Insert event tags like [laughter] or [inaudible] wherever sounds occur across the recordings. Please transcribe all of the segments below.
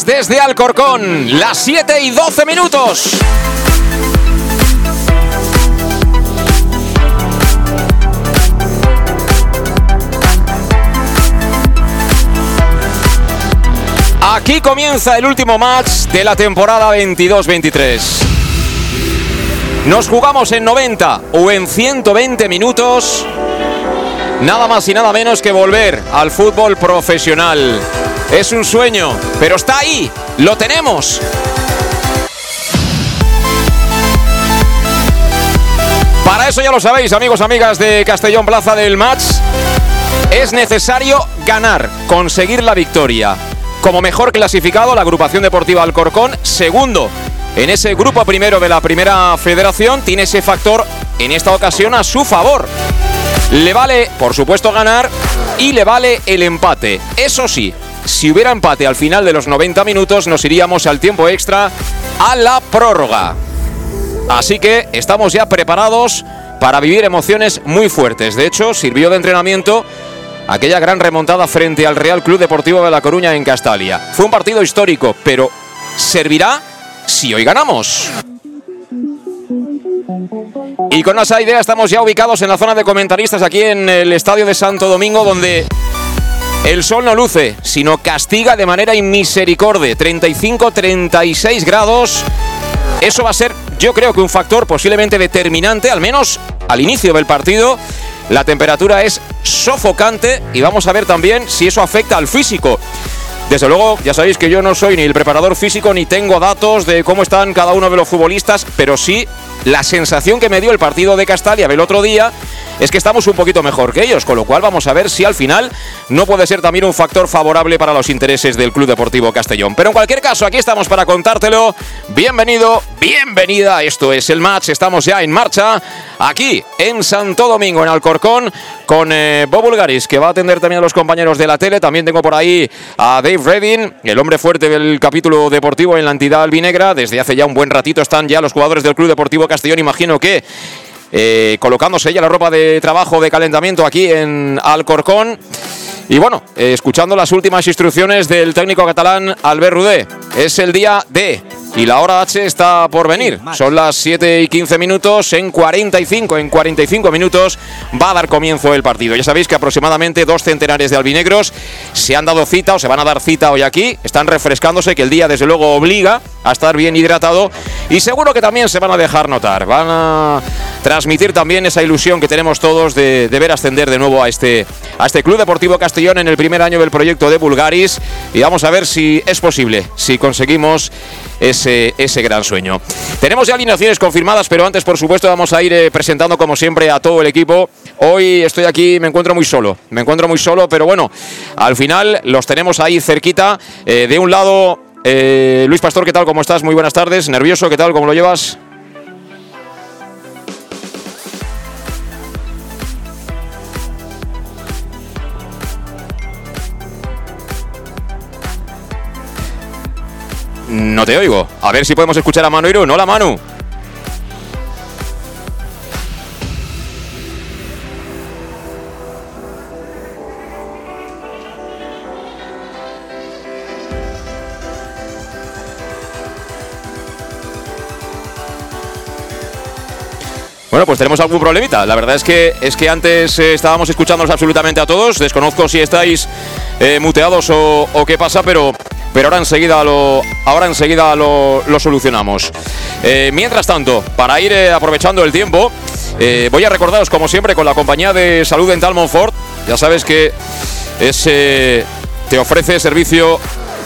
Desde Alcorcón, las 7 y 12 minutos. Aquí comienza el último match de la temporada 22-23. Nos jugamos en 90 o en 120 minutos. Nada más y nada menos que volver al fútbol profesional. Es un sueño, pero está ahí, lo tenemos. Para eso ya lo sabéis, amigos, amigas de Castellón Plaza del Match, es necesario ganar, conseguir la victoria. Como mejor clasificado, la agrupación deportiva Alcorcón, segundo en ese grupo primero de la primera federación, tiene ese factor en esta ocasión a su favor. Le vale, por supuesto, ganar y le vale el empate. Eso sí, si hubiera empate al final de los 90 minutos, nos iríamos al tiempo extra a la prórroga. Así que estamos ya preparados para vivir emociones muy fuertes. De hecho, sirvió de entrenamiento aquella gran remontada frente al Real Club Deportivo de La Coruña en Castalia. Fue un partido histórico, pero servirá si hoy ganamos. Y con esa idea estamos ya ubicados en la zona de comentaristas aquí en el Estadio de Santo Domingo, donde el sol no luce, sino castiga de manera inmisericordia. 35-36 grados. Eso va a ser, yo creo que un factor posiblemente determinante, al menos al inicio del partido. La temperatura es sofocante y vamos a ver también si eso afecta al físico. Desde luego, ya sabéis que yo no soy ni el preparador físico ni tengo datos de cómo están cada uno de los futbolistas, pero sí la sensación que me dio el partido de Castalia el otro día es que estamos un poquito mejor que ellos, con lo cual vamos a ver si al final no puede ser también un factor favorable para los intereses del Club Deportivo Castellón. Pero en cualquier caso, aquí estamos para contártelo. Bienvenido, bienvenida. Esto es el match. Estamos ya en marcha aquí en Santo Domingo, en Alcorcón, con eh, Bob que va a atender también a los compañeros de la tele. También tengo por ahí a Dave Redding, el hombre fuerte del capítulo deportivo en la entidad albinegra. Desde hace ya un buen ratito están ya los jugadores del Club Deportivo Castellón. Imagino que eh, colocándose ya la ropa de trabajo de calentamiento aquí en Alcorcón. Y bueno, eh, escuchando las últimas instrucciones del técnico catalán Albert Rudé. Es el día D y la hora H está por venir. Son las 7 y 15 minutos. En 45, en 45 minutos va a dar comienzo el partido. Ya sabéis que aproximadamente dos centenares de albinegros se han dado cita o se van a dar cita hoy aquí. Están refrescándose, que el día desde luego obliga a estar bien hidratado. Y seguro que también se van a dejar notar. Van a transmitir también esa ilusión que tenemos todos de, de ver ascender de nuevo a este, a este Club Deportivo Castellón en el primer año del proyecto de Bulgaris. Y vamos a ver si es posible, si conseguimos ese, ese gran sueño. Tenemos ya alineaciones confirmadas, pero antes, por supuesto, vamos a ir eh, presentando, como siempre, a todo el equipo. Hoy estoy aquí, me encuentro muy solo, me encuentro muy solo, pero bueno, al final los tenemos ahí cerquita. Eh, de un lado, eh, Luis Pastor, ¿qué tal? ¿Cómo estás? Muy buenas tardes. ¿Nervioso? ¿Qué tal? ¿Cómo lo llevas? No te oigo. A ver si podemos escuchar a Manu Irún. Hola, Manu. Pues tenemos algún problemita. La verdad es que es que antes eh, estábamos escuchándonos absolutamente a todos. Desconozco si estáis eh, muteados o, qué pasa, pero, pero ahora enseguida lo, ahora enseguida lo, lo solucionamos. Eh, mientras tanto, para ir aprovechando el tiempo, voy a recordaros, como siempre, con la compañía de Salud Dental Monfort. Ya sabes que es, te ofrece servicio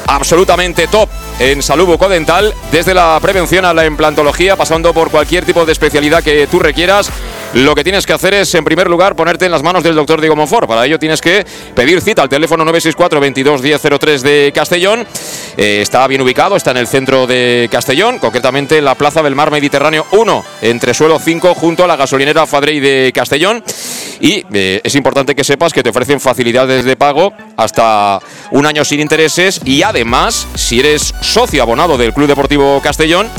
absolutamente top en salud bucodental, desde la prevención a la implantología, pasando por cualquier tipo de especialidad que tú requieras. Lo que tienes que hacer es, en primer lugar, ponerte en las manos del doctor Diego Monfort. Para ello tienes que pedir cita al teléfono 964 22 1003 de Castellón. Eh, está bien ubicado, está en el centro de Castellón, concretamente en la Plaza del Mar Mediterráneo 1, entre suelo 5, junto a la gasolinera Fadrey de Castellón. Y eh, es importante que sepas que te ofrecen facilidades de pago hasta un año sin intereses y además, si eres socio abonado del Club Deportivo Castellón,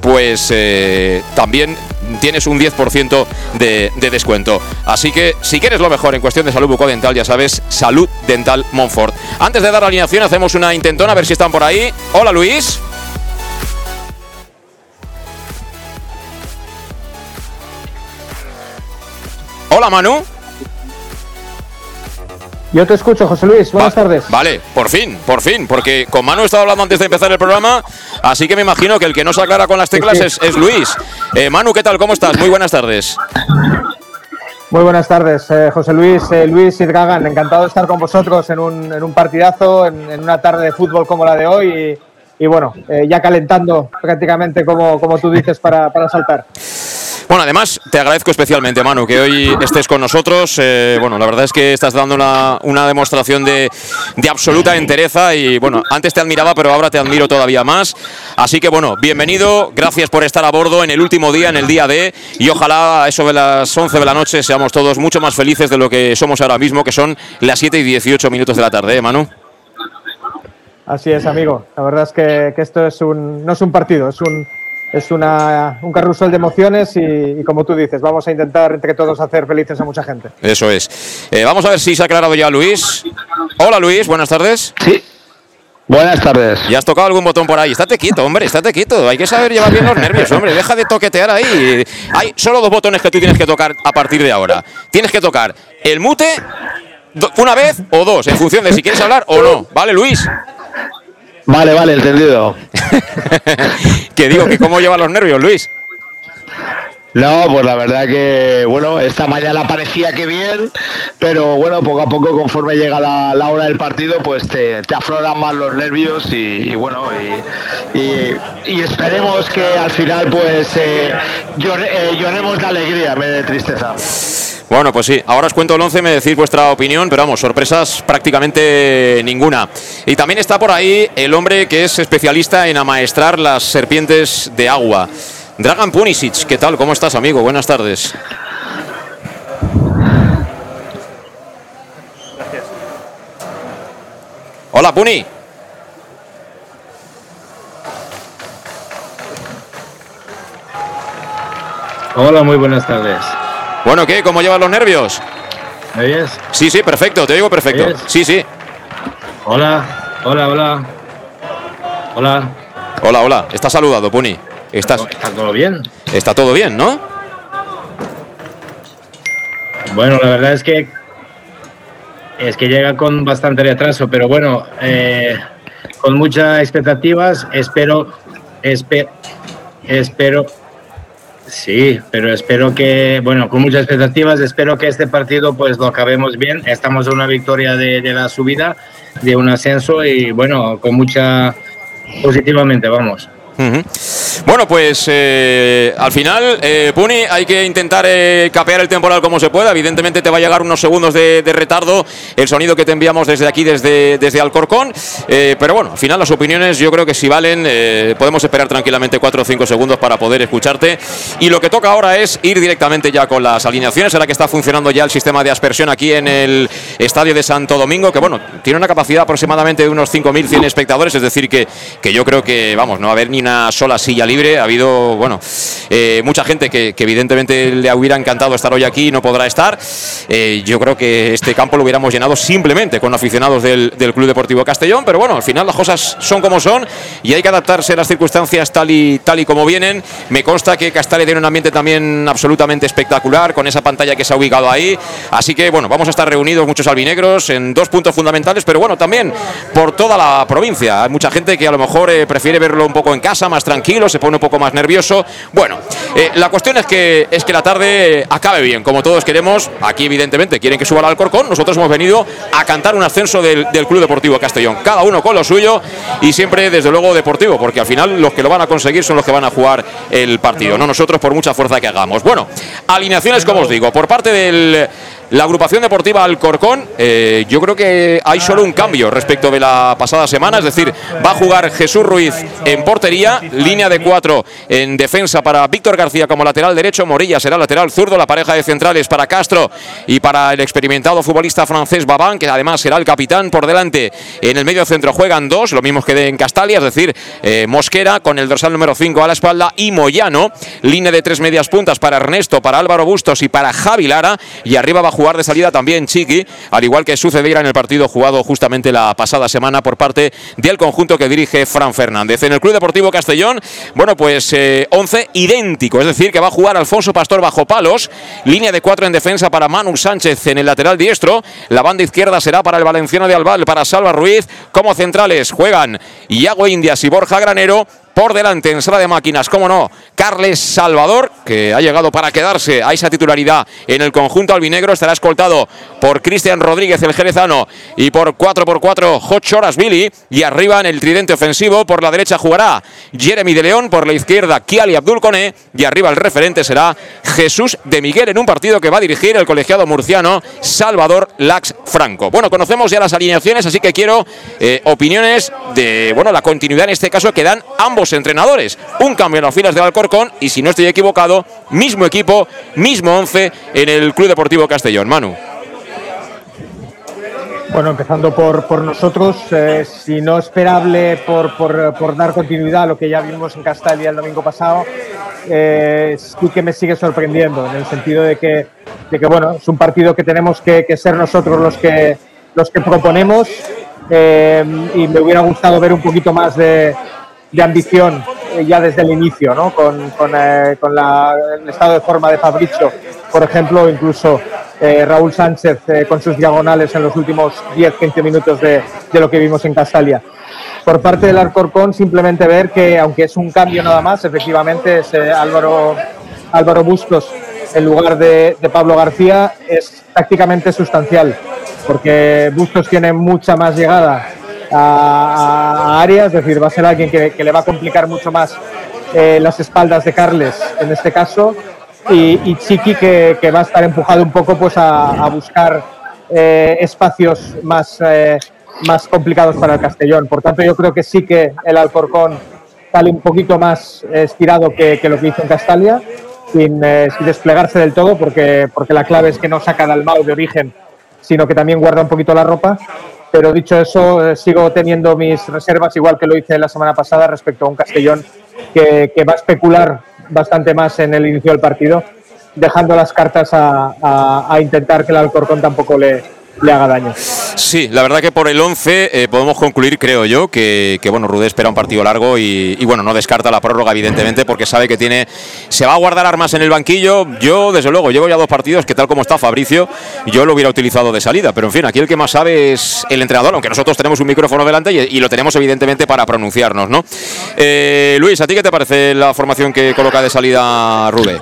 pues eh, también tienes un 10% de, de, descuento. Así que si quieres lo mejor en cuestión de salud bucodental, ya sabes, Salud Dental Monfort. Antes de dar la alineación, hacemos una intentona a ver si están por ahí. Hola Luis. Hola Manu. Yo te escucho, José Luis. Buenas Va tardes. Vale, por fin, por fin, porque con Manu estaba hablando antes de empezar el programa, así que me imagino que el que no se aclara con las teclas es, es Luis. Eh, Manu, ¿qué tal? ¿Cómo estás? Muy buenas tardes. Muy buenas tardes, eh, José Luis, eh, Luis Irgagan. Encantado de estar con vosotros en un, en un partidazo, en, en, una tarde de fútbol como la de hoy y, y bueno, eh, ya calentando prácticamente como, como tú dices para, para saltar. Bueno, además te agradezco especialmente, Manu, que hoy estés con nosotros. Eh, bueno, la verdad es que estás dando una, demostración de, de, absoluta entereza y bueno, antes te admiraba, pero ahora te admiro todavía más. Así que bueno, bienvenido, gracias por estar a bordo en el último día, en el día D, y ojalá a eso de las 11 de la noche seamos todos mucho más felices de lo que somos ahora mismo, que son las 7 y 18 minutos de la tarde, ¿eh, Manu? Así es, amigo. La verdad es que, que esto es un, no es un partido, es un, es una, un carrusel de emociones y, y, como tú dices, vamos a intentar entre todos hacer felices a mucha gente. Eso es. Eh, vamos a ver si se ha aclarado ya Luis. Hola Luis, buenas tardes. Sí. Buenas tardes. ¿Ya has tocado algún botón por ahí? Estate quieto, hombre, estate quieto. Hay que saber llevar bien los nervios, hombre. Deja de toquetear ahí. Hay solo dos botones que tú tienes que tocar a partir de ahora. Tienes que tocar el mute una vez o dos, en función de si quieres hablar o no. ¿Vale, Luis? Vale, vale, entendido. [laughs] que digo, que cómo lleva los nervios, Luis. No, pues la verdad que, bueno, esta mañana parecía que bien, pero bueno, poco a poco, conforme llega la, la hora del partido, pues te, te, afloran más los nervios y, y bueno, y, y, y, esperemos que al final, pues, eh, llore, eh, lloremos de alegría en vez de tristeza. Bueno, pues sí, ahora os cuento el 11, me decís vuestra opinión, pero vamos, sorpresas prácticamente ninguna. Y también está por ahí el hombre que es especialista en amaestrar las serpientes de agua. Dragan Punisic, ¿qué tal? ¿Cómo estás, amigo? Buenas tardes. Gracias. Hola, Puni. Hola, muy buenas tardes. Bueno, ¿qué? ¿Cómo llevas los nervios? ¿Me oyes? Sí, sí, perfecto, te oigo perfecto. Sí, sí. Hola, hola, hola. Hola. Hola, hola. Estás saludado, Puni. ¿Estás... ¿Está todo bien? Está todo bien, ¿no? Bueno, la verdad es que es que llega con bastante retraso, pero bueno, eh, con muchas expectativas. Espero, espe, espero, sí, pero espero que, bueno, con muchas expectativas. Espero que este partido, pues, lo acabemos bien. Estamos en una victoria de, de la subida, de un ascenso y bueno, con mucha positivamente, vamos. Bueno, pues eh, al final, eh, Puni, hay que intentar eh, capear el temporal como se pueda. Evidentemente te va a llegar unos segundos de, retardo el sonido que te enviamos desde aquí, desde, desde Alcorcón. Eh, pero bueno, al final las opiniones yo creo que si valen, podemos esperar tranquilamente 4 o 5 segundos para poder escucharte. Y lo que toca ahora es ir directamente ya con las alineaciones. Ahora que está funcionando ya el sistema de aspersión aquí en el estadio de Santo Domingo, que bueno, tiene una capacidad aproximadamente de unos 5.100 espectadores. Es decir, que, que yo creo que, vamos, no va a haber ni una sola silla libre libre. Ha habido, bueno, eh, mucha gente que, evidentemente le hubiera encantado estar hoy aquí y no podrá estar. Eh, yo creo que este campo lo hubiéramos llenado simplemente con aficionados del, Club Deportivo Castellón, pero bueno, al final las cosas son como son y hay que adaptarse a las circunstancias tal y, tal y como vienen. Me consta que Castalia tiene un ambiente también absolutamente espectacular con esa pantalla que se ha ubicado ahí. Así que bueno, vamos a estar reunidos muchos albinegros en dos puntos fundamentales, pero bueno, también por toda la provincia. Hay mucha gente que a lo mejor eh, prefiere verlo un poco en casa, más tranquilo, se pone un poco más nervioso. Bueno, eh, la cuestión es que, es que la tarde acabe bien, como todos queremos. Aquí, evidentemente, quieren que suba al Alcorcón. Nosotros hemos venido a cantar un ascenso del, del Club Deportivo Castellón. Cada uno con lo suyo y siempre, desde luego, deportivo, porque al final los que lo van a conseguir son los que van a jugar el partido, no nosotros por mucha fuerza que hagamos. Bueno, alineaciones, como os digo, por parte del la agrupación deportiva Alcorcón, eh, yo creo que hay solo un cambio respecto de la pasada semana, es decir, va a jugar Jesús Ruiz en portería, línea de cuatro en defensa para Víctor García como lateral derecho, Morilla será lateral zurdo, la pareja de centrales para Castro y para el experimentado futbolista francés Babán, que además será el capitán por delante. En el medio centro juegan dos, lo mismo que en Castalia, es decir, eh, Mosquera con el dorsal número 5 a la espalda y Moyano, línea de tres medias puntas para Ernesto, para Álvaro Bustos y para Javi Lara, y arriba va jugar de salida también Chiqui, al igual que sucediera en el partido jugado justamente la pasada semana por parte del conjunto que dirige Fran Fernández. En el Club Deportivo Castellón, bueno, pues 11 eh, idéntico, es decir, que va a jugar Alfonso Pastor bajo palos, línea de cuatro en defensa para Manu Sánchez en el lateral diestro, la banda izquierda será para el Valenciano de Albal, para Salva Ruiz, como centrales juegan Iago Indias y Borja Granero, por delante en sala de máquinas, como no, Carles Salvador, que ha llegado para quedarse a esa titularidad en el conjunto albinegro, estará escoltado por Cristian Rodríguez, el jerezano, y por 4x4 Hot Horas Billy, y arriba en el tridente ofensivo, por la derecha jugará Jeremy de León, por la izquierda Kiali Abdul Cone, y arriba el referente será Jesús de Miguel en un partido que va a dirigir el colegiado murciano Salvador Lax Franco. Bueno, conocemos ya las alineaciones, así que quiero eh, opiniones de bueno, la continuidad en este caso que dan ambos entrenadores. Un cambio en las filas del Alcorcón y si no estoy equivocado, mismo equipo, mismo 11 en el Club Deportivo Castellón. Manu. Bueno, empezando por, por nosotros, eh, si no esperable por, por, dar continuidad a lo que ya vimos en Castalia el domingo pasado, eh, que me sigue sorprendiendo, en el sentido de que, de que bueno, es un partido que tenemos que, ser nosotros los que, los que proponemos eh, y me hubiera gustado ver un poquito más de, de ambición eh, ya desde el inicio, ¿no? con, con, eh, con el estado de forma de Fabricio, por ejemplo, incluso eh, Raúl Sánchez con sus diagonales en los últimos 10-15 minutos de, de, lo que vimos en Castalia. Por parte del Alcorcón, simplemente ver que, aunque es un cambio nada más, efectivamente es Álvaro, Álvaro Bustos en lugar de, de Pablo García, es prácticamente sustancial, porque Bustos tiene mucha más llegada a, Arias, es decir, va a ser alguien que, le va a complicar mucho más eh, las espaldas de Carles en este caso, y, Chiqui que, va a estar empujado un poco pues a, buscar eh, espacios más, eh, más complicados para el Castellón. Por tanto, yo creo que sí que el Alcorcón sale un poquito más estirado que, lo que hizo en Castalia, sin, desplegarse del todo, porque, porque la clave es que no saca del mal de origen, sino que también guarda un poquito la ropa pero dicho eso, eh, sigo teniendo mis reservas, igual que lo hice la semana pasada respecto a un Castellón que, va a especular bastante más en el inicio del partido, dejando las cartas a intentar que el Alcorcón tampoco le, le haga daño. Sí, la verdad que por el 11 eh, podemos concluir, creo yo, que, bueno, Rudé espera un partido largo y, bueno, no descarta la prórroga, evidentemente, porque sabe que tiene. Se va a guardar armas en el banquillo. Yo, desde luego, llevo ya dos partidos que, tal como está Fabricio, yo lo hubiera utilizado de salida. Pero en fin, aquí el que más sabe es el entrenador, aunque nosotros tenemos un micrófono delante y, lo tenemos, evidentemente, para pronunciarnos, ¿no? Eh, Luis, ¿a ti qué te parece la formación que coloca de salida Rudé?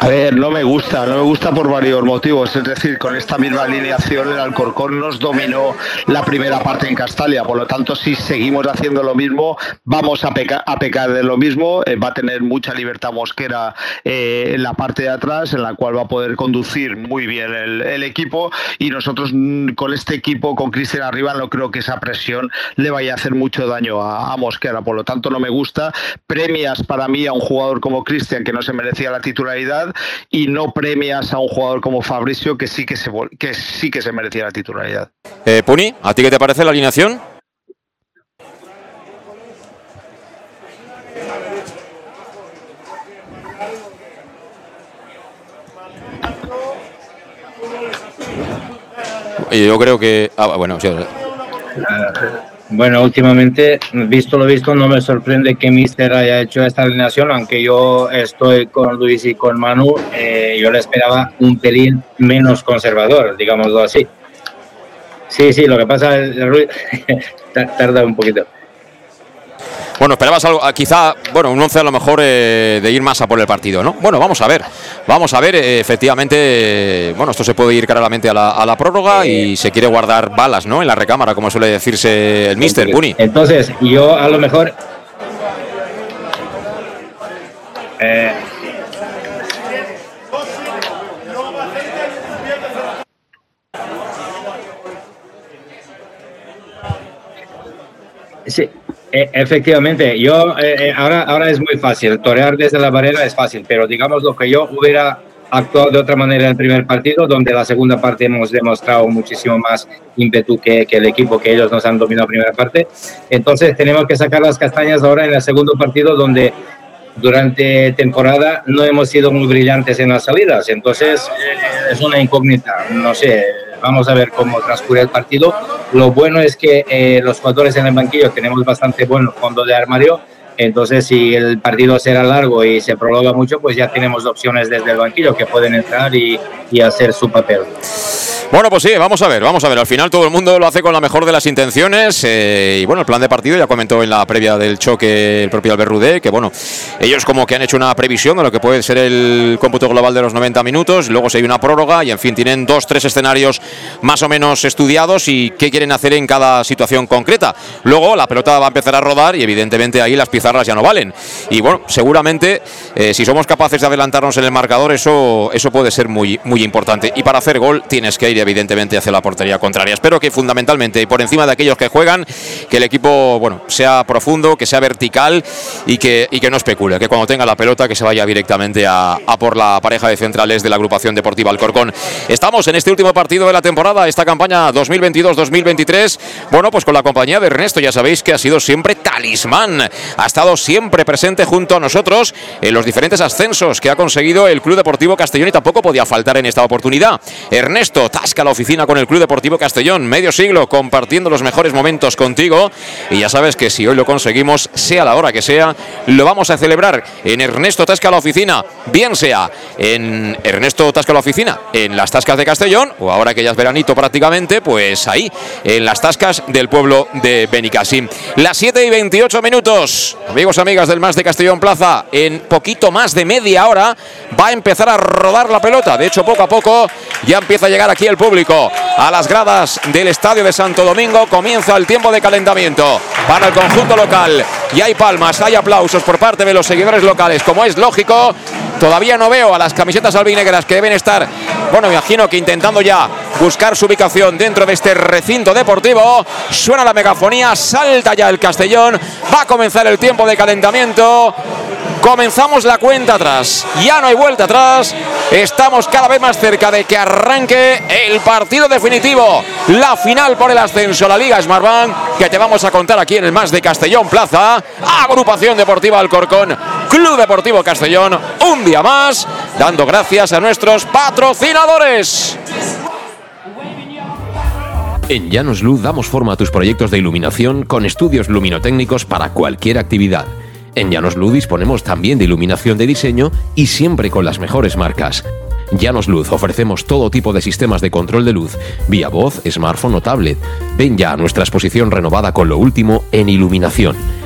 A ver, no me gusta, no me gusta por varios motivos. Es decir, con esta misma alineación el Alcorcón nos dominó la primera parte en Castalia. Por lo tanto, si seguimos haciendo lo mismo, vamos a, pecar de lo mismo. Eh, va a tener mucha libertad Mosquera eh, en la parte de atrás, en la cual va a poder conducir muy bien el, equipo. Y nosotros mm, con este equipo, con Cristian arriba, no creo que esa presión le vaya a hacer mucho daño a, a Mosquera. Por lo tanto, no me gusta. Premias para mí a un jugador como Cristian que no se merecía la titularidad titularidad y no premias a un jugador como Fabricio que sí que se, que sí que se merecía la titularidad. Eh, Puni, ¿a ti qué te parece la alineación? Yo creo que. Ah, bueno, sí bueno, últimamente, visto lo visto, no me sorprende que Mister haya hecho esta alineación, aunque yo estoy con Luis y con Manu, eh, yo le esperaba un pelín menos conservador, digámoslo así. Sí, sí, lo que pasa es [laughs] tarda un poquito. Bueno, esperabas algo, ah, quizá, bueno, un 11 a lo mejor eh, de ir más a por el partido, ¿no? Bueno, vamos a ver, vamos a ver, eh, efectivamente, bueno, esto se puede ir claramente a la, a la prórroga y se quiere guardar balas, ¿no? En la recámara, como suele decirse el mister, Buni. Entonces, yo a lo mejor... Eh, sí, eh, efectivamente, yo eh, eh, ahora, ahora es muy fácil, torear desde la barrera es fácil, pero digamos lo que yo hubiera actuado de otra manera en el primer partido, donde la segunda parte hemos demostrado muchísimo más ímpetu que, que el equipo que ellos nos han dominado primera parte. Entonces tenemos que sacar las castañas ahora en el segundo partido, donde durante temporada no hemos sido muy brillantes en las salidas. Entonces es una incógnita, no sé, Vamos a ver cómo transcurre el partido. Lo bueno es que eh, los jugadores en el banquillo tenemos bastante buen fondo de armario. Entonces, si el partido será largo y se prolonga mucho, pues ya tenemos opciones desde el banquillo que pueden entrar y, y hacer su papel. Bueno, pues sí, vamos a ver, vamos a ver. Al final todo el mundo lo hace con la mejor de las intenciones. Eh, y bueno, el plan de partido ya comentó en la previa del choque el propio Albert Rudé, que bueno, ellos como que han hecho una previsión de lo que puede ser el cómputo global de los 90 minutos. Luego se hay una prórroga y en fin, tienen dos, tres escenarios más o menos estudiados y qué quieren hacer en cada situación concreta. Luego la pelota va a empezar a rodar y evidentemente ahí las pizarras ya no valen. Y bueno, seguramente eh, si somos capaces de adelantarnos en el marcador, eso, eso puede ser muy, muy importante. Y para hacer gol tienes que ir evidentemente hacia la portería contraria. Espero que fundamentalmente y por encima de aquellos que juegan, que el equipo bueno, sea profundo, que sea vertical y que, y que no especule, que cuando tenga la pelota que se vaya directamente a, por la pareja de centrales de la agrupación deportiva Alcorcón. Estamos en este último partido de la temporada, esta campaña 2022-2023, bueno, pues con la compañía de Ernesto, ya sabéis que ha sido siempre talismán, ha estado siempre presente junto a nosotros en los diferentes ascensos que ha conseguido el Club Deportivo Castellón y tampoco podía faltar en esta oportunidad. Ernesto, a la oficina con el Club Deportivo Castellón. Medio siglo compartiendo los mejores momentos contigo. Y ya sabes que si hoy lo conseguimos, sea la hora que sea, lo vamos a celebrar en Ernesto Tasca la oficina. Bien sea en Ernesto Tasca la oficina, en las Tascas de Castellón, o ahora que ya es veranito prácticamente, pues ahí, en las Tascas del pueblo de Benicassim. Las 7 y 28 minutos. Amigos, amigas del Más de Castellón Plaza, en poquito más de media hora va a empezar a rodar la pelota. De hecho, poco a poco ya empieza a llegar aquí el público a las gradas del Estadio de Santo Domingo. Comienza el tiempo de calentamiento para el conjunto local. Y hay palmas, hay aplausos por parte de los seguidores locales, como es lógico. Todavía no veo a las camisetas albinegras que deben estar, bueno, me imagino que intentando ya buscar su ubicación dentro de este recinto deportivo. Suena la megafonía, salta ya el Castellón. Va a comenzar el tiempo de calentamiento. Comenzamos la cuenta atrás. Ya no hay vuelta atrás. Estamos cada vez más cerca de que arranque el partido definitivo. La final por el ascenso a la Liga Smartbank que te vamos a contar aquí en el Más de Castellón Plaza. Agrupación Deportiva Alcorcón, Club Deportivo Castellón. Un día más, dando gracias a nuestros patrocinadores. En Llanos Luz damos forma a tus proyectos de iluminación con estudios luminotécnicos para cualquier actividad. En Llanos Luz disponemos también de iluminación de diseño y siempre con las mejores marcas. Llanos Luz ofrecemos todo tipo de sistemas de control de luz, vía voz, smartphone o tablet. Ven ya a nuestra exposición renovada con lo último en iluminación.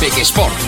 Pequesport,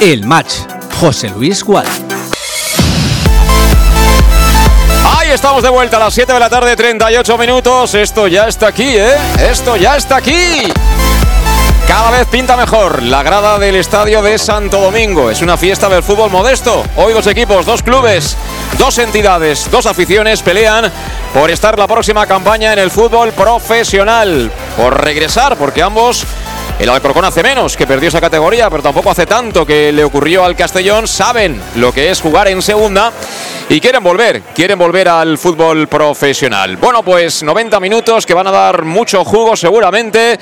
El match. José Luis Gual. Estamos de vuelta a las 7 de la tarde, 38 minutos. Esto ya está aquí, ¿eh? Esto ya está aquí. Cada vez pinta mejor la grada del estadio de Santo Domingo. Es una fiesta del fútbol modesto. Hoy dos equipos, dos clubes, dos entidades, dos aficiones pelean por estar la próxima campaña en el fútbol profesional. Por regresar, porque ambos el Alcorcón hace menos, que perdió esa categoría, pero tampoco hace tanto que le ocurrió al Castellón. Saben lo que es jugar en segunda y quieren volver, quieren volver al fútbol profesional. Bueno, pues 90 minutos que van a dar mucho jugo seguramente.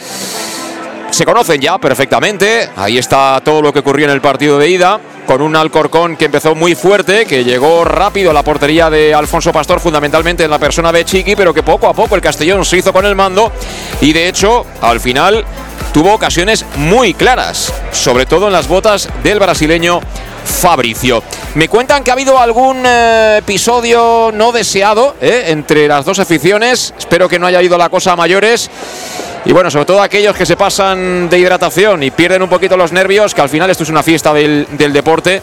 Se conocen ya perfectamente. Ahí está todo lo que ocurrió en el partido de ida con un Alcorcón que empezó muy fuerte, que llegó rápido a la portería de Alfonso Pastor, fundamentalmente en la persona de Chiqui, pero que poco a poco el Castellón se hizo con el mando y de hecho al final tuvo ocasiones muy claras, sobre todo en las botas del brasileño Fabricio. Me cuentan que ha habido algún eh, episodio no deseado eh, entre las dos aficiones. Espero que no haya ido la cosa a mayores. Y bueno, sobre todo aquellos que se pasan de hidratación y pierden un poquito los nervios, que al final esto es una fiesta del, deporte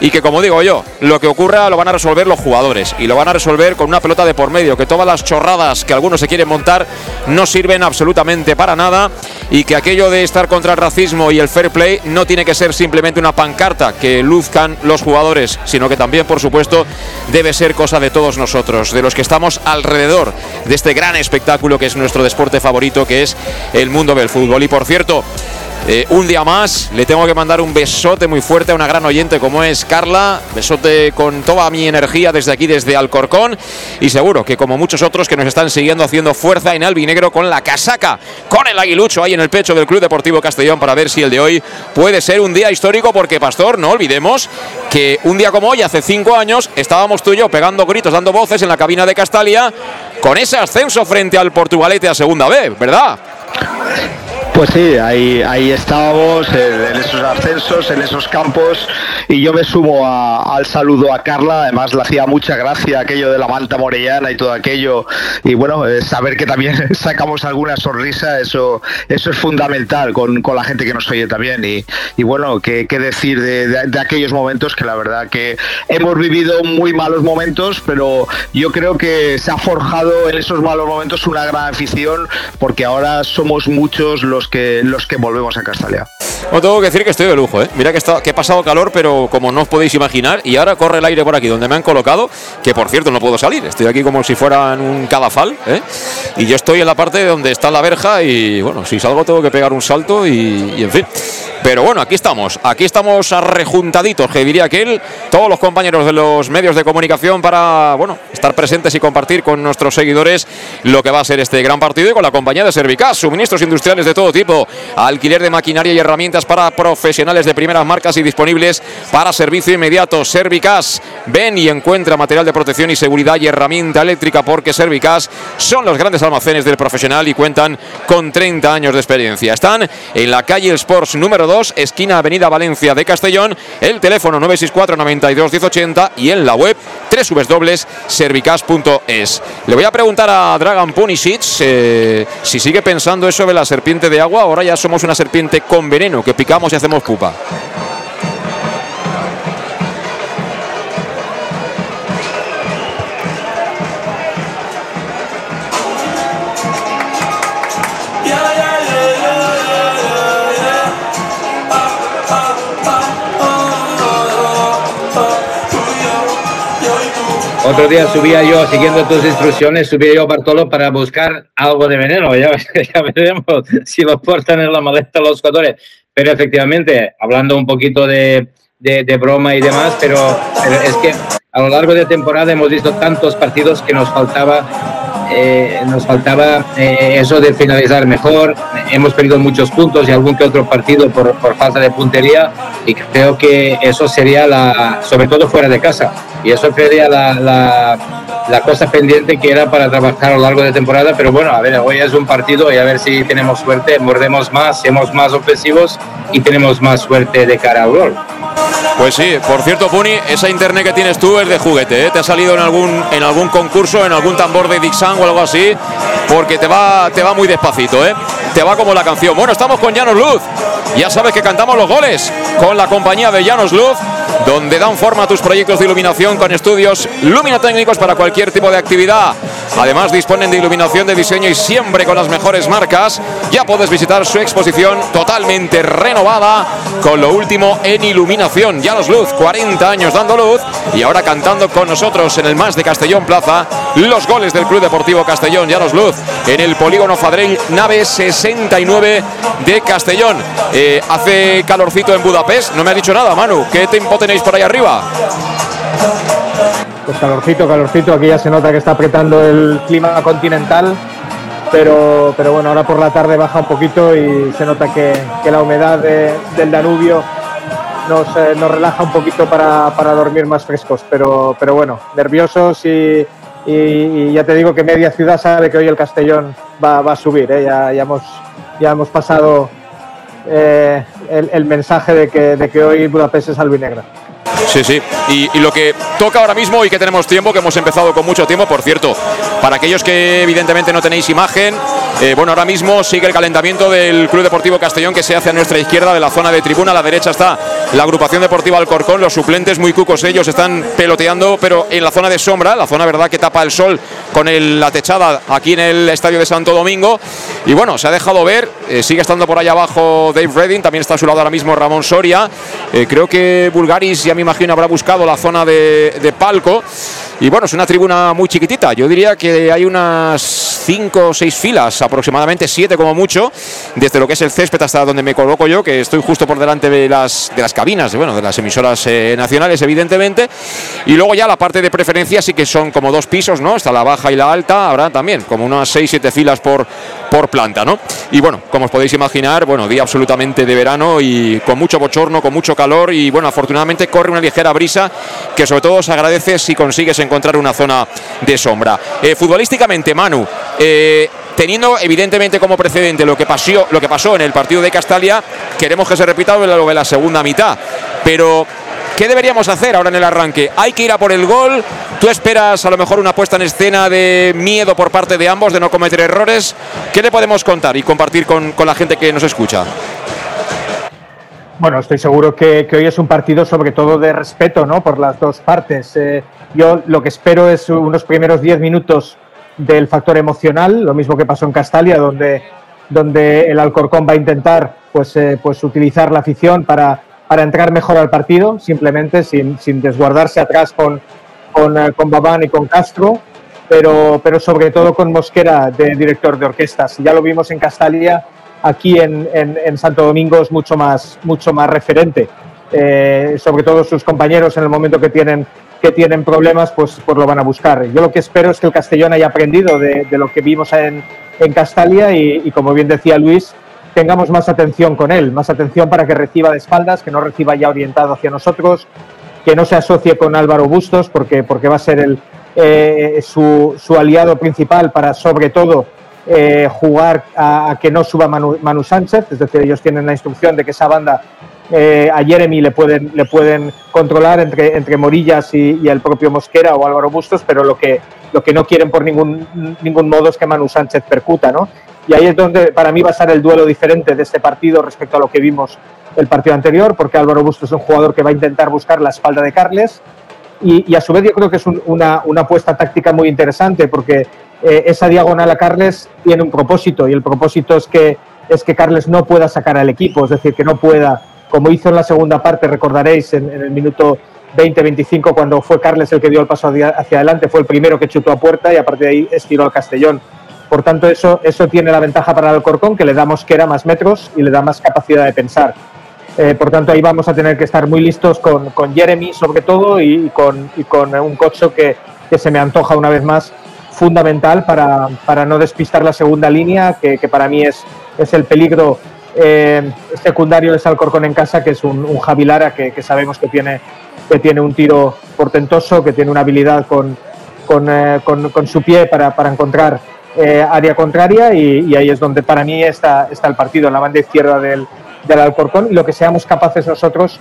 y que como digo yo, lo que ocurra lo van a resolver los jugadores y lo van a resolver con una pelota de por medio, que todas las chorradas que algunos se quieren montar no sirven absolutamente para nada y que aquello de estar contra el racismo y el fair play no tiene que ser simplemente una pancarta que luzcan los jugadores, sino que también, por supuesto, debe ser cosa de todos nosotros, de los que estamos alrededor de este gran espectáculo que es nuestro deporte favorito, que es el mundo del fútbol. Y por cierto, eh, un día más. Le tengo que mandar un besote muy fuerte a una gran oyente como es Carla. Besote con toda mi energía desde aquí, desde Alcorcón. Y seguro que como muchos otros que nos están siguiendo haciendo fuerza en albinegro con la casaca, con el aguilucho ahí en el pecho del Club Deportivo Castellón para ver si el de hoy puede ser un día histórico porque Pastor, no olvidemos que un día como hoy, hace cinco años, estábamos tú y yo pegando gritos, dando voces en la cabina de Castalia con ese ascenso frente al Portugalete a segunda B, ¿verdad? Pues sí, ahí, ahí estábamos en, esos ascensos, en esos campos, y yo me sumo al saludo a Carla. Además, le hacía mucha gracia aquello de la manta morellana y todo aquello. Y bueno, eh, saber que también [laughs] sacamos alguna sonrisa, eso, eso es fundamental con, la gente que nos oye también. Y, y bueno, qué, decir de, aquellos momentos que la verdad que hemos vivido muy malos momentos, pero yo creo que se ha forjado en esos malos momentos una gran afición, porque ahora somos muchos los que, los que volvemos a Castalia. No tengo que decir que estoy de lujo, ¿eh? Mira que, está, que he pasado calor, pero como no os podéis imaginar, y ahora corre el aire por aquí donde me han colocado, que por cierto no puedo salir, estoy aquí como si fuera en un cadafal, ¿eh? y yo estoy en la parte donde está la verja, y bueno, si salgo tengo que pegar un salto, y, en fin. Pero bueno, aquí estamos, aquí estamos arrejuntaditos, que diría aquel, todos los compañeros de los medios de comunicación para, bueno, estar presentes y compartir con nuestros seguidores lo que va a ser este gran partido y con la compañía de Servicas, suministros industriales de todo tipo, alquiler de maquinaria y herramientas para profesionales de primeras marcas y disponibles para servicio inmediato. Servicas, ven y encuentra material de protección y seguridad y herramienta eléctrica porque Servicas son los grandes almacenes del profesional y cuentan con 30 años de experiencia. Están en la calle Sports número 2, esquina Avenida Valencia de Castellón, el teléfono 964 92 1080 y en la web www.servicas.es. Le voy a preguntar a Dragon Punisic eh, si sigue pensando eso de la serpiente de agua, ahora ya somos una serpiente con veneno que picamos y hacemos pupa. Otro día subía yo, siguiendo tus instrucciones, subía yo Bartolo para buscar algo de veneno. [laughs] Ya, veremos si lo portan en la maleta los jugadores. Pero efectivamente, hablando un poquito de, de, broma y demás, pero, es que a lo largo de temporada hemos visto tantos partidos que nos faltaba, eh, nos faltaba eh, eso de finalizar mejor. Hemos perdido muchos puntos y algún que otro partido por, por falta de puntería y creo que eso sería la, sobre todo fuera de casa y eso sería la, la, cosa pendiente que era para trabajar a lo largo de temporada, pero bueno, a ver, hoy es un partido y a ver si tenemos suerte, mordemos más, somos más ofensivos y tenemos más suerte de cara a gol. Pues sí, por cierto, Puni, esa internet que tienes tú es de juguete, ¿eh? Te ha salido en algún, en algún concurso, en algún tambor de Dixon o algo así, porque te va, te va muy despacito, ¿eh? Te va como la canción. Bueno, estamos con Llanos Luz. Ya sabes que cantamos los goles con la compañía de Llanos Luz donde dan forma a tus proyectos de iluminación con estudios luminotécnicos para cualquier tipo de actividad. Además disponen de iluminación de diseño y siempre con las mejores marcas. Ya puedes visitar su exposición totalmente renovada con lo último en iluminación. Ya los Luz, 40 años dando luz y ahora cantando con nosotros en el Más de Castellón Plaza los goles del Club Deportivo Castellón. Ya los Luz en el polígono Fadrell, nave 69 de Castellón. Eh, hace calorcito en Budapest, no me ha dicho nada, Manu. ¿Qué tiempo tenéis por ahí arriba? Pues calorcito, calorcito. Aquí ya se nota que está apretando el clima continental. Pero, pero bueno, ahora por la tarde baja un poquito y se nota que, la humedad del Danubio nos, eh, nos, relaja un poquito para, dormir más frescos. Pero, pero bueno, nerviosos y, ya te digo que media ciudad sabe que hoy el Castellón va, a subir. ¿eh? Ya, ya, hemos, ya hemos pasado eh, el, mensaje de que, de que hoy Budapest es albinegra. Sí, sí. Y, lo que toca ahora mismo y que tenemos tiempo, que hemos empezado con mucho tiempo, por cierto, para aquellos que evidentemente no tenéis imagen, eh, bueno, ahora mismo sigue el calentamiento del Club Deportivo Castellón que se hace a nuestra izquierda de la zona de tribuna. A la derecha está la agrupación deportiva Alcorcón. Los suplentes muy cucos ellos están peloteando, pero en la zona de sombra, la zona verdad que tapa el sol con la techada aquí en el estadio de Santo Domingo. Y bueno, se ha dejado ver, eh, sigue estando por allá abajo Dave Redding, también está a su lado ahora mismo Ramón Soria. Eh, creo que Bulgaris ya me imagino habrá buscado la zona de, palco. Y bueno, es una tribuna muy chiquitita. Yo diría que hay unas cinco o seis filas, aproximadamente siete como mucho, desde lo que es el césped hasta donde me coloco yo, que estoy justo por delante de las, de las cabinas, de, bueno, de las emisoras eh, nacionales, evidentemente. Y luego ya la parte de preferencia sí que son como dos pisos, ¿no? Está la baja y la alta, habrá también como unas seis, siete filas por, por planta, ¿no? Y bueno, como os podéis imaginar, bueno, día absolutamente de verano y con mucho bochorno, con mucho calor y bueno, afortunadamente corre una ligera brisa que sobre todo se agradece si consigues encontrar una zona de sombra. Eh, futbolísticamente, Manu, eh, teniendo evidentemente como precedente lo que, pasó, lo que pasó en el partido de Castalia, queremos que se repita lo de la segunda mitad. Pero, ¿qué deberíamos hacer ahora en el arranque? Hay que ir a por el gol. ¿Tú esperas a lo mejor una puesta en escena de miedo por parte de ambos, de no cometer errores? ¿Qué le podemos contar y compartir con, la gente que nos escucha? Bueno, estoy seguro que, que, hoy es un partido sobre todo de respeto ¿no? por las dos partes. Eh, yo lo que espero es unos primeros 10 minutos del factor emocional, lo mismo que pasó en Castalia, donde, donde el Alcorcón va a intentar pues, eh, pues utilizar la afición para, para entrar mejor al partido, simplemente sin, sin desguardarse atrás con, con, eh, con Babán y con Castro, pero, pero sobre todo con Mosquera de director de orquestas. Ya lo vimos en Castalia aquí en, en, Santo Domingo es mucho más, mucho más referente. Eh, sobre todo sus compañeros en el momento que tienen, que tienen problemas, pues, pues lo van a buscar. Yo lo que espero es que el Castellón haya aprendido de, lo que vimos en, Castalia y, y, como bien decía Luis, tengamos más atención con él, más atención para que reciba de espaldas, que no reciba ya orientado hacia nosotros, que no se asocie con Álvaro Bustos, porque, porque va a ser el, eh, su, su aliado principal para, sobre todo, eh, jugar a, a, que no suba Manu, Manu, Sánchez, es decir, ellos tienen la instrucción de que esa banda eh, a Jeremy le pueden, le pueden controlar entre, entre Morillas y, y, el propio Mosquera o Álvaro Bustos, pero lo que, lo que no quieren por ningún, ningún modo es que Manu Sánchez percuta, ¿no? Y ahí es donde para mí va a ser el duelo diferente de este partido respecto a lo que vimos el partido anterior, porque Álvaro Bustos es un jugador que va a intentar buscar la espalda de Carles, y, y, a su vez yo creo que es un, una, una apuesta táctica muy interesante porque eh, esa diagonal a Carles tiene un propósito y el propósito es que, es que Carles no pueda sacar al equipo, es decir, que no pueda, como hizo en la segunda parte, recordaréis en, el minuto 20-25 cuando fue Carles el que dio el paso hacia, adelante, fue el primero que chutó a puerta y a partir de ahí estiró al Castellón. Por tanto, eso, eso tiene la ventaja para el Alcorcón, que le damos que era más metros y le da más capacidad de pensar. Eh, por tanto, ahí vamos a tener que estar muy listos con, con Jeremy, sobre todo, y, con, con un cocho que, que se me antoja una vez más fundamental para, para no despistar la segunda línea, que, que para mí es, es el peligro eh, secundario de Salcorcón en casa, que es un, un Javi Lara que, sabemos que tiene, que tiene un tiro portentoso, que tiene una habilidad con, con, eh, con, su pie para, para encontrar eh, área contraria y, ahí es donde para mí está, está el partido, en la banda izquierda del, del Alcorcón. Lo que seamos capaces nosotros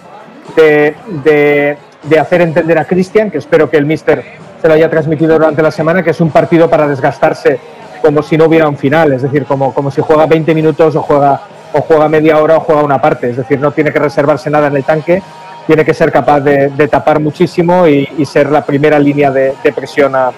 de, de, de hacer entender a Cristian, que espero que el míster se lo haya transmitido durante la semana, que es un partido para desgastarse como si no hubiera un final, es decir, como, como si juega 20 minutos o juega, o juega media hora o juega una parte, es decir, no tiene que reservarse nada en el tanque, tiene que ser capaz de, tapar muchísimo y, ser la primera línea de, de presión a,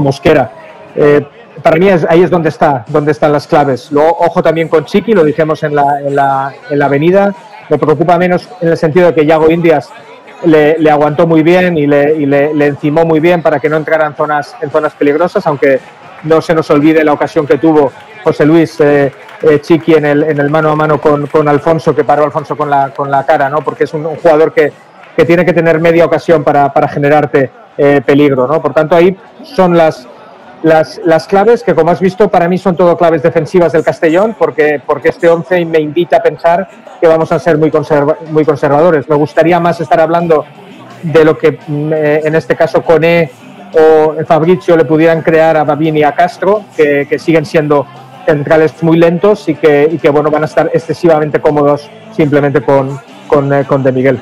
Mosquera. Eh, para mí es, ahí es donde está, donde están las claves. Ojo también con Chiqui, lo dijimos en la, en la, en la avenida, me preocupa menos en el sentido de que Yago Indias le, aguantó muy bien y, le, encimó muy bien para que no entrara en zonas, en zonas peligrosas, aunque no se nos olvide la ocasión que tuvo José Luis eh, eh, Chiqui en el, en el mano a mano con, Alfonso, que paró Alfonso con la, con la cara, ¿no? porque es un, jugador que, tiene que tener media ocasión para, generarte eh, peligro. ¿no? Por tanto, ahí son las, claves que, como has visto, para mí son todo claves defensivas del Castellón, porque, este 11 me invita a pensar que vamos a ser muy, conserva, muy conservadores. Me gustaría más estar hablando de lo que eh, en este caso Cone o Fabricio le pudieran crear a Babini y a Castro, que siguen siendo centrales muy lentos y que, y que bueno, van a estar excesivamente cómodos simplemente con, con, eh, con De Miguel.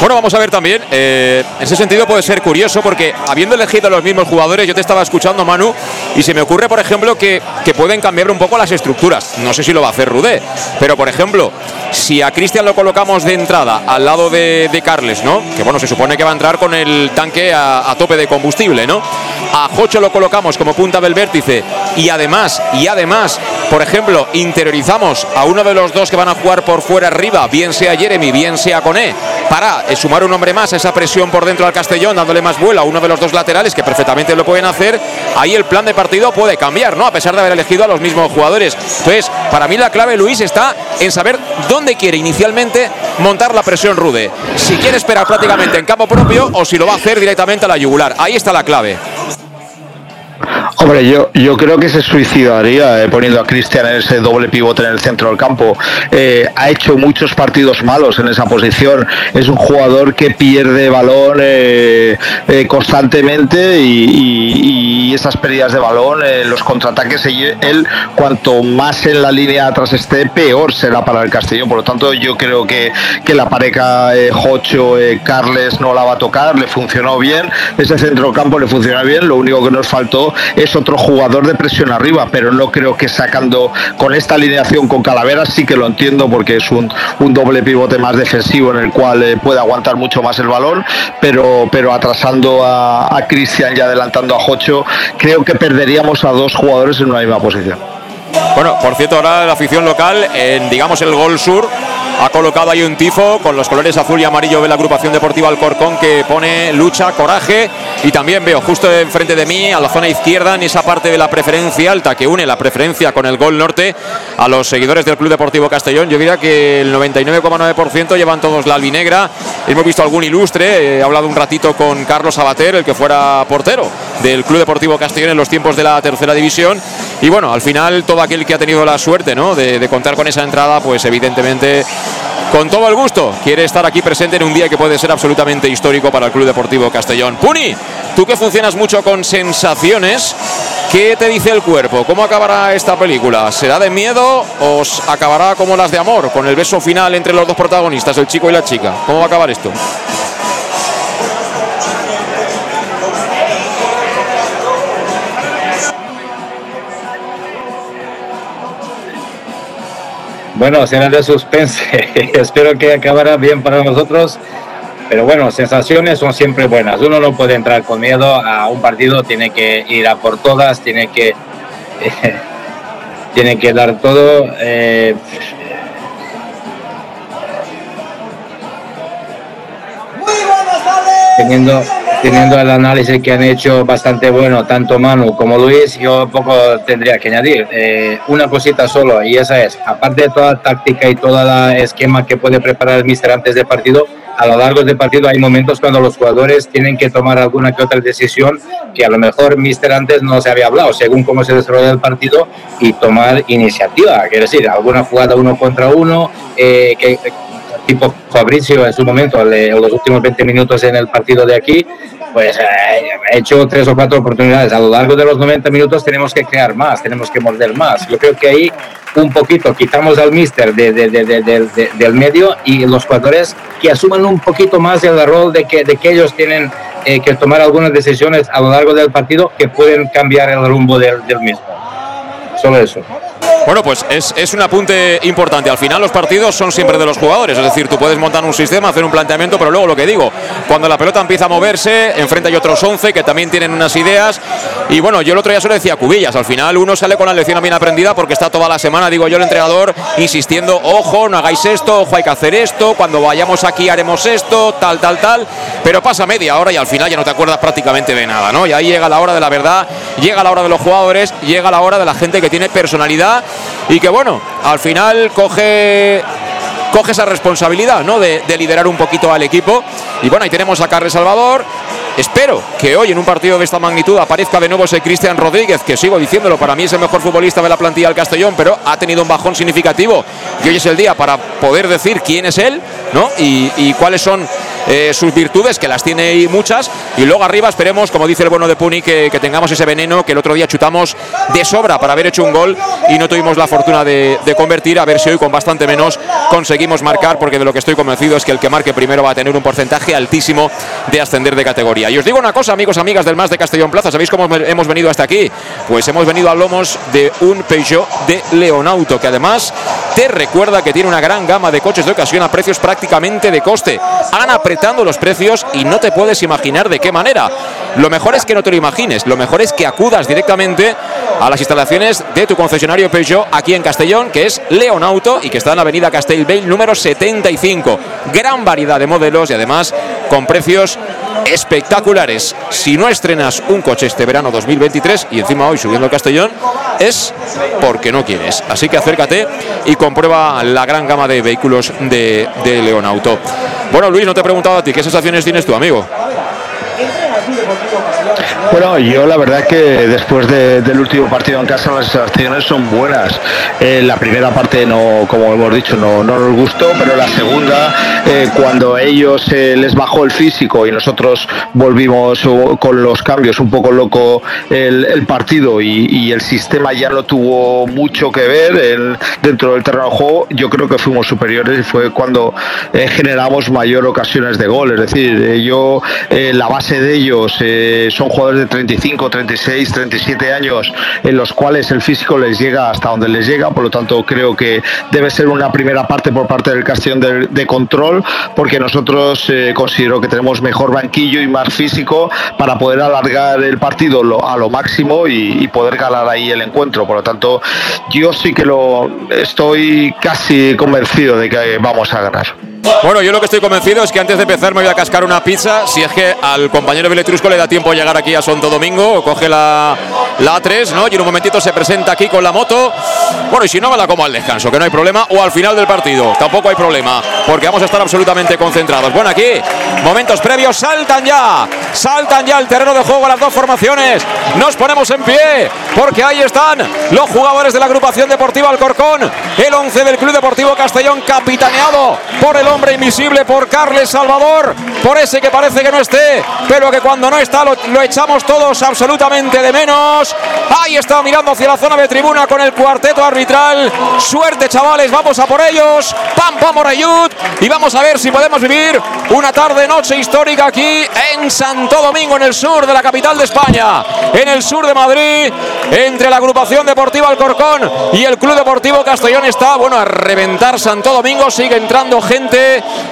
Bueno, vamos a ver también. Eh, en ese sentido puede ser curioso porque habiendo elegido a los mismos jugadores, yo te estaba escuchando, Manu, y se me ocurre, por ejemplo, que, que pueden cambiar un poco las estructuras. No sé si lo va a hacer Rudé, pero por ejemplo, si a Cristian lo colocamos de entrada al lado de, de, Carles, ¿no? Que bueno, se supone que va a entrar con el tanque a, a, tope de combustible, ¿no? A Jocho lo colocamos como punta del vértice y además, y además por ejemplo, interiorizamos a uno de los dos que van a jugar por fuera arriba, bien sea Jeremy, bien sea Coné, para eh, sumar un hombre más a esa presión por dentro al Castellón, dándole más vuelo a uno de los dos laterales que perfectamente lo pueden hacer, ahí el plan de partido puede cambiar, ¿no? A pesar de haber elegido a los mismos jugadores. Entonces, para mí la clave, Luis, está en saber dónde quiere inicialmente montar la presión rude. Si quiere esperar prácticamente en campo propio o si lo va a hacer directamente a la yugular. Ahí está la clave. Hombre, yo, yo creo que se suicidaría eh, poniendo a Cristian en ese doble pivote en el centro del campo. Eh, ha hecho muchos partidos malos en esa posición. Es un jugador que pierde balón eh, constantemente y, esas pérdidas de balón, los contraataques, él cuanto más en la línea atrás esté, peor será para el Castellón. Por lo tanto, yo creo que, que la pareja Jocho, Carles no la va a tocar. Le funcionó bien. Ese centro del campo le funciona bien. Lo único que nos faltó es otro jugador de presión arriba, pero no creo que sacando con esta alineación con Calaveras sí que lo entiendo porque es un, doble pivote más defensivo en el cual eh, puede aguantar mucho más el balón, pero, pero atrasando a, Cristian y adelantando a Jocho, creo que perderíamos a dos jugadores en una misma posición. Bueno, por cierto, ahora la afición local, en digamos el gol sur, ha colocado ahí un tifo con los colores azul y amarillo de la agrupación deportiva Alcorcón que pone lucha, coraje y también veo justo enfrente de mí a la zona izquierda en esa parte de la preferencia alta que une la preferencia con el gol norte a los seguidores del Club Deportivo Castellón. Yo diría que el 99,9% llevan todos la albinegra. Hemos visto algún ilustre, he hablado un ratito con Carlos Abater, el que fuera portero del Club Deportivo Castellón en los tiempos de la tercera división. Y bueno, al final todo aquel que ha tenido la suerte ¿no? de, contar con esa entrada, pues evidentemente con todo el gusto quiere estar aquí presente en un día que puede ser absolutamente histórico para el Club Deportivo Castellón. Puni, tú que funcionas mucho con sensaciones, ¿qué te dice el cuerpo? ¿Cómo acabará esta película? ¿Será de miedo o acabará como las de amor, con el beso final entre los dos protagonistas, el chico y la chica? ¿Cómo va a acabar esto? Bueno, será de suspense. [laughs] Espero que acabará bien para nosotros. Pero bueno, sensaciones son siempre buenas. Uno no puede entrar con miedo a un partido, tiene que ir a por todas, tiene que, [laughs] tiene que dar todo. Eh, teniendo teniendo el análisis que han hecho bastante bueno tanto Manu como Luis, yo poco tendría que añadir. Eh, una cosita solo, y esa es, aparte de toda la táctica y todo el esquema que puede preparar el míster antes del partido, a lo largo del partido hay momentos cuando los jugadores tienen que tomar alguna que otra decisión que a lo mejor míster antes no se había hablado, según cómo se desarrolla el partido, y tomar iniciativa, quiero decir, alguna jugada uno contra uno, eh, que tipo Fabricio en su momento, en los últimos 20 minutos en el partido de aquí, pues eh, ha hecho tres o cuatro oportunidades. A lo largo de los 90 minutos tenemos que crear más, tenemos que morder más. Yo creo que ahí un poquito quitamos al mister de, del medio y los jugadores que asuman un poquito más el rol de que, de que ellos tienen eh, que tomar algunas decisiones a lo largo del partido que pueden cambiar el rumbo del mismo. Solo eso. Bueno, pues es, un apunte importante. Al final los partidos son siempre de los jugadores. Es decir, tú puedes montar un sistema, hacer un planteamiento, pero luego lo que digo, cuando la pelota empieza a moverse, enfrente hay otros 11 que también tienen unas ideas. Y bueno, yo el otro día solo decía Cubillas. Al final uno sale con la lección bien aprendida porque está toda la semana, digo yo, el entrenador insistiendo, ojo, no hagáis esto, ojo, hay que hacer esto, cuando vayamos aquí haremos esto, tal, tal, tal. Pero pasa media hora y al final ya no te acuerdas prácticamente de nada, ¿no? Y ahí llega la hora de la verdad, llega la hora de los jugadores, llega la hora de la gente que tiene personalidad y que bueno, al final coge coge esa responsabilidad ¿no? De, liderar un poquito al equipo. Y bueno, ahí tenemos a Carles Salvador. Espero que hoy en un partido de esta magnitud aparezca de nuevo ese Cristian Rodríguez, que sigo diciéndolo, para mí es el mejor futbolista de la plantilla del Castellón, pero ha tenido un bajón significativo. Y hoy es el día para poder decir quién es él ¿no? y, y cuáles son eh, sus virtudes, que las tiene y muchas. Y luego arriba esperemos, como dice el bueno de Puni, que, tengamos ese veneno que el otro día chutamos de sobra para haber hecho un gol y no tuvimos la fortuna de, convertir. A ver si hoy con bastante menos conseguimos marcar, porque de lo que estoy convencido es que el que marque primero va a tener un porcentaje altísimo de ascender de categoría. Y os digo una cosa, amigos, amigas del Más de Castellón Plaza, ¿sabéis cómo hemos venido hasta aquí? Pues hemos venido a lomos de un Peugeot de Leonauto, que además te recuerda que tiene una gran gama de coches de ocasión a precios prácticamente de coste. Han los precios y no te puedes imaginar de qué manera. Lo mejor es que no te lo imagines, lo mejor es que acudas directamente a las instalaciones de tu concesionario Peugeot aquí en Castellón, que es Leon Auto y que está en la avenida Castellbell número 75. Gran variedad de modelos y además con precios espectaculares. Si no estrenas un coche este verano 2023 y encima hoy subiendo el Castellón, es porque no quieres. Así que acércate y comprueba la gran gama de vehículos de, de León Auto. Bueno, Luis, no te he preguntado a ti, ¿qué sensaciones tienes tú, amigo? Bueno, yo la verdad que después del último partido en casa las sensaciones son buenas. Eh, la primera parte no, como hemos dicho, no, no nos gustó, pero la segunda, eh, cuando ellos eh, les bajó el físico y nosotros volvimos con los cambios un poco loco el, partido y, el sistema ya no tuvo mucho que ver dentro del terreno de juego, yo creo que fuimos superiores y fue cuando generamos mayor ocasiones de gol. Es decir, yo la base de ellos son jugadores de 35, 36, 37 años en los cuales el físico les llega hasta donde les llega, por lo tanto creo que debe ser una primera parte por parte del Castellón de, control, porque nosotros eh, considero que tenemos mejor banquillo y más físico para poder alargar el partido a lo máximo y, y poder ganar ahí el encuentro. Por lo tanto, yo sí que lo estoy casi convencido de que vamos a ganar. Bueno, yo lo que estoy convencido es que antes de empezar me voy a cascar una pizza. Si es que al compañero Beletrusco le da tiempo a llegar aquí a Santo Domingo, coge la, la A3, ¿no? Y en un momentito se presenta aquí con la moto. Bueno, y si no, me la como al descanso, que no hay problema. O al final del partido, tampoco hay problema, porque vamos a estar absolutamente concentrados. Bueno, aquí, momentos previos, saltan ya, saltan ya el terreno de juego las dos formaciones. Nos ponemos en pie, porque ahí están los jugadores de la agrupación deportiva Alcorcón, el 11 del Club Deportivo Castellón, capitaneado por el hombre invisible, por Carles Salvador, por ese que parece que no esté, pero que cuando no está lo, echamos todos absolutamente de menos. Ahí está mirando hacia la zona de tribuna con el cuarteto arbitral. Suerte, chavales, vamos a por ellos. Pam, pam. Y vamos a ver si podemos vivir una tarde-noche histórica aquí en Santo Domingo, en el sur de la capital de España, en el sur de Madrid, entre la agrupación deportiva Alcorcón y el Club Deportivo Castellón. Está, bueno, a reventar Santo Domingo. Sigue entrando gente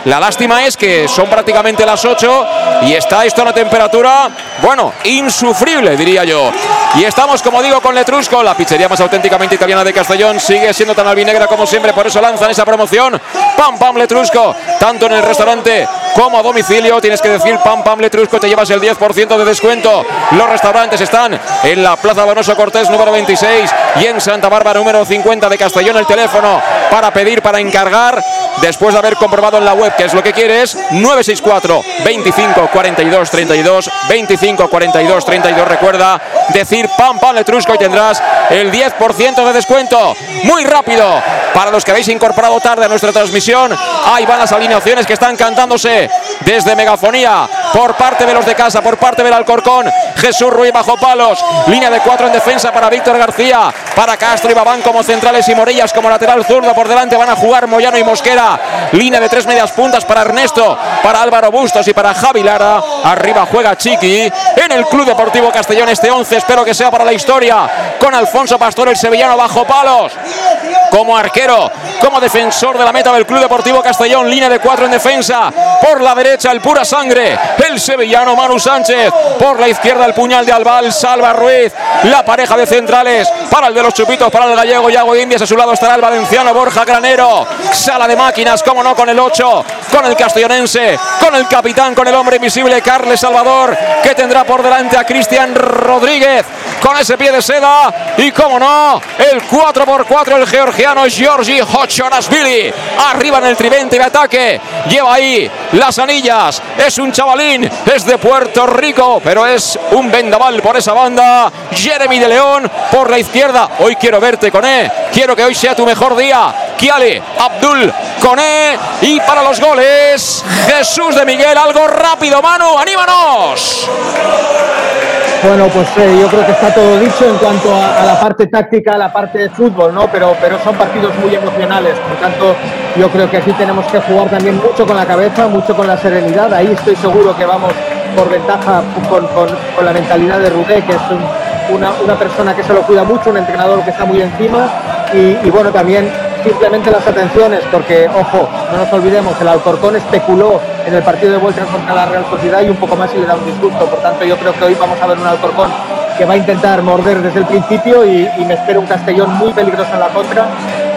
la lástima es que son prácticamente las 8 y está esto a una temperatura, bueno, insufrible, diría yo. Y estamos, como digo, con Letrusco, la pizzería más auténticamente italiana de Castellón. Sigue siendo tan albinegra como siempre, por eso lanzan esa promoción. Pam, pam, Letrusco, tanto en el restaurante como a domicilio. Tienes que decir pam, pam, Letrusco, te llevas el 10% de descuento. Los restaurantes están en la Plaza Donoso Cortés número 26 y en Santa Bárbara número 50 de Castellón. El teléfono para pedir, para encargar, después de haber en la web que es lo que quieres, 964 25 42 32 25 42 32. Recuerda decir pam, pam, Letrusco y tendrás el 10% de descuento. Muy rápido. Para los que habéis incorporado tarde a nuestra transmisión, ahí van las alineaciones que están cantándose desde Megafonía por parte de los de casa, por parte del Alcorcón. Jesús Ruiz bajo palos. Línea de cuatro en defensa para Víctor García, para Castro y Babán como centrales y Morillas como lateral zurdo. Por delante van a jugar Moyano y Mosquera. Línea de tres medias puntas para Ernesto, para Álvaro Bustos y para Javi Lara. Arriba juega Chiqui en el Club Deportivo Castellón este 11. Espero que sea para la historia. Con Alfonso Pastor, el sevillano bajo palos. Como arquero, como defensor de la meta del Club Deportivo Castellón. Línea de cuatro en defensa. Por la derecha, el pura sangre. El sevillano Manu Sánchez. Por la izquierda, el puñal de Albal. Salva Ruiz. La pareja de centrales. Para el de los chupitos, para el gallego Yago Indias. A su lado estará el valenciano Borja Granero. Sala de máquinas, como no, con el 8. Con el castellonense. Con el capitán, con el hombre invisible Carles Salvador. Que tendrá por delante a Cristian Rodríguez. Con ese pie de seda. Y como no, el 4x4, el georgiano Georgi Hochonasvili. Arriba en el tridente de ataque. Lleva ahí las anillas. Es un chavalín. Es de Puerto Rico. Pero es un vendaval por esa banda. Jeremy de León por la izquierda. Hoy quiero verte con E. Quiero que hoy sea tu mejor día. Kiale, Abdul, Coné y para los goles Jesús de Miguel, algo rápido, Manu, anímanos. Bueno, pues eh, yo creo que está todo dicho en cuanto a, la parte táctica, a la parte de fútbol, ¿no? Pero, pero son partidos muy emocionales, por tanto yo creo que aquí tenemos que jugar también mucho con la cabeza, mucho con la serenidad, ahí estoy seguro que vamos por ventaja con, la mentalidad de Rubé, que es una, persona que se lo cuida mucho, un entrenador que está muy encima y bueno, también simplemente las atenciones, porque, ojo, no nos olvidemos, el Alcorcón especuló en el partido de vuelta contra la Real Sociedad y un poco más y le da un disgusto. Por tanto, yo creo que hoy vamos a ver un Alcorcón que va a intentar morder desde el principio y, me espera un Castellón muy peligroso en la contra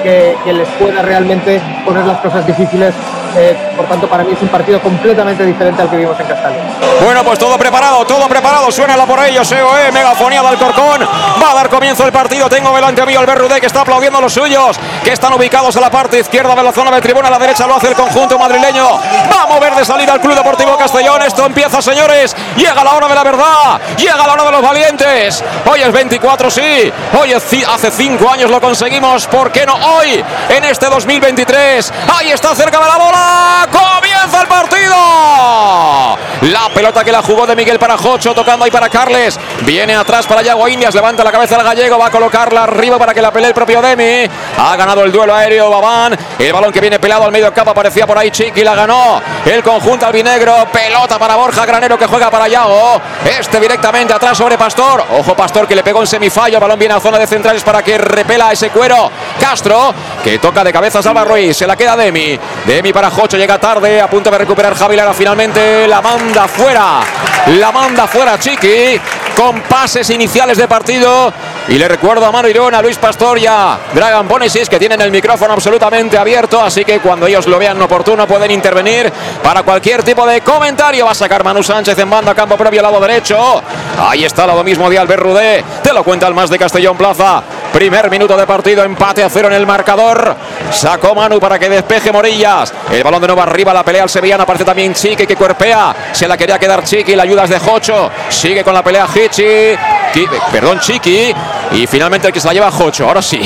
que les pueda realmente poner las cosas difíciles eh, por tanto, para mí es un partido completamente diferente al que vimos en Castalia. Bueno, pues todo preparado, todo preparado. Suena la por ellos, EOE, megafonía del Corcón. Va a dar comienzo el partido. Tengo delante mío el Berrudé que está aplaudiendo a los suyos, que están ubicados a la parte izquierda de la zona de tribuna. A la derecha lo hace el conjunto madrileño. Va a mover de salida al Club Deportivo Castellón. Esto empieza, señores. Llega la hora de la verdad. Llega la hora de los valientes. Hoy es 24, sí. Hoy hace 5 años lo conseguimos. ¿Por qué no hoy? En este 2023. Ahí está cerca de la bola. Comienza el partido. La pelota que la jugó de Miguel para Jocho, tocando ahí para Carles. Viene atrás para Yago Indias, levanta la cabeza al gallego, va a colocarla arriba para que la pelee el propio Demi. Ha ganado el duelo aéreo Babán. El balón que viene pelado al medio campo aparecía por ahí Chiqui, la ganó. El conjunto albinegro, pelota para Borja Granero que juega para Yago. Este directamente atrás sobre Pastor. Ojo Pastor que le pegó en semifallo. balón viene a zona de centrales para que repela ese cuero. Castro que toca de cabeza Salva Ruiz. Se la queda Demi. Demi para Jocho llega tarde, a punto de recuperar Javi Lara finalmente, la manda fuera, la manda fuera Chiqui, con pases iniciales de partido. Y le recuerdo a Mano Irón, a Luis Pastor y a Dragan Bonesis que tienen el micrófono absolutamente abierto, así que cuando ellos lo vean oportuno pueden intervenir para cualquier tipo de comentario. Va a sacar Manu Sánchez en banda, campo previo lado derecho. Ahí está lado mismo de Albert Rudé. Te lo cuenta el más de Castellón Plaza. Primer minuto de partido, empate a cero en el marcador. Sacó Manu para que despeje Morillas. El balón de nuevo arriba, la pelea al sevillano. Aparece también Chiqui que cuerpea. Se la quería quedar Chiqui, la ayuda es de Jocho. Sigue con la pelea Hichi. Perdón, Chiqui. Y finalmente el que se la lleva Jocho. Ahora sí.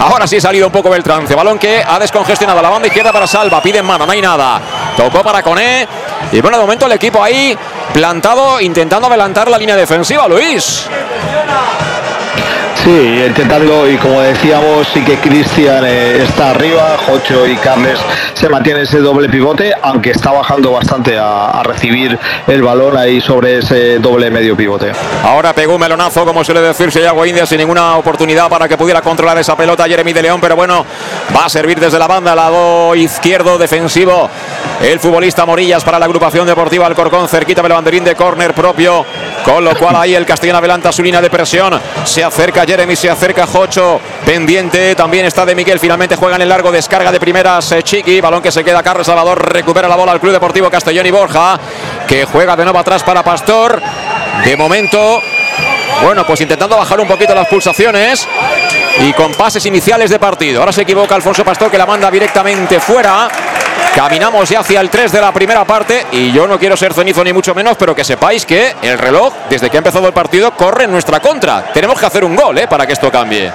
Ahora sí ha salido un poco el trance. Balón que ha descongestionado la banda izquierda para Salva. Pide mano, no hay nada. Tocó para Coné. Y bueno, de momento el equipo ahí plantado intentando adelantar la línea defensiva, Luis. Sí, intentando, y como decíamos, sí que Cristian eh, está arriba, Jocho y Carles se mantiene ese doble pivote, aunque está bajando bastante a, recibir el balón ahí sobre ese doble medio pivote. Ahora pegó un melonazo, como suele decirse Yago India, sin ninguna oportunidad para que pudiera controlar esa pelota Jeremy de León, pero bueno, va a servir desde la banda, lado izquierdo defensivo. El futbolista Morillas para la agrupación deportiva Alcorcón, cerquita del banderín de córner propio, con lo cual ahí el Castellón adelanta su línea de presión, se acerca Jeremy, se acerca Jocho, pendiente, también está de Miguel, finalmente juega en el largo, descarga de primeras eh, Chiqui, balón que se queda Carlos Salvador, recupera la bola al Club Deportivo Castellón y Borja, que juega de nuevo atrás para Pastor, de momento, bueno, pues intentando bajar un poquito las pulsaciones y con pases iniciales de partido. Ahora se equivoca Alfonso Pastor que la manda directamente fuera. Caminamos ya hacia el 3 de la primera parte y yo no quiero ser cenizo ni mucho menos, pero que sepáis que el reloj, desde que ha empezado el partido, corre en nuestra contra. Tenemos que hacer un gol ¿eh? para que esto cambie.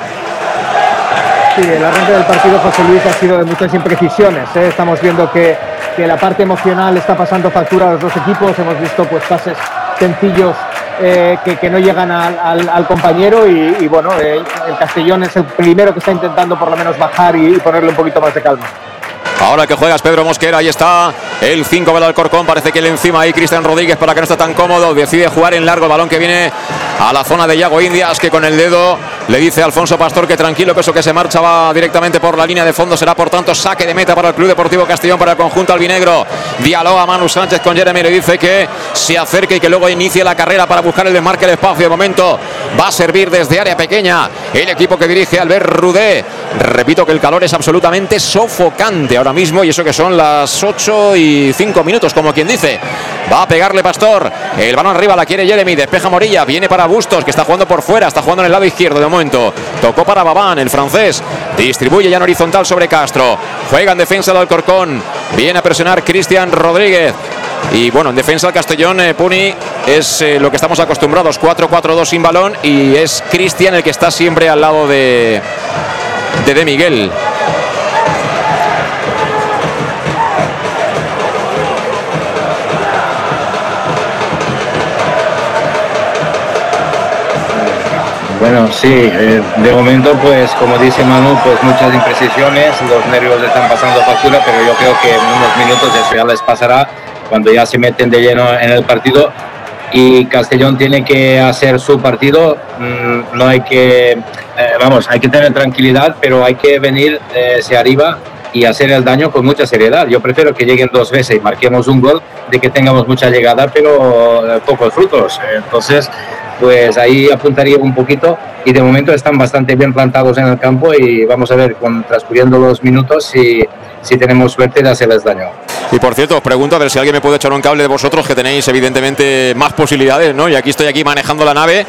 Sí, el arranque del partido, José Luis, ha sido de muchas imprecisiones. ¿eh? Estamos viendo que, que, la parte emocional está pasando factura a los dos equipos. Hemos visto pues pases sencillos eh, que, que, no llegan al, compañero y, bueno, el, el, Castellón es el primero que está intentando por lo menos bajar y ponerle un poquito más de calma. Ahora que juegas Pedro Mosquera, ahí está el 5 del Alcorcón, parece que le encima ahí Cristian Rodríguez para que no esté tan cómodo, decide jugar en largo el balón que viene a la zona de Yago Indias, que con el dedo le dice Alfonso Pastor que tranquilo, que eso que se marcha va directamente por la línea de fondo, será por tanto saque de meta para el Club Deportivo Castellón, para el conjunto albinegro. Dialoga Manu Sánchez con Jeremy, le dice que se acerque y que luego inicie la carrera para buscar el desmarque del espacio. De momento va a servir desde área pequeña el equipo que dirige Albert Rudé. Repito que el calor es absolutamente sofocante ahora mismo y eso que son las 8 y 5 minutos, como quien dice. Va a pegarle Pastor. El balón arriba la quiere Jeremy. Despeja Morilla. Viene para Bustos, que está jugando por fuera. Está jugando en el lado izquierdo de momento. Tocó para Babán, el francés. Distribuye ya en horizontal sobre Castro. Juega en defensa del Alcorcón. Viene a presionar Cristian Rodríguez. Y bueno, en defensa el Castellón, eh, Puni es eh, lo que estamos acostumbrados, 4-4-2 sin balón y es Cristian el que está siempre al lado de De Miguel. Bueno, sí, eh, de momento, pues como dice Manu, pues muchas imprecisiones, los nervios están pasando factura, pero yo creo que en unos minutos eso ya les pasará cuando ya se meten de lleno en el partido y Castellón tiene que hacer su partido, mm, no hay que, eh, vamos, hay que tener tranquilidad, pero hay que venir eh, hacia arriba y hacer el daño con mucha seriedad. Yo prefiero que lleguen dos veces y marquemos un gol de que tengamos mucha llegada, pero pocos frutos. Entonces, pues ahí apuntaría un poquito y de momento están bastante bien plantados en el campo y vamos a ver con transcurriendo los minutos si, si tenemos suerte de hacerles daño. Y por cierto, os pregunto a ver si alguien me puede echar un cable de vosotros que tenéis evidentemente más posibilidades, ¿no? Y aquí estoy aquí manejando la nave.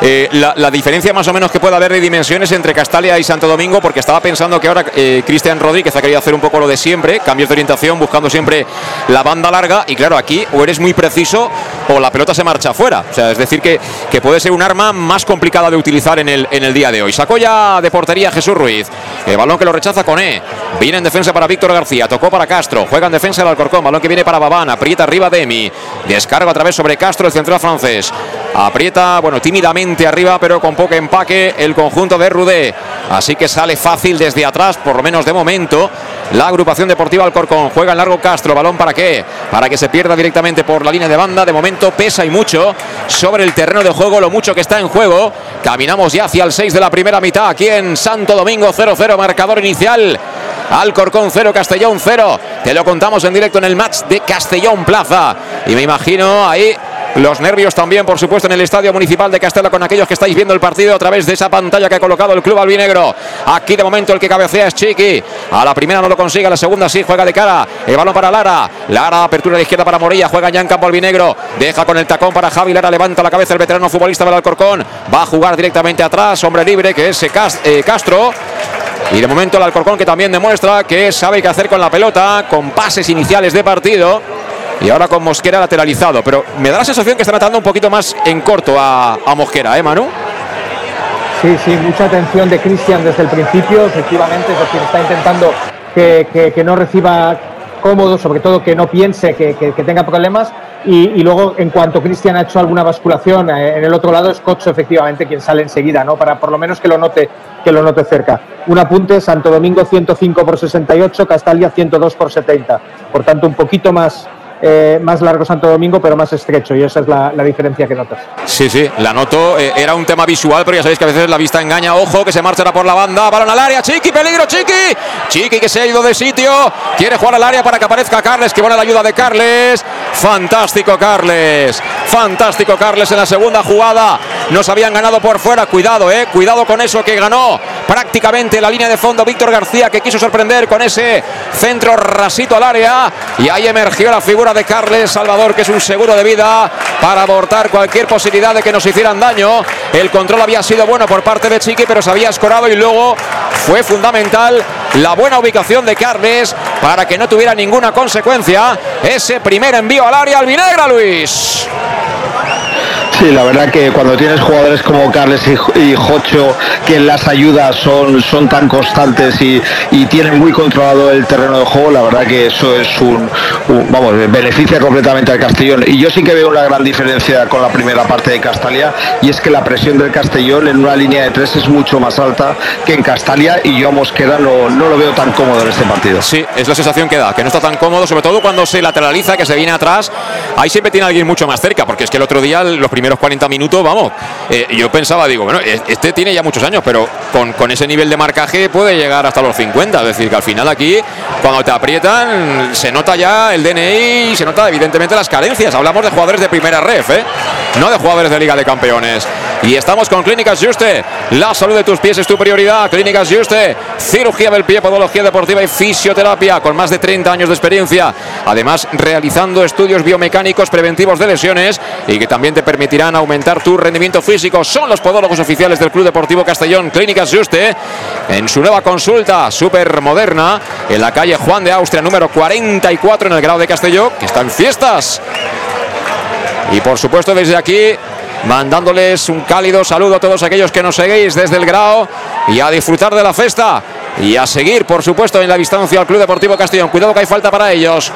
Eh, la, diferencia más o menos que puede haber de dimensiones entre Castalia y Santo Domingo, porque estaba pensando que ahora eh, Cristian Rodríguez ha querido hacer un poco lo de siempre, cambios de orientación, buscando siempre la banda larga. Y claro, aquí o eres muy preciso o la pelota se marcha afuera. O sea, es decir, que, que puede ser un arma más complicada de utilizar en el, en el día de hoy. Sacó ya de portería Jesús Ruiz. El balón que lo rechaza con E. Viene en defensa para Víctor García. Tocó para Castro. Juega en defensa el Alcorcón. Balón que viene para Babán. Aprieta arriba Demi. Descarga a través sobre Castro, el central francés. Aprieta, bueno, tímidamente arriba, pero con poco empaque el conjunto de Rudé. Así que sale fácil desde atrás, por lo menos de momento. La agrupación deportiva Alcorcón juega en largo Castro. Balón para qué? Para que se pierda directamente por la línea de banda. De momento pesa y mucho sobre el terreno de juego, lo mucho que está en juego. Caminamos ya hacia el 6 de la primera mitad aquí en Santo Domingo 0-0, marcador inicial. Alcorcón 0, Castellón 0. Te lo contamos en directo en el match de Castellón Plaza. Y me imagino ahí los nervios también, por supuesto, en el Estadio Municipal de Castelo con aquellos que estáis viendo el partido a través de esa pantalla que ha colocado el club albinegro. Aquí de momento el que cabecea es Chiqui. A la primera no lo consigue, a la segunda sí, juega de cara. El balón para Lara. Lara, apertura de izquierda para Morilla. Juega ya en campo albinegro. Deja con el tacón para Javi. Lara levanta la cabeza el veterano futbolista del Alcorcón. Va a jugar directamente atrás. Hombre libre que es eh, Castro. Y de momento el Alcorcón que también demuestra que sabe qué hacer con la pelota, con pases iniciales de partido. Y ahora con Mosquera lateralizado. Pero me da la sensación que está tratando un poquito más en corto a, Mosquera, ¿eh, Manu? Sí, sí, mucha atención de Cristian desde el principio, efectivamente, es decir, está intentando que, no reciba cómodo, sobre todo que no piense que, tenga problemas. Y, luego, en cuanto Cristian ha hecho alguna basculación eh, en el otro lado, es Cocho efectivamente quien sale enseguida, ¿no? Para por lo menos que lo note, que lo note cerca. Un apunte, Santo Domingo 105 por 68, Castalia 102 por 70. Por tanto, un poquito más eh, más largo Santo Domingo, pero más estrecho, y esa es la, diferencia que notas. Sí, sí, la noto. Eh, era un tema visual, pero ya sabéis que a veces la vista engaña. Ojo, que se marchará por la banda, balón al área, Chiqui, peligro, Chiqui. Chiqui que se ha ido de sitio, quiere jugar al área para que aparezca Carles, que buena la ayuda de Carles. Fantástico, Carles. Fantástico, Carles en la segunda jugada. Nos habían ganado por fuera, cuidado, eh, cuidado con eso que ganó prácticamente la línea de fondo Víctor García, que quiso sorprender con ese centro rasito al área. Y ahí emergió la figura de Carles Salvador, que es un seguro de vida para abortar cualquier posibilidad de que nos hicieran daño. El control había sido bueno por parte de Chiqui, pero se había escorado y luego fue fundamental la buena ubicación de Carles para que no tuviera ninguna consecuencia ese primer envío al área albinegra, Luis. Sí, la verdad que cuando tienes jugadores como Carles y, Jocho que en las ayudas son, son tan constantes y, tienen muy controlado el terreno de juego, la verdad que eso es un, vamos, beneficia completamente al Castellón. Y yo sí que veo una gran diferencia con la primera parte de Castalia y es que la presión del Castellón en una línea de tres es mucho más alta que en Castalia y yo a Mosquera no, no lo veo tan cómodo en este partido. Sí, es la sensación que da, que no está tan cómodo, sobre todo cuando se lateraliza, que se viene atrás, ahí siempre tiene alguien mucho más cerca, porque es que el otro día los primeros primeros 40 minutos, vamos, eh, yo pensaba, digo, bueno, este tiene ya muchos años, pero con, con, ese nivel de marcaje puede llegar hasta los 50. Es decir, que al final aquí, cuando te aprietan, se nota ya el DNI y se nota evidentemente las carencias. Hablamos de jugadores de primera ref, ¿eh? no de jugadores de Liga de Campeones. Y estamos con Clínicas Juste. La salud de tus pies es tu prioridad. Clínicas Juste. Cirugía del pie, podología deportiva y fisioterapia con más de 30 años de experiencia. Además, realizando estudios biomecánicos preventivos de lesiones y que también te permiten irán a aumentar tu rendimiento físico. Son los podólogos oficiales del Club Deportivo Castellón, Clínicas Juste, en su nueva consulta súper moderna en la calle Juan de Austria, número 44 en el grado de Castellón, que está en fiestas. Y por supuesto desde aquí mandándoles un cálido saludo a todos aquellos que nos seguís desde el grado y a disfrutar de la fiesta y a seguir, por supuesto, en la distancia al Club Deportivo Castellón. Cuidado que hay falta para ellos.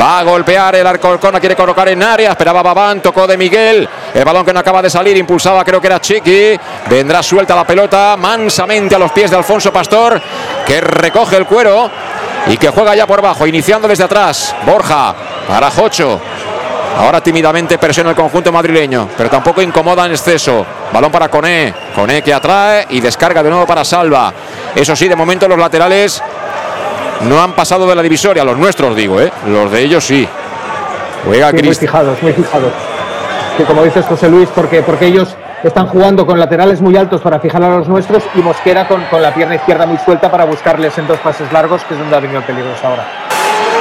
Va a golpear el Alcorcón, quiere colocar en área. Esperaba Babán, tocó de Miguel. El balón que no acaba de salir, impulsaba, creo que era Chiqui. Vendrá suelta la pelota mansamente a los pies de Alfonso Pastor, que recoge el cuero y que juega ya por bajo, iniciando desde atrás. Borja para Jocho. Ahora tímidamente presiona el conjunto madrileño, pero tampoco incomoda en exceso. Balón para Coné. Coné que atrae y descarga de nuevo para Salva. Eso sí, de momento los laterales no han pasado de la divisoria, los nuestros digo, ¿eh? los de ellos sí. Juega muy fijados, muy fijados. que como dices José Luis, porque, porque ellos están jugando con laterales muy altos para fijar a los nuestros y Mosquera con, con la pierna izquierda muy suelta para buscarles en dos pases largos, que es donde ha venido el peligro ahora.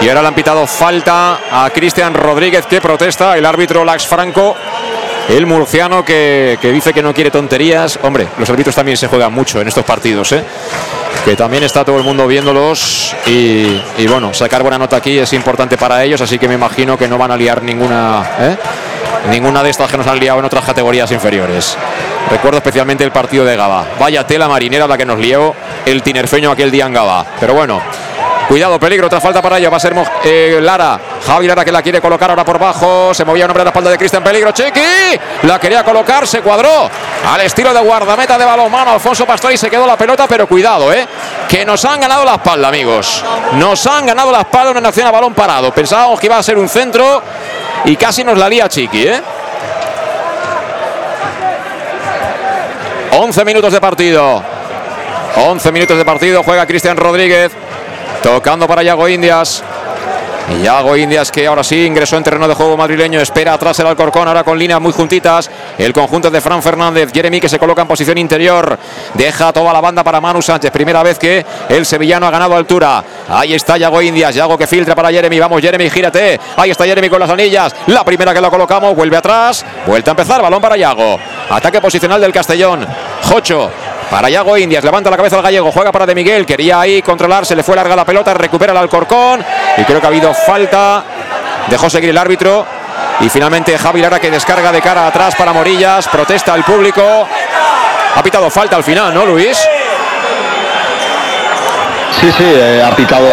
Y ahora le han pitado falta a Cristian Rodríguez que protesta, el árbitro Lax Franco. El murciano que, que, dice que no quiere tonterías. Hombre, los árbitros también se juegan mucho en estos partidos, ¿eh? que también está todo el mundo viéndolos y, bueno, sacar buena nota aquí es importante para ellos, así que me imagino que no van a liar ninguna, ¿eh? ninguna de estas que nos han liado en otras categorías inferiores. Recuerdo especialmente el partido de Gaba. Vaya tela marinera la que nos lió el tinerfeño aquel día en Gaba. Pero bueno, Cuidado, peligro, otra falta para ello. Va a ser eh, Lara. Javi Lara que la quiere colocar ahora por bajo. Se movía un hombre a la espalda de Cristian Peligro. Chiqui. La quería colocar, se cuadró. Al estilo de guardameta de balonmano. Alfonso Pastor y se quedó la pelota, pero cuidado, eh. Que nos han ganado la espalda, amigos. Nos han ganado la espalda una nación a balón parado. Pensábamos que iba a ser un centro y casi nos la lía Chiqui, eh. 11 minutos de partido. 11 minutos de partido. Juega Cristian Rodríguez. Tocando para Yago Indias. Yago Indias que ahora sí ingresó en terreno de juego madrileño. Espera atrás el Alcorcón. Ahora con líneas muy juntitas. El conjunto de Fran Fernández. Jeremy que se coloca en posición interior. Deja toda la banda para Manu Sánchez. Primera vez que el sevillano ha ganado altura. Ahí está Yago Indias. Yago que filtra para Jeremy. Vamos Jeremy, gírate. Ahí está Jeremy con las anillas. La primera que la colocamos. Vuelve atrás. Vuelta a empezar. Balón para Yago. Ataque posicional del Castellón. Jocho para Yago Indias, levanta la cabeza al gallego, juega para De Miguel, quería ahí controlar, se le fue larga la pelota, recupera el Alcorcón y creo que ha habido falta, dejó seguir el árbitro y finalmente Javi Lara que descarga de cara atrás para Morillas, protesta al público, ha pitado falta al final, ¿no Luis? Sí, sí, eh, ha pitado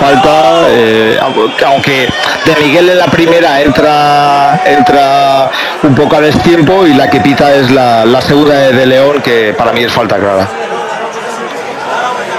falta, eh, aunque de Miguel en la primera entra entra un poco a destiempo y la que pita es la, la segunda de, de, León, que para mí es falta clara.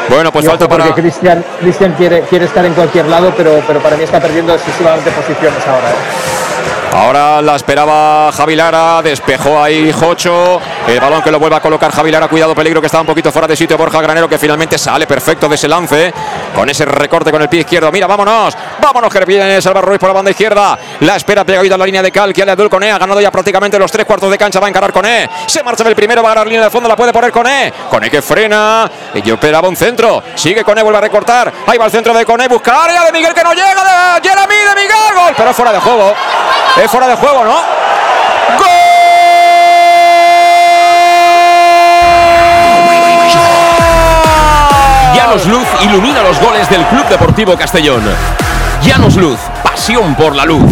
Bueno, pues falta para... Cristian, Cristian quiere, quiere estar en cualquier lado, pero, pero para mí está perdiendo excesivamente posiciones ahora. ¿eh? Ahora la esperaba Javi Lara, despejó ahí Jocho, el balón que lo vuelve a colocar Javi Lara, cuidado peligro que estaba un poquito fuera de sitio Borja Granero que finalmente sale perfecto de ese lance, con ese recorte con el pie izquierdo, mira, vámonos, vámonos que viene Salvar Ruiz por la banda izquierda, la espera pegadita a la línea de Cal, que Abdul Cone ha ganado ya prácticamente los tres cuartos de cancha, va a encarar Cone, se marcha el primero, va a ganar línea de fondo, la puede poner Cone, Cone que frena, y yo esperaba un centro, sigue Cone, vuelve a recortar, ahí va el centro de Cone, busca área de Miguel que no llega, de Jeremy de Miguel, pero fuera de juego, es fuera de juego, ¿no? ¡Gol! Llanos Luz ilumina los goles del Club Deportivo Castellón. Llanos Luz, pasión por la luz.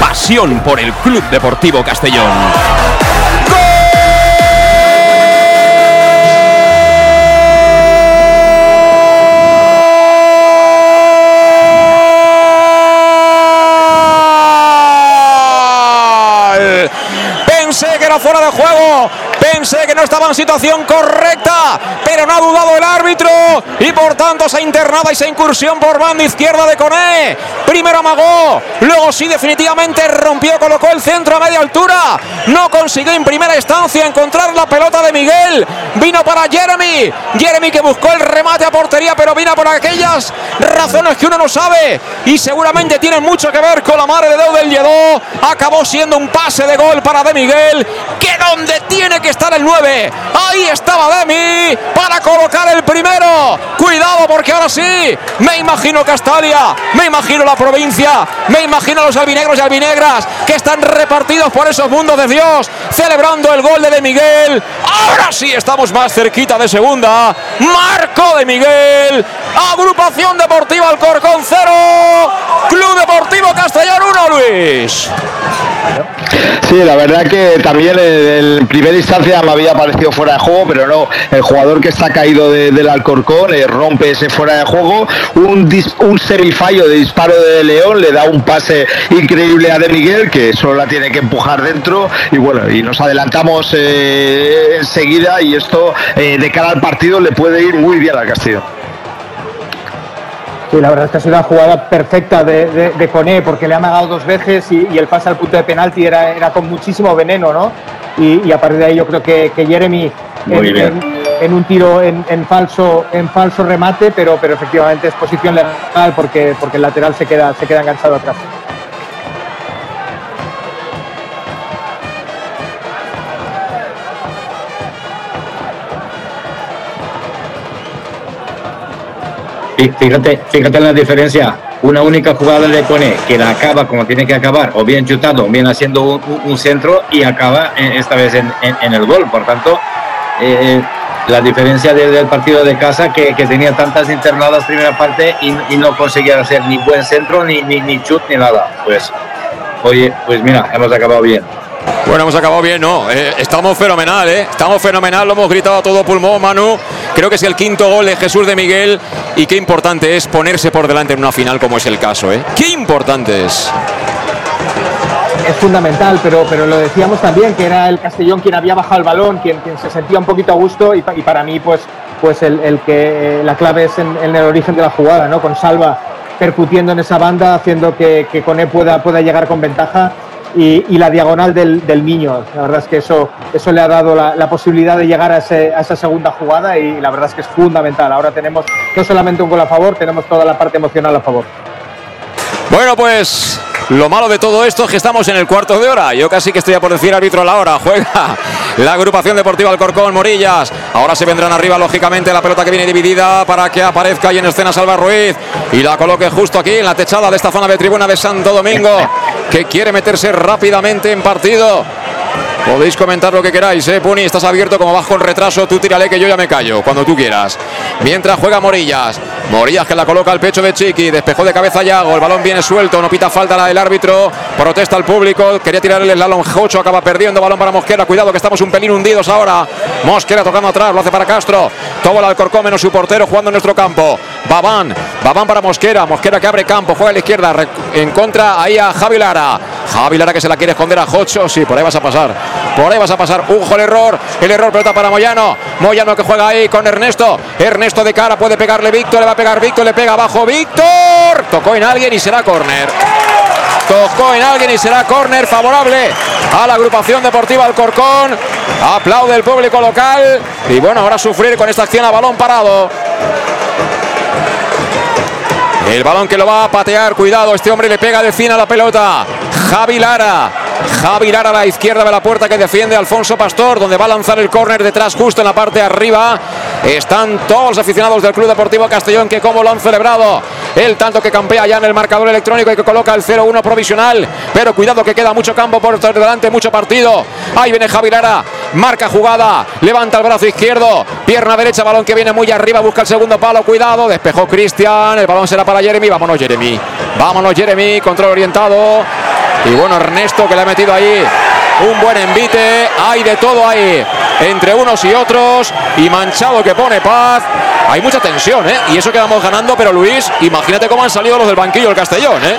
Pasión por el Club Deportivo Castellón. Fuera de juego. Pensé que no estaba en situación correcta, pero no ha dudado el árbitro y por tanto esa internada y esa incursión por banda izquierda de Coné. Primero amagó, luego sí definitivamente rompió, colocó el centro a media altura. No consiguió en primera instancia encontrar la pelota de Miguel. Vino para Jeremy. Jeremy que buscó el remate a portería, pero vino por aquellas razones que uno no sabe y seguramente tienen mucho que ver con la madre de Deu del Lledó. Acabó siendo un pase de gol para De Miguel, donde tiene que estar el 9. Ahí estaba Demi para colocar el primero. Cuidado porque ahora sí, me imagino Castalia, me imagino la provincia, me imagino los albinegros y albinegras que están repartidos por esos mundos de Dios, celebrando el gol de De Miguel. Ahora sí estamos más cerquita de segunda. Marco de Miguel. Agrupación Deportiva Alcorcón 0. Club Deportivo Castellón 1, Luis. Sí, la verdad que también en primera instancia me había parecido fuera de juego, pero no, el jugador que está caído de, del Alcorcón eh, rompe ese fuera de juego, un, un semifallo de disparo de León, le da un pase increíble a De Miguel, que solo la tiene que empujar dentro, y bueno, y nos adelantamos eh, enseguida, y esto eh, de cara al partido le puede ir muy bien al Castillo. Sí, la verdad es que ha sido una jugada perfecta de, de, de Coné porque le ha amagado dos veces y, y, el pase al punto de penalti era, era con muchísimo veneno, ¿no? Y, y, a partir de ahí yo creo que, que Jeremy en, en, en, un tiro en, en, falso en falso remate, pero, pero efectivamente es posición legal porque, porque el lateral se queda, se queda enganchado atrás. Fíjate, fíjate en la diferencia. Una única jugada le pone que la acaba como tiene que acabar, o bien chutado, o bien haciendo un, centro y acaba eh, esta vez en, el gol. Por tanto, eh, la diferencia del, partido de casa que, tenía tantas internadas primera parte y, no conseguía hacer ni buen centro, ni, ni, ni chut, ni nada. Pues, oye, pues mira, hemos acabado bien. Bueno, hemos acabado bien, ¿no? Eh, estamos fenomenal, ¿eh? Estamos fenomenal, lo hemos gritado a todo pulmón, Manu. Creo que es el quinto gol de Jesús de Miguel y qué importante es ponerse por delante en una final como es el caso, ¿eh? Qué importante es. Es fundamental, pero, pero lo decíamos también, que era el Castellón quien había bajado el balón, quien, quien se sentía un poquito a gusto y, para mí, pues, pues el, que eh, la clave es en, el origen de la jugada, ¿no? Con Salva percutiendo en esa banda, haciendo que, que Cone pueda, pueda llegar con ventaja y, la diagonal del, del, niño. La verdad es que eso, eso le ha dado la, posibilidad de llegar a, esa segunda jugada y la verdad es que es fundamental. Ahora tenemos no solamente un gol a favor, tenemos toda la parte emocional a favor. Bueno, pues lo malo de todo esto es que estamos en el cuarto de hora. Yo casi que estoy a por decir árbitro a la hora. Juega la agrupación deportiva Alcorcón, Morillas. Ahora se vendrán arriba, lógicamente, la pelota que viene dividida para que aparezca ahí en escena Salva Ruiz y la coloque justo aquí en la techada de esta zona de tribuna de Santo Domingo, que quiere meterse rápidamente en partido. Podéis comentar lo que queráis, ¿eh? Puni, estás abierto como bajo con retraso. Tú tírale que yo ya me callo cuando tú quieras. Mientras juega Morillas. Morillas que la coloca al pecho de Chiqui. Despejó de cabeza Yago. El balón viene suelto. No pita falta la del árbitro. Protesta al público. Quería tirarle el slalom Jocho. Acaba perdiendo. Balón para Mosquera. Cuidado que estamos un pelín hundidos ahora. Mosquera tocando atrás. Lo hace para Castro. Todo el Alcorcón menos su portero jugando en nuestro campo. Babán. Babán para Mosquera. Mosquera que abre campo. Juega a la izquierda. En contra ahí a Javi Lara. Javi Lara que se la quiere esconder a Jocho. Sí, por ahí vas a pasar. Por ahí vas a pasar. Ujo el error. El error pelota para Moyano. Moyano que juega ahí con Ernesto. Ernesto de cara puede pegarle Víctor. Le va a pegar Víctor. Le pega abajo Víctor. Tocó en alguien y será córner. Tocó en alguien y será córner favorable a la agrupación deportiva Alcorcón. Aplaude el público local. Y bueno, ahora sufrir con esta acción a balón parado. El balón que lo va a patear, cuidado, este hombre le pega de fin a la pelota. Javi Lara. Javi Lara a la izquierda de la puerta que defiende Alfonso Pastor, donde va a lanzar el córner detrás justo en la parte de arriba. Están todos los aficionados del Club Deportivo Castellón que como lo han celebrado. El tanto que campea ya en el marcador electrónico y que coloca el 0-1 provisional. Pero cuidado que queda mucho campo por delante, mucho partido. Ahí viene Javi Lara. Marca jugada. Levanta el brazo izquierdo. Pierna derecha, balón que viene muy arriba. Busca el segundo palo. Cuidado. Despejó Cristian. El balón será para Jeremy. Vámonos, Jeremy. Vámonos, Jeremy. Control orientado. Y bueno, Ernesto que le ha metido ahí un buen envite. Hay de todo ahí entre unos y otros. Y Manchado que pone paz. Hay mucha tensión, ¿eh? Y eso quedamos ganando, pero Luis, imagínate cómo han salido los del banquillo del Castellón, ¿eh?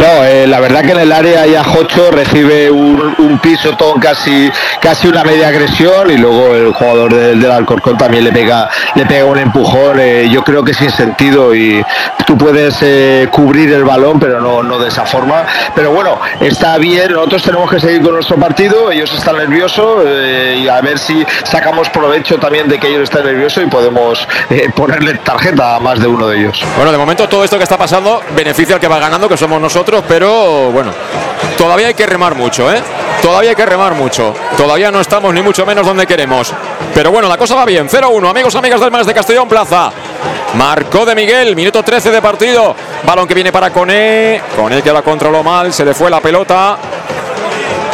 No, eh, la verdad que en el área ya Jocho recibe un, piso todo casi casi una media agresión y luego el jugador del, Alcorcón también le pega le pega un empujón. Eh, yo creo que sin sentido y tú puedes eh, cubrir el balón, pero no, no de esa forma. Pero bueno, está bien. Nosotros tenemos que seguir con nuestro partido. Ellos están nerviosos y a ver si sacamos provecho también de que ellos están nerviosos y podemos ponerle tarjeta a más de uno de ellos. Bueno, de momento todo esto que está pasando beneficia al que va ganando, que somos nosotros pero bueno, todavía hay que remar mucho, ¿eh? Todavía hay que remar mucho. Todavía no estamos ni mucho menos donde queremos. Pero bueno, la cosa va bien. 0-1, amigos, amigas del Más de Castellón Plaza. Marcó de Miguel, minuto 13 de partido. Balón que viene para Coné. Coné que la controló mal, se le fue la pelota.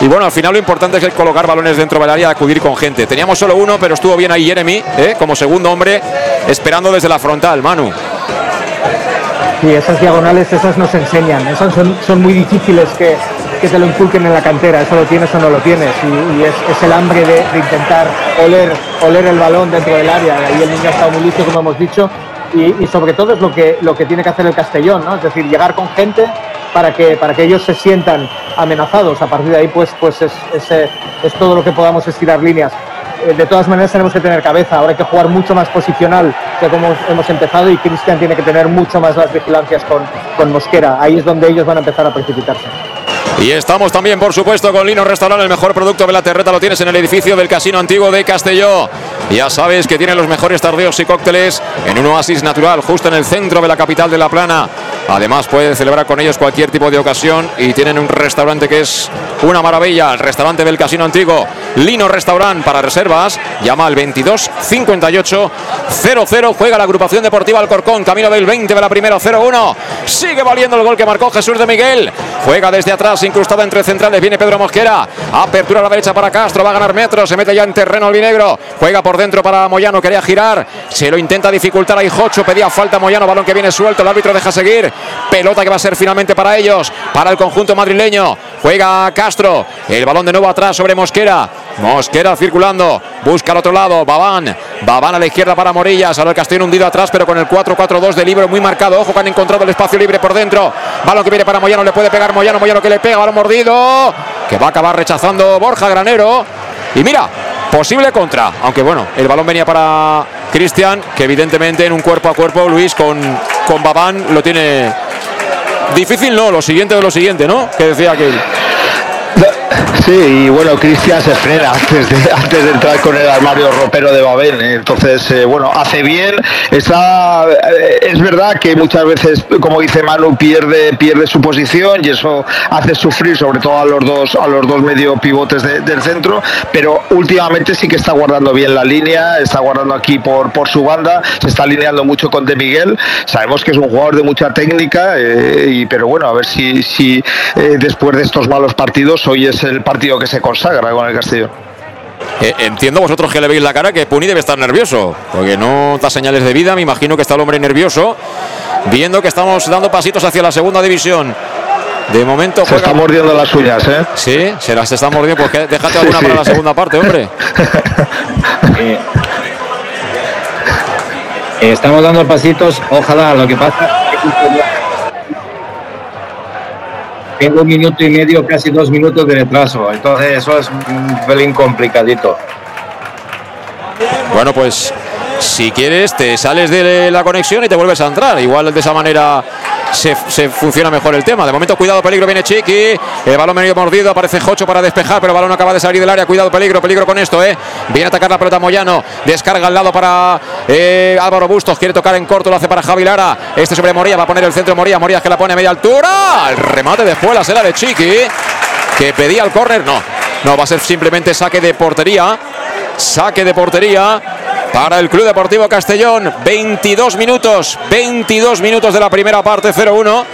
Y bueno, al final lo importante es colocar balones dentro del área acudir con gente. Teníamos solo uno, pero estuvo bien ahí Jeremy, ¿eh? como segundo hombre, esperando desde la frontal. Manu. Y esas diagonales, esas nos enseñan, esas son, muy difíciles que, que, te lo inculquen en la cantera, eso lo tienes o no lo tienes, y, es, el hambre de, intentar oler, oler el balón dentro del área, y el niño ha estado muy listo, como hemos dicho, y, sobre todo es lo que, lo que tiene que hacer el Castellón, ¿no? es decir, llegar con gente para que, para que ellos se sientan amenazados, a partir de ahí pues, pues es, es, es todo lo que podamos estirar líneas. Eh, de todas maneras tenemos que tener cabeza, ahora hay que jugar mucho más posicional que como hemos empezado y Cristian tiene que tener mucho más las vigilancias con, con Mosquera, ahí es donde ellos van a empezar a precipitarse. Y estamos también, por supuesto, con Lino Restaurant, el mejor producto de la terreta lo tienes en el edificio del Casino Antiguo de Castelló. Ya sabes que tiene los mejores tardeos y cócteles en un oasis natural, justo en el centro de la capital de La Plana. Además, puedes celebrar con ellos cualquier tipo de ocasión y tienen un restaurante que es una maravilla, el restaurante del Casino Antiguo. Lino Restaurant para reservas, llama al 22 58 00. Juega la agrupación deportiva Alcorcón, camino del 20 de la primera 0-1. Sigue valiendo el gol que marcó Jesús de Miguel. Juega desde atrás, incrustada entre centrales. Viene Pedro Mosquera. Apertura a la derecha para Castro. Va a ganar metros. Se mete ya en terreno albinegro. Juega por dentro para Moyano. Quería girar. Se lo intenta dificultar ahí Jocho. Pedía falta Moyano. Balón que viene suelto. El árbitro deja seguir. Pelota que va a ser finalmente para ellos. Para el conjunto madrileño. Juega Castro. El balón de nuevo atrás sobre Mosquera. Mosquera circulando. Busca al otro lado. Babán. Babán a la izquierda para Morillas. Ahora el Castillo hundido atrás, pero con el 4-4-2 de libro muy marcado. Ojo que han encontrado el espacio libre por dentro. Balón que viene para Moyano. Le puede pegar Moyano. Moyano que le pega. Balón mordido. Que va a acabar rechazando Borja Granero. Y mira, posible contra. Aunque bueno, el balón venía para Cristian, que evidentemente en un cuerpo a cuerpo Luis con, con Babán lo tiene difícil, no, lo siguiente de lo siguiente, ¿no? Que decía aquel. Sí, y bueno, Cristian se frena antes de, antes de entrar con el armario ropero de Babel. Entonces, eh, bueno, hace bien. Eh, es verdad que muchas veces, como dice Manu, pierde, pierde su posición y eso hace sufrir sobre todo a los dos, a los dos medio pivotes de- del centro, pero últimamente sí que está guardando bien la línea, está guardando aquí por, por su banda, se está alineando mucho con De Miguel. Sabemos que es un jugador de mucha técnica, eh, y, pero bueno, a ver si, si después de estos malos partidos, hoy es el partido que se consagra con el Castillo. Eh, entiendo vosotros que le veis la cara que Puni debe estar nervioso, porque no da señales de vida. Me imagino que está el hombre nervioso, viendo que estamos dando pasitos hacia la segunda división. De momento Se está mordiendo las uñas, ¿eh? Sí, se las está mordiendo. Pues déjate alguna [laughs] Sí, para la segunda parte, hombre. Eh, estamos dando pasitos, ojalá, lo que pasa es que tengo un minuto y medio, casi dos minutos de retraso, entonces eso es un pelín complicadito. Bueno, pues si quieres, te sales de la conexión y te vuelves a entrar. Igual de esa manera se, funciona mejor el tema. De momento, cuidado, peligro, viene Chiqui. El balón medio mordido, aparece Jocho para despejar, pero el balón acaba de salir del área. Cuidado, peligro, peligro con esto, ¿eh? Viene a atacar la pelota Moyano. Descarga al lado para eh, Álvaro Bustos. Quiere tocar en corto, lo hace para Javi Lara. Este sobre Moría, va a poner el centro Moría. Morías que la pone a media altura. El remate de Juelas era de Chiqui, que pedía el córner. No, no, va a ser simplemente saque de portería. Saque de portería para el Club Deportivo Castellón. 22 minutos, 22 minutos de la primera parte, 0-1.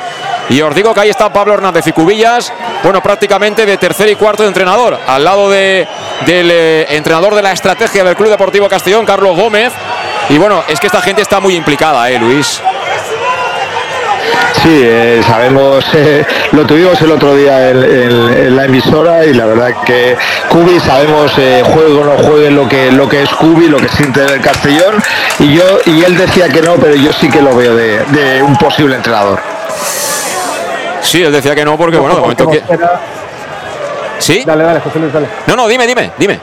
Y os digo que ahí está Pablo Hernández y Cubillas, bueno, prácticamente de tercer y cuarto de entrenador, al lado de, del eh, entrenador de la estrategia del Club Deportivo Castellón, Carlos Gómez. Y bueno, es que esta gente está muy implicada, ¿eh, Luis? Sí, eh, sabemos, eh, lo tuvimos el otro día en, en- en la emisora y la verdad que Cubi sabemos eh, juegue o no juegue lo que lo que es Cubi, lo que siente el Castellón y yo y él decía que no, pero yo sí que lo veo de, de un posible entrenador. Sí, él decía que no, porque bueno, de momento que. ¿Sí? Dale, dale, José Luis, dale. No, no, dime, dime, dime.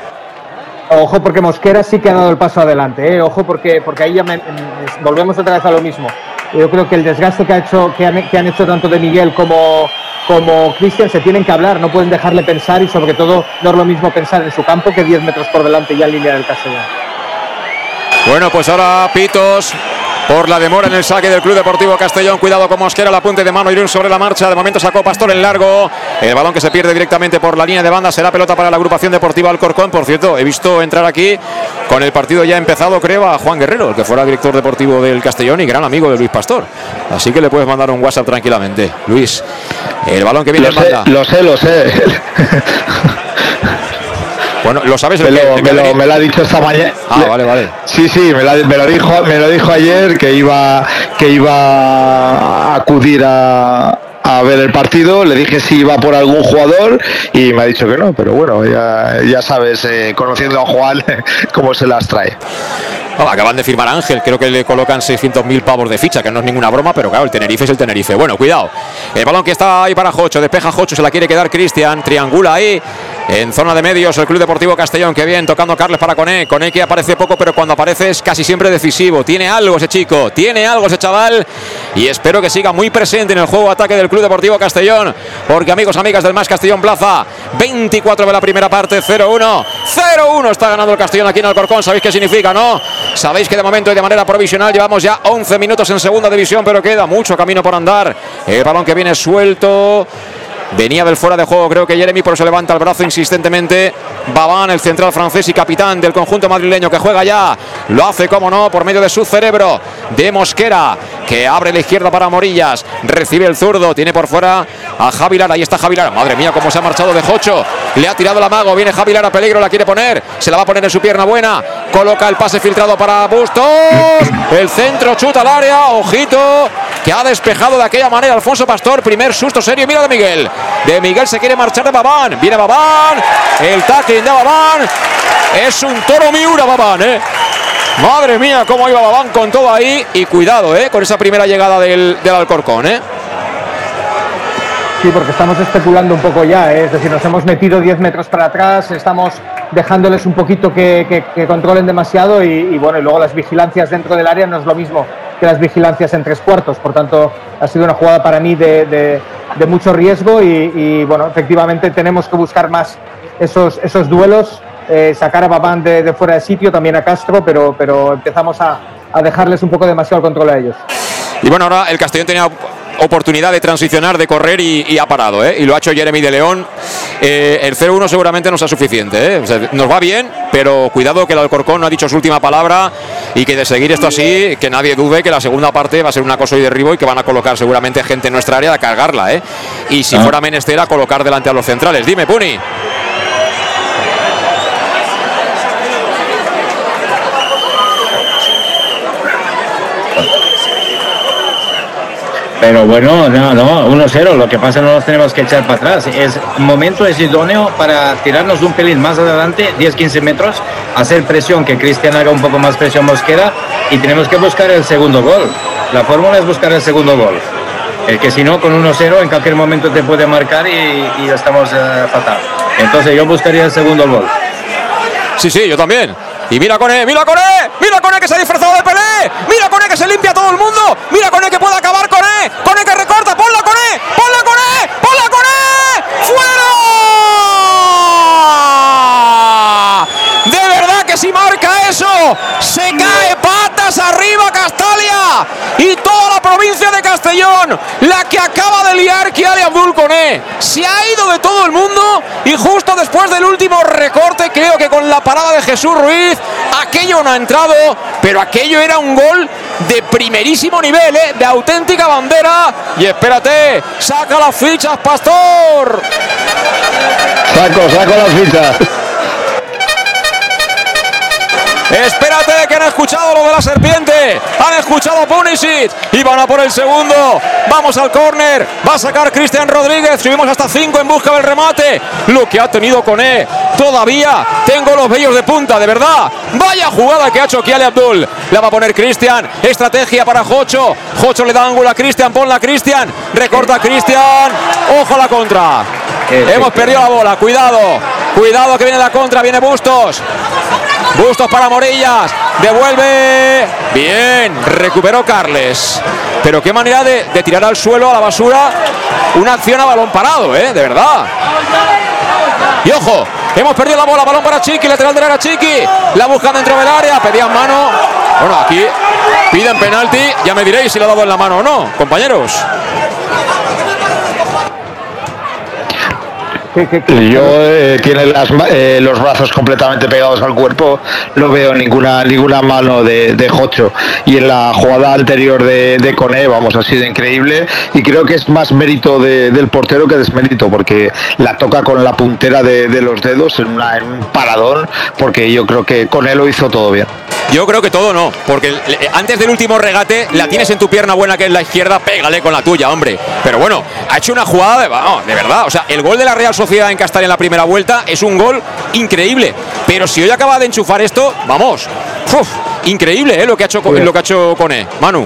Ojo porque Mosquera sí que ha dado el paso adelante, ¿eh? ojo porque, porque ahí ya me- me- volvemos otra vez a lo mismo. Yo creo que el desgaste que, ha hecho, que, han, hecho tanto de Miguel como, como Cristian se tienen que hablar, no pueden dejarle pensar y sobre todo no es lo mismo pensar en su campo que 10 metros por delante ya en línea del Castellón. Bueno, pues ahora Pitos por la demora en el saque del Club Deportivo Castellón. Cuidado con Mosquera, la punte de mano Irún sobre la marcha. De momento sacó Pastor en largo. El balón que se pierde directamente por la línea de banda será pelota para la agrupación deportiva Alcorcón. Por cierto, he visto entrar aquí con el partido ya empezado, creo, a Juan Guerrero, el que fuera director deportivo del Castellón y gran amigo de Luis Pastor. Así que le puedes mandar un WhatsApp tranquilamente. Luis, el balón que viene Lo en sé, banda. lo sé, lo sé. [laughs] Bueno, lo sabes. Me lo, me lo- me lo ha dicho esta mañana. Ah, vale, vale. Sí, sí, me, la- me lo dijo, me lo dijo ayer que iba, que iba a acudir a, a ver el partido. Le dije si iba por algún jugador y me ha dicho que no. Pero bueno, ya, ya sabes, eh, conociendo a Juan, [laughs] cómo se las trae. Ah, acaban de firmar Ángel, creo que le colocan 600.000 pavos de ficha, que no es ninguna broma, pero claro, el Tenerife es el Tenerife. Bueno, cuidado. El balón que está ahí para Jocho, despeja Jocho, se la quiere quedar Cristian, triangula ahí. En zona de medios, el Club Deportivo Castellón, que bien, tocando Carles para Coné. Coné que aparece poco, pero cuando aparece es casi siempre decisivo. Tiene algo ese chico, tiene algo ese chaval. Y espero que siga muy presente en el juego ataque del Club Deportivo Castellón. Porque amigos, amigas del Más Castellón Plaza, 24 de la primera parte, 0-1. 0-1 está ganando el Castellón aquí en Alcorcón. ¿Sabéis qué significa, no? Sabéis que de momento y de manera provisional llevamos ya 11 minutos en segunda división, pero queda mucho camino por andar. El balón que viene suelto. Venía del fuera de juego, creo que Jeremy, por eso levanta el brazo insistentemente. Babán, el central francés y capitán del conjunto madrileño que juega ya. Lo hace, como no, por medio de su cerebro de Mosquera, que abre la izquierda para Morillas. Recibe el zurdo, tiene por fuera a Javilar. Ahí está Javilar. Madre mía, cómo se ha marchado de Jocho. Le ha tirado la mago. Viene Javilar a peligro, la quiere poner. Se la va a poner en su pierna buena. Coloca el pase filtrado para Bustos. El centro chuta al área. Ojito, que ha despejado de aquella manera Alfonso Pastor. Primer susto serio. Mira de Miguel. De Miguel se quiere marchar de Babán. Viene Babán. El tackling de Babán. Es un toro Miura Babán, ¿eh? Madre mía, cómo iba Babán con todo ahí. Y cuidado, ¿eh? Con esa primera llegada del, Alcorcón, ¿eh? Sí, porque estamos especulando un poco ya, ¿eh? es decir, nos hemos metido 10 metros para atrás, estamos dejándoles un poquito que controlen demasiado y, y bueno, y luego las vigilancias dentro del área no es lo mismo que las vigilancias en tres cuartos, por tanto ha sido una jugada para mí de, mucho riesgo y, bueno, efectivamente tenemos que buscar más esos, duelos, eh, sacar a Babán de, fuera de sitio, también a Castro, pero, pero empezamos a, a dejarles un poco demasiado el control a ellos. Y bueno, ahora el Castellón tenía oportunidad de transicionar, de correr y, y ha parado, ¿eh? Y lo ha hecho Jeremy de León. Eh, el 0-1 seguramente no sea suficiente, ¿eh? O sea, nos va bien, pero cuidado que el Alcorcón no ha dicho su última palabra y que de seguir esto así, que nadie dude que la segunda parte va a ser un acoso y derribo y que van a colocar seguramente gente en nuestra área a cargarla, ¿eh? Y si Ah. fuera menester a colocar delante a los centrales. Dime, Puni. Pero bueno, no, no, 1-0. Lo que pasa no nos tenemos que echar para atrás. Es momento es idóneo para tirarnos un pelín más adelante, 10-15 metros, hacer presión, que Cristian haga un poco más presión Mosquera y tenemos que buscar el segundo gol. La fórmula es buscar el segundo gol. El que si no, con 1-0 en cualquier momento te puede marcar y, y estamos eh, fatal. Entonces yo buscaría el segundo gol. Sí, sí, yo también. Y mira Cone, mira Cone, mira Cone que se ha disfrazado de Pelé, mira Cone que se limpia todo el mundo, mira Cone que puede acabar Cone, Cone que recorta, ponla Cone, ponla Cone, ponla Cone, fuera. De verdad que si marca eso, se cae patas arriba Y toda la provincia de Castellón, la que acaba de liar Kiali Abdul Cone. Se ha ido de todo el mundo y justo después del último recorte, creo que con la parada de Jesús Ruiz, aquello no ha entrado, pero aquello era un gol de primerísimo nivel, ¿eh? de auténtica bandera. Y espérate, saca las fichas, Pastor. Saco, saco las fichas. Espérate que han escuchado lo de la serpiente. Han escuchado Punisic y van a por el segundo. Vamos al córner. Va a sacar Cristian Rodríguez. Subimos hasta 5 en busca del remate. Lo que ha tenido con E. Todavía tengo los vellos de punta, de verdad. Vaya jugada que ha hecho Kiale Abdul. La va a poner Cristian. Estrategia para Jocho. Jocho le da ángulo a Cristian. Ponla a Cristian. Recorta Cristian. Ojo a la contra. Hemos perdido la bola. Cuidado. Cuidado que viene la contra. Viene Bustos. Bustos para Morillas. Devuelve. Bien. Recuperó Carles. Pero qué manera de, de tirar al suelo a la basura una acción a balón parado, ¿eh? De verdad. Y ojo, hemos perdido la bola, balón para Chiqui, lateral del área Chiqui, la busca dentro del área, pedían mano. Bueno, aquí piden penalti, ya me diréis si lo ha dado en la mano o no, compañeros. Yo eh, tiene las eh, los brazos completamente pegados al cuerpo, no veo ninguna ninguna mano de, de Jocho. Y en la jugada anterior de, de Cone, vamos, ha sido increíble. Y creo que es más mérito de- del portero que desmérito, porque la toca con la puntera de, de los dedos en, una- en un paradón, porque yo creo que Cone lo hizo todo bien. Yo creo que todo no, porque le- antes del último regate la tienes en tu pierna buena que es la izquierda, pégale con la tuya, hombre. Pero bueno, ha hecho una jugada de, vamos, de verdad. O sea, el gol de la Real Sociedad en Castalia en la primera vuelta es un gol increíble. Pero si hoy acaba de enchufar esto, vamos, uf, increíble ¿eh? lo que ha hecho Co- lo que ha hecho Cone. Manu.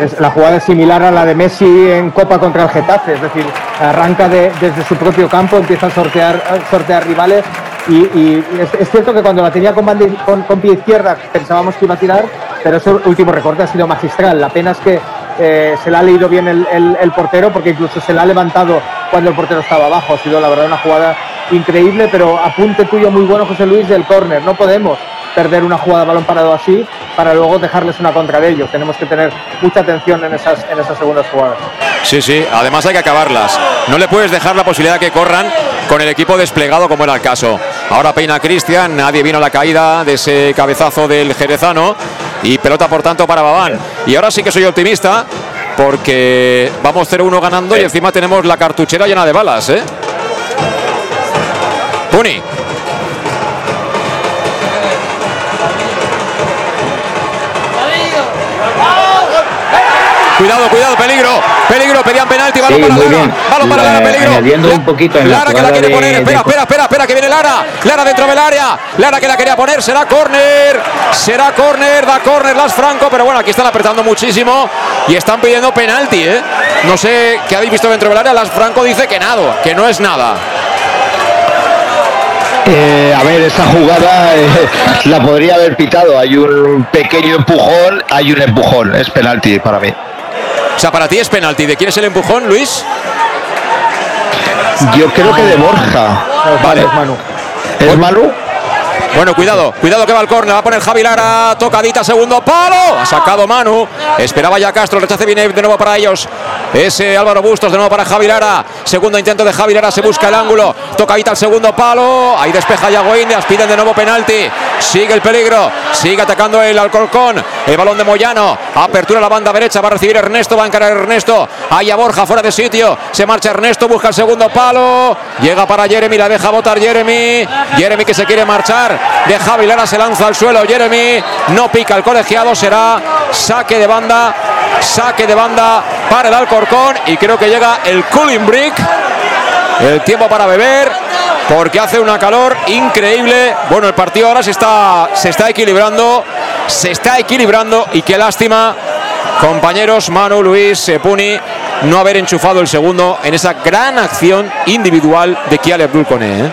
Es- la jugada es similar a la de Messi en Copa contra el Getafe, es decir, arranca de- desde su propio campo, empieza a sortear, a sortear rivales y, y es, es cierto que cuando la tenía con, bande- con- con pie izquierda pensábamos que iba a tirar, pero ese último recorte ha sido magistral. La pena es que eh, se le ha leído bien el, el- el portero porque incluso se la ha levantado cuando el portero estaba abajo. Ha sido la verdad una jugada increíble, pero apunte tuyo muy bueno, José Luis, del córner. No podemos perder una jugada de balón parado así para luego dejarles una contra de ellos. Tenemos que tener mucha atención en esas, en esas segundas jugadas. Sí, sí, además hay que acabarlas. No le puedes dejar la posibilidad que corran con el equipo desplegado como era el caso. Ahora peina Cristian, nadie vino a la caída de ese cabezazo del jerezano y pelota por tanto para Babán. Y ahora sí que soy optimista porque vamos 0-1 ganando y encima tenemos la cartuchera llena de balas, ¿eh? Puni. Cuidado, cuidado, peligro, peligro, pedían penalti, balón Sí, para Lara, bien. balón para Lara, peligro. añadiendo un poquito en la Lara que la quiere de- poner, espera, de- espera, espera, espera, que viene Lara, Lara dentro del área, Lara que la quería poner, será córner, será córner, da córner Las Franco, pero bueno, aquí están apretando muchísimo y están pidiendo penalti, ¿eh? No sé qué habéis visto dentro del área, Las Franco dice que nada, que no es nada. Eh, a ver, esa jugada eh, la podría haber pitado. Hay un pequeño empujón, hay un empujón. Es penalti para mí. O sea, para ti es penalti, ¿de quién es el empujón, Luis? Yo creo que de Borja. Vale. ¿Es Manu? Bueno, cuidado, cuidado que va al córner, va a poner Javi Lara, tocadita, segundo palo, ha sacado Manu, esperaba ya Castro, el rechace viene de nuevo para ellos, ese Álvaro Bustos de nuevo para Javi Lara, segundo intento de Javi Lara, se busca el ángulo, tocadita el segundo palo, ahí despeja Yago Indias, piden de nuevo penalti, sigue el peligro, sigue atacando el Alcorcón, el balón de Moyano, apertura a la banda derecha, va a recibir Ernesto, va a encarar Ernesto, ahí a Borja fuera de sitio, se marcha Ernesto, busca el segundo palo, llega para Jeremy, la deja botar Jeremy, Jeremy que se quiere marchar, de Javi Lara se lanza al suelo. Jeremy, no pica. El colegiado, será saque de banda, saque de banda para el Alcorcón. Y creo que llega el cooling break, el tiempo para beber, porque hace una calor increíble. Bueno, el partido ahora se está, se está equilibrando, se está equilibrando y qué lástima, compañeros Manu, Luis, eh, Puni, no haber enchufado el segundo en esa gran acción individual de Kiale Abdul Kone, ¿eh?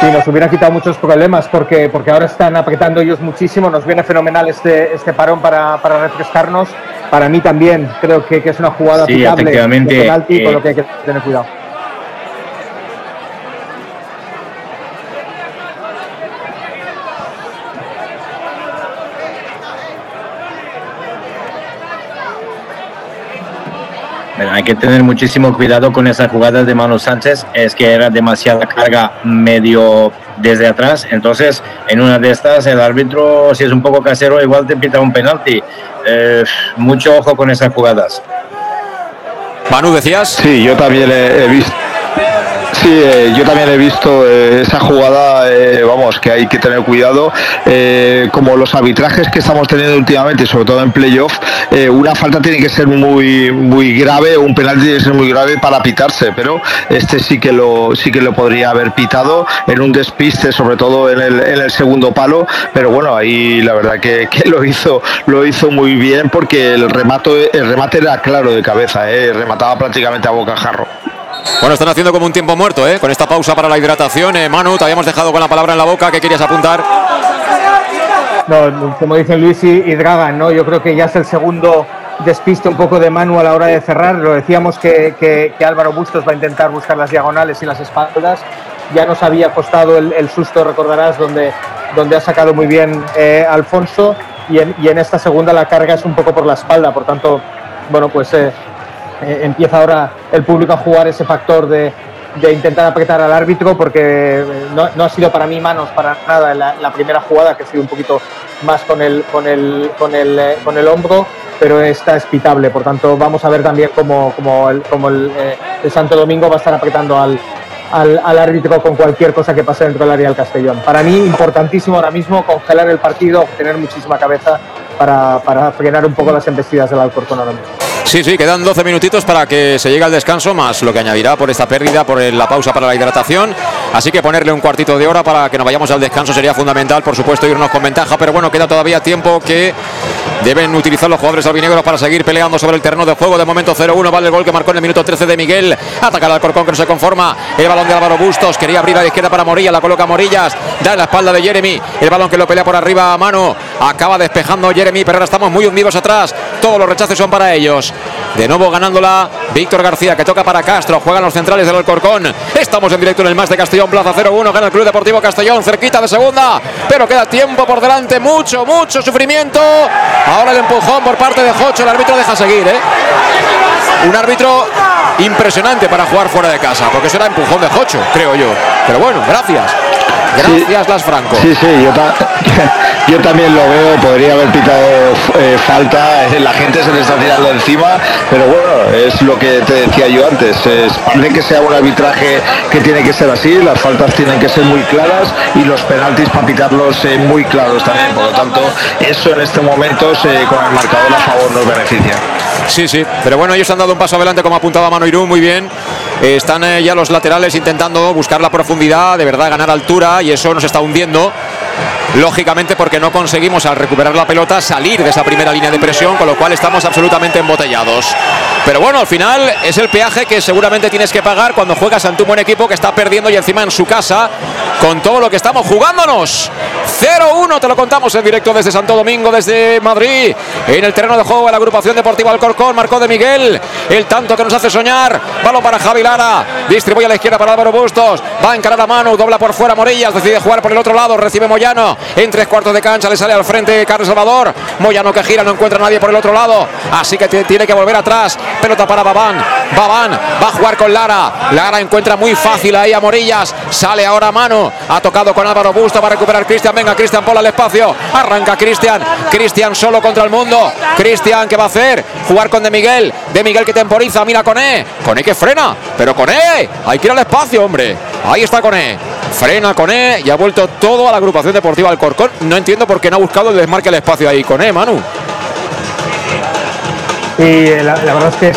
Sí, nos hubiera quitado muchos problemas porque, porque ahora están apretando ellos muchísimo. Nos viene fenomenal este, este parón para, para refrescarnos. Para mí también creo que, que es una jugada Sí, de penalti, con eh, lo que hay que tener cuidado. Bueno, hay que tener muchísimo cuidado con esas jugadas de Manu Sánchez. Es que era demasiada carga medio desde atrás. Entonces, en una de estas, el árbitro, si es un poco casero, igual te pita un penalti. Eh, mucho ojo con esas jugadas. Manu, decías. Sí, yo también he, he visto. Sí, eh, yo también he visto eh, esa jugada, eh, vamos, que hay que tener cuidado. como los arbitrajes que estamos teniendo últimamente, sobre todo en playoff, una falta tiene que ser muy muy grave, un penalti tiene que ser muy grave para pitarse, pero este sí que lo sí que lo podría haber pitado en un despiste, sobre todo en el, en el segundo palo, pero bueno, ahí la verdad que, que lo hizo lo hizo muy bien porque el remate el remate era claro de cabeza, remataba prácticamente a bocajarro. Bueno, están haciendo como un tiempo muerto, ¿eh? Con esta pausa para la hidratación. Eh, Manu, te habíamos dejado con la palabra en la boca. ¿Qué querías apuntar? No, como dicen Luis y, y Dragan, ¿no? yo creo que ya es el segundo despiste un poco de Manu a la hora de cerrar. Lo decíamos que, que- que Álvaro Bustos va a intentar buscar las diagonales y las espaldas. Ya nos había costado el, el susto, recordarás, donde, donde ha sacado muy bien eh, Alfonso. Y en, y en esta segunda la carga es un poco por la espalda. Por tanto, bueno, pues eh, eh, empieza ahora el público a jugar ese factor de, intentar apretar al árbitro porque eh, no, ha sido para mí manos para nada la, primera jugada que ha sido un poquito más con el con el con el, eh, con el hombro pero esta es pitable por tanto vamos a ver también cómo, cómo el, Santo Domingo va a estar apretando al, al, árbitro con cualquier cosa que pase dentro del área del Castellón. Para mí, importantísimo ahora mismo congelar el partido, tener muchísima cabeza para, para frenar un poco las embestidas del Alcorcón ahora. Sí, sí, quedan 12 minutitos para que se llegue al descanso, más lo que añadirá por esta pérdida, por la pausa para la hidratación. Así que ponerle un cuartito de hora para que nos vayamos al descanso sería fundamental, por supuesto, irnos con ventaja. Pero bueno, queda todavía tiempo que deben utilizar los jugadores albinegros para seguir peleando sobre el terreno de juego. De momento 0-1, vale el gol que marcó en el minuto 13 de Miguel. Ataca al Alcorcón que no se conforma. El balón de Álvaro Bustos, quería abrir a la izquierda para Morilla, la coloca Morillas, da en la espalda de Jeremy. El balón que lo pelea por arriba a mano. Acaba despejando Jeremy, pero ahora estamos muy hundidos atrás. todos los rechaces son para ellos. De nuevo ganándola Víctor García, que toca para Castro. Juegan los centrales del Alcorcón. Estamos en directo en el más de Castellón, Plaza 0-1. Gana el Club Deportivo Castellón, cerquita de segunda. Pero queda tiempo por delante. Mucho, mucho sufrimiento. Ahora el empujón por parte de Jocho. El árbitro deja seguir, ¿eh? Un árbitro impresionante para jugar fuera de casa, porque será empujón de Jocho, creo yo. Pero bueno, gracias. Gracias, Las Franco. Sí, sí, yo, [laughs] yo también lo veo, podría haber pitado eh, falta, eh, la gente se le está tirando encima, pero bueno, es lo que te decía yo antes, es, parece que sea un arbitraje que tiene que ser así, las faltas tienen que ser muy claras y los penaltis para pitarlos eh, muy claros también, por lo tanto, eso en este momento con el marcador a favor nos beneficia. Sí, sí, pero bueno, ellos han dado un paso adelante como apuntaba Mano Irún, muy bien. Eh, están eh, ya los laterales intentando buscar la profundidad, de verdad ganar altura y eso nos está hundiendo. Lógicamente porque no conseguimos al recuperar la pelota salir de esa primera línea de presión, con lo cual estamos absolutamente embotellados. Pero bueno, al final es el peaje que seguramente tienes que pagar cuando juegas ante un buen equipo que está perdiendo y encima en su casa con todo lo que estamos jugándonos. 0-1 te lo contamos en directo desde Santo Domingo, desde Madrid. En el terreno de juego de la agrupación deportiva Alcorcón, marcó de Miguel. El tanto que nos hace soñar. Balón para Javi Lara. Distribuye a la izquierda para Álvaro Bustos. Va a encarar a mano, dobla por fuera Morillas. Decide jugar por el otro lado. Recibe Moyano. En tres cuartos de cancha le sale al frente Carlos Salvador. Moyano que gira, no encuentra a nadie por el otro lado. Así que tiene que volver atrás. Pelota para Babán. Babán va a jugar con Lara. Lara encuentra muy fácil ahí a Morillas. Sale ahora a mano. Ha tocado con Álvaro Busto para recuperar Cristian. Venga, Cristian, por el espacio. Arranca Cristian. Cristian solo contra el mundo. Cristian, ¿qué va a hacer? Jugar con De Miguel. De Miguel que temporiza. Mira Coné. Coné que frena. Pero Coné. Hay que ir al espacio, hombre. Ahí está Coné. Frena Coné y ha vuelto todo a la agrupación deportiva Alcorcón. No entiendo por qué no ha buscado el desmarque al espacio ahí. Coné, Manu. Y la, la verdad es que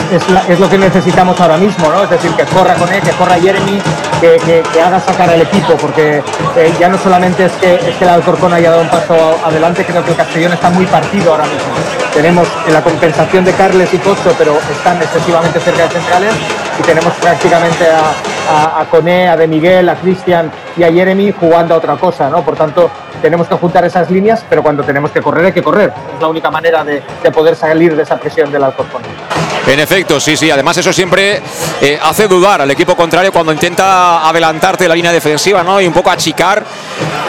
es, lo que necesitamos ahora mismo, ¿no? Es decir, que corra con él, que corra Jeremy, que, que- haga sacar al equipo, porque eh, ya no solamente es que, es que el Alcorcón haya dado un paso adelante, creo que el Castellón está muy partido ahora mismo. Tenemos en la compensación de Carles y Cocho, pero están excesivamente cerca de centrales, y tenemos prácticamente a, a, a Coné, a De Miguel, a Cristian y a Jeremy jugando a otra cosa, ¿no? Por tanto, tenemos que juntar esas líneas, pero cuando tenemos que correr, hay que correr. Es la única manera de, de poder salir de esa presión del Alcorcón. En efecto, sí, sí. Además, eso siempre eh, hace dudar al equipo contrario cuando intenta adelantarte de la línea defensiva, ¿no? Y un poco achicar.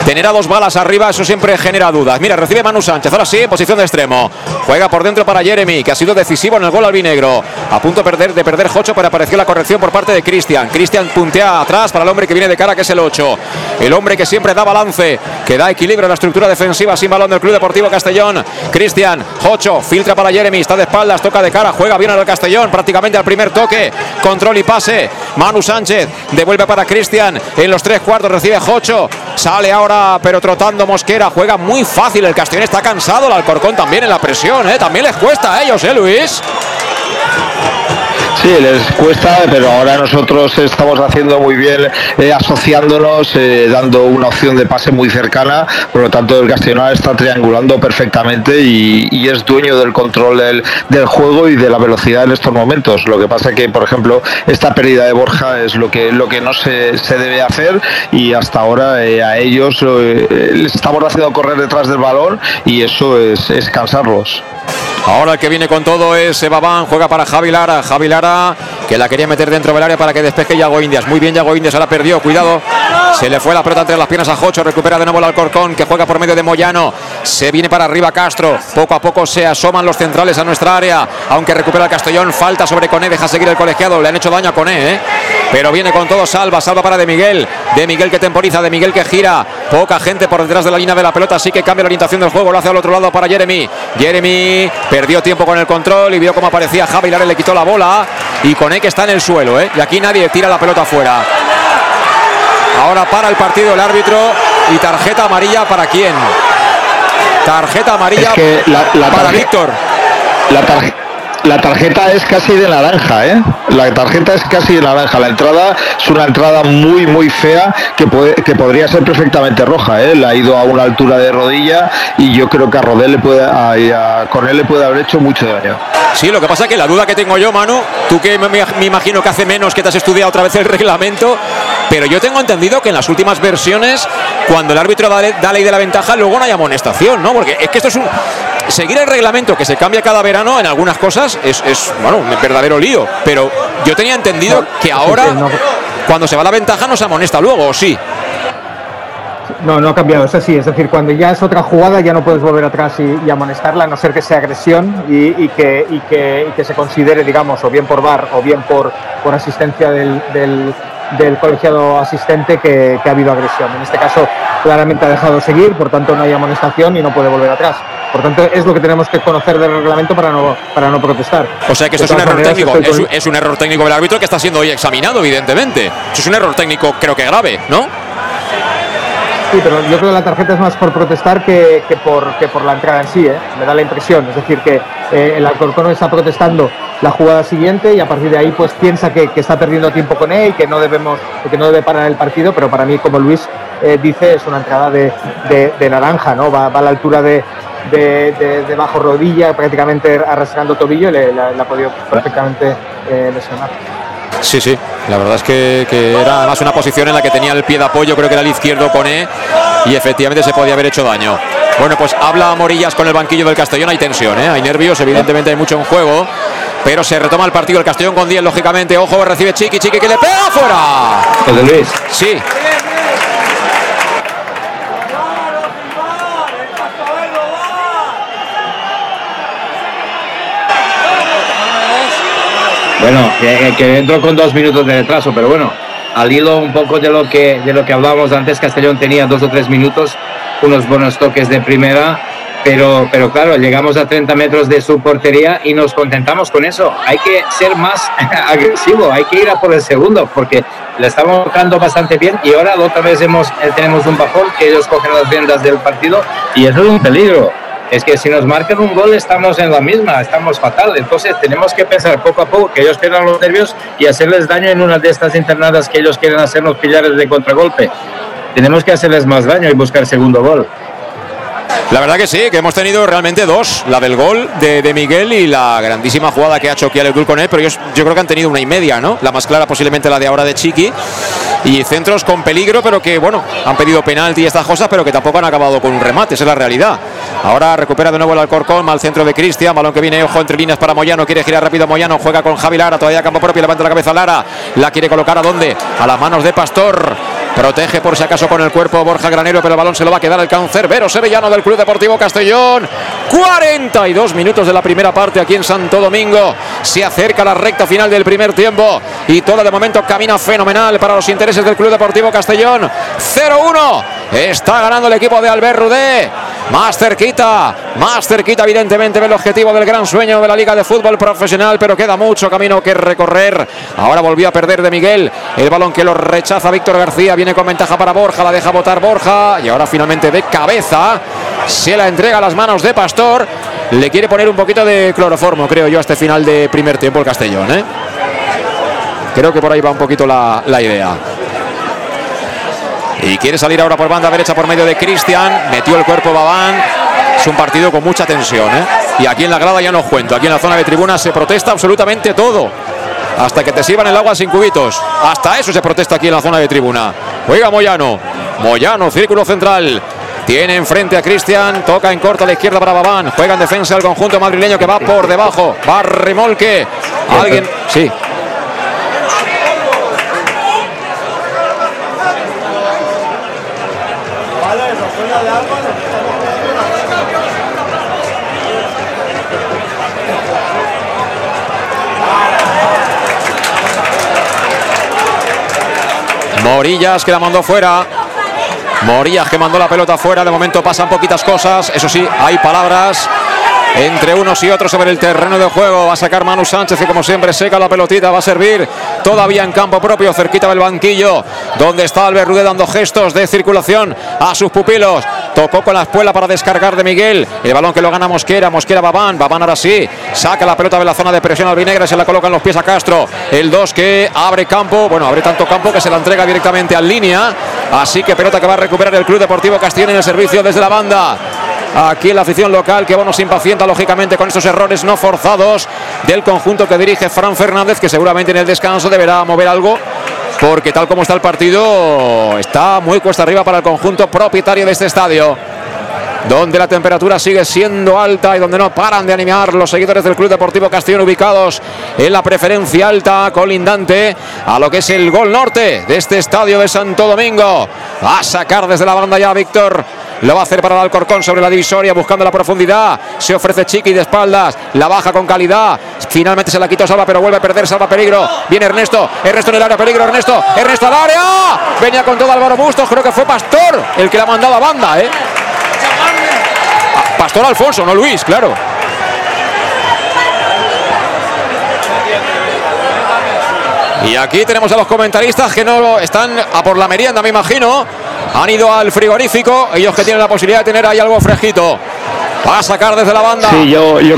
Tener a dos balas arriba, eso siempre genera dudas. Mira, recibe Manu Sánchez, ahora sí, en posición de extremo. Juega por dentro para Jeremy, que ha sido decisivo en el gol albinegro. A punto de perder, de perder Jocho, pero apareció la corrección por parte de Cristian. Cristian puntea atrás para el hombre que viene de cara, que es el 8. El hombre que siempre da balance, que da equilibrio a la estructura defensiva sin balón del Club Deportivo Castellón. Cristian, Jocho, filtra para Jeremy, está de espaldas, toca de cara, juega bien al Castellón, prácticamente al primer toque. Control y pase. Manu Sánchez devuelve para Cristian. En los tres cuartos recibe Jocho. Sale ahora, pero trotando Mosquera. Juega muy fácil. El Castellón está cansado. El Alcorcón también en la presión. ¿eh? También les cuesta a ellos, ¿eh, Luis? Sí, les cuesta, pero ahora nosotros estamos haciendo muy bien, eh, asociándonos, eh, dando una opción de pase muy cercana, por lo tanto el Castellón está triangulando perfectamente y, es dueño del control del, del juego y de la velocidad en estos momentos. Lo que pasa que, por ejemplo, esta pérdida de Borja es lo que, lo que no se, se debe hacer y hasta ahora eh, a ellos les estamos haciendo correr detrás del balón y eso es, es cansarlos. Ahora el que viene con todo es Babán, juega para. Javi Lara que la quería meter dentro del área para que despeje Yago Indias. Muy bien Yago Indias, ahora perdió, cuidado. Se le fue la pelota entre las piernas a Jocho, recupera de nuevo el Alcorcón que juega por medio de Moyano. Se viene para arriba Castro, poco a poco se asoman los centrales a nuestra área, aunque recupera el Castellón, falta sobre Coné, deja seguir el colegiado, le han hecho daño a Coné, ¿eh? Pero viene con todo, salva, salva para De Miguel, De Miguel que temporiza, De Miguel que gira, poca gente por detrás de la línea de la pelota, así que cambia la orientación del juego, lo hace al otro lado para Jeremy. Jeremy perdió tiempo con el control y vio cómo aparecía Javi Lara, le quitó la bola y Coné que está en el suelo, ¿eh? y aquí nadie tira la pelota fuera. Ahora para el partido el árbitro y tarjeta amarilla para quién. Tarjeta amarilla Es que la- la para Víctor. La, tarje- la tarjeta es casi de naranja, ¿eh? La tarjeta es casi de naranja. La entrada es una entrada muy, muy fea que, puede, que podría ser perfectamente roja, ¿eh? La ha ido a una altura de rodilla y yo creo que a Rodel le puede, a, Cornell le puede haber hecho mucho daño. Sí, lo que pasa es que la duda que tengo yo, Manu, tú que me, me imagino que hace menos que te has estudiado otra vez el reglamento, pero yo tengo entendido que en las últimas versiones, cuando el árbitro da, da ley de la ventaja, luego no hay amonestación, ¿no? Porque es que esto es un. Seguir el reglamento que se cambia cada verano en algunas cosas es, es, bueno, un verdadero lío. Pero yo tenía entendido que ahora, cuando se va la ventaja, no se amonesta luego, ¿o sí? No, no ha cambiado, es así. Es decir, cuando ya es otra jugada ya no puedes volver atrás y, amonestarla, a no ser que sea agresión y, que, y, que, se considere, digamos, o bien por VAR o bien por, por asistencia del, del, colegiado asistente que, ha habido agresión. En este caso, claramente ha dejado seguir, por tanto no hay amonestación y no puede volver atrás. Por tanto, es lo que tenemos que conocer del reglamento para no, para no protestar. O sea que esto es un error técnico, es, es un error técnico del árbitro que está siendo hoy examinado, evidentemente. Eso es un error técnico, creo que grave, ¿no? Sí, pero yo creo que la tarjeta es más por protestar que, por, que por la entrada en sí, ¿eh? me da la impresión. Es decir, que eh, el Alcorcón está protestando la jugada siguiente y a partir de ahí pues piensa que, está perdiendo tiempo con él y que no, debemos, que no debe parar el partido, pero para mí, como Luis eh, dice, es una entrada de, naranja, ¿no? Va, a la altura de, de, bajo rodilla, prácticamente arrastrando tobillo y le, ha podido perfectamente lesionar. Sí, sí, la verdad es que, era además una posición en la que tenía el pie de apoyo, creo que era el izquierdo con E, y efectivamente se podía haber hecho daño. Bueno, pues habla Morillas con el banquillo del Castellón, hay tensión, ¿eh? hay nervios, evidentemente hay mucho en juego, pero se retoma el partido el Castellón con 10, lógicamente, ojo, recibe Chiqui, Chiqui que le pega fuera. José Luis. Sí. Bueno, que, que entró con dos minutos de retraso, pero bueno, al hilo un poco de lo que de lo que hablábamos antes, Castellón tenía dos o tres minutos, unos buenos toques de primera, pero, pero claro, llegamos a 30 metros de su portería y nos contentamos con eso. Hay que ser más [laughs] agresivo, hay que ir a por el segundo, porque le estamos tocando bastante bien y ahora otra vez hemos, eh, tenemos un bajón que ellos cogen las riendas del partido y eso es un peligro es que si nos marcan un gol estamos en la misma, estamos fatal. Entonces tenemos que pensar poco a poco que ellos pierdan los nervios y hacerles daño en una de estas internadas que ellos quieren hacernos pillares de contragolpe. Tenemos que hacerles más daño y buscar segundo gol. La verdad que sí, que hemos tenido realmente dos, la del gol de, Miguel y la grandísima jugada que ha hecho Kiel con él, pero yo, creo que han tenido una y media, ¿no? La más clara posiblemente la de ahora de Chiqui y centros con peligro, pero que bueno, han pedido penalti y estas cosas, pero que tampoco han acabado con un remate, esa es la realidad. Ahora recupera de nuevo el Alcorcón, al centro de Cristian, balón que viene, ojo entre líneas para Moyano, quiere girar rápido Moyano, juega con Javi Lara, todavía campo propio, levanta la cabeza Lara, la quiere colocar a dónde? A las manos de Pastor. Protege por si acaso con el cuerpo Borja Granero, pero el balón se lo va a quedar el Vero Sevillano del Club Deportivo Castellón. 42 minutos de la primera parte aquí en Santo Domingo. Se acerca la recta final del primer tiempo y todo de momento camina fenomenal para los intereses del Club Deportivo Castellón. 0-1. Está ganando el equipo de Albert Rudé. Más cerquita, más cerquita evidentemente del objetivo del gran sueño de la Liga de Fútbol Profesional, pero queda mucho camino que recorrer. Ahora volvió a perder de Miguel, el balón que lo rechaza Víctor García, viene con ventaja para Borja, la deja botar Borja y ahora finalmente de cabeza se la entrega a las manos de Pastor. Le quiere poner un poquito de cloroformo, creo yo, a este final de primer tiempo el Castellón. ¿eh? Creo que por ahí va un poquito la, la idea. Y quiere salir ahora por banda derecha por medio de Cristian. Metió el cuerpo Babán. Es un partido con mucha tensión. ¿eh? Y aquí en la grada ya no cuento. Aquí en la zona de tribuna se protesta absolutamente todo. Hasta que te sirvan el agua sin cubitos. Hasta eso se protesta aquí en la zona de tribuna. Juega Moyano. Moyano, círculo central. Tiene enfrente a Cristian, toca en corto a la izquierda para Babán, juega en defensa el conjunto madrileño que va por debajo, va remolque. Alguien, sí, Morillas que la mandó fuera. Morillas que mandó la pelota fuera. De momento pasan poquitas cosas. Eso sí, hay palabras entre unos y otros sobre el terreno de juego. Va a sacar Manu Sánchez y como siempre seca la pelotita. Va a servir todavía en campo propio, cerquita del banquillo, donde está Albert Rude dando gestos de circulación a sus pupilos. Tocó con la espuela para descargar de Miguel. El balón que lo gana Mosquera. Mosquera Babán. Babán ahora sí. Saca la pelota de la zona de presión albinegra se la coloca en los pies a Castro. El 2 que abre campo. Bueno, abre tanto campo que se la entrega directamente al línea. Así que pelota que va a recuperar el Club Deportivo Castellón en el servicio desde la banda aquí la afición local que bueno se impacienta lógicamente con estos errores no forzados del conjunto que dirige Fran Fernández que seguramente en el descanso deberá mover algo porque tal como está el partido está muy cuesta arriba para el conjunto propietario de este estadio. donde la temperatura sigue siendo alta y donde no paran de animar los seguidores del Club Deportivo Castellón ubicados en la preferencia alta colindante a lo que es el gol norte de este estadio de Santo Domingo. A sacar desde la banda ya Víctor. Lo va a hacer para el Alcorcón sobre la divisoria, buscando la profundidad. Se ofrece Chiqui de espaldas. La baja con calidad. Finalmente se la quitó Salva, pero vuelve a perder. Salva peligro. Viene Ernesto. Ernesto en el área, peligro. Ernesto. Ernesto al área. Venía con todo Álvaro Bustos. Creo que fue Pastor el que la ha mandado a banda, ¿eh? Pastor Alfonso, no Luis, claro. Y aquí tenemos a los comentaristas que no están a por la merienda, me imagino. Han ido al frigorífico, ellos que tienen la posibilidad de tener ahí algo fresquito. Va a sacar desde la banda. Sí, yo, yo,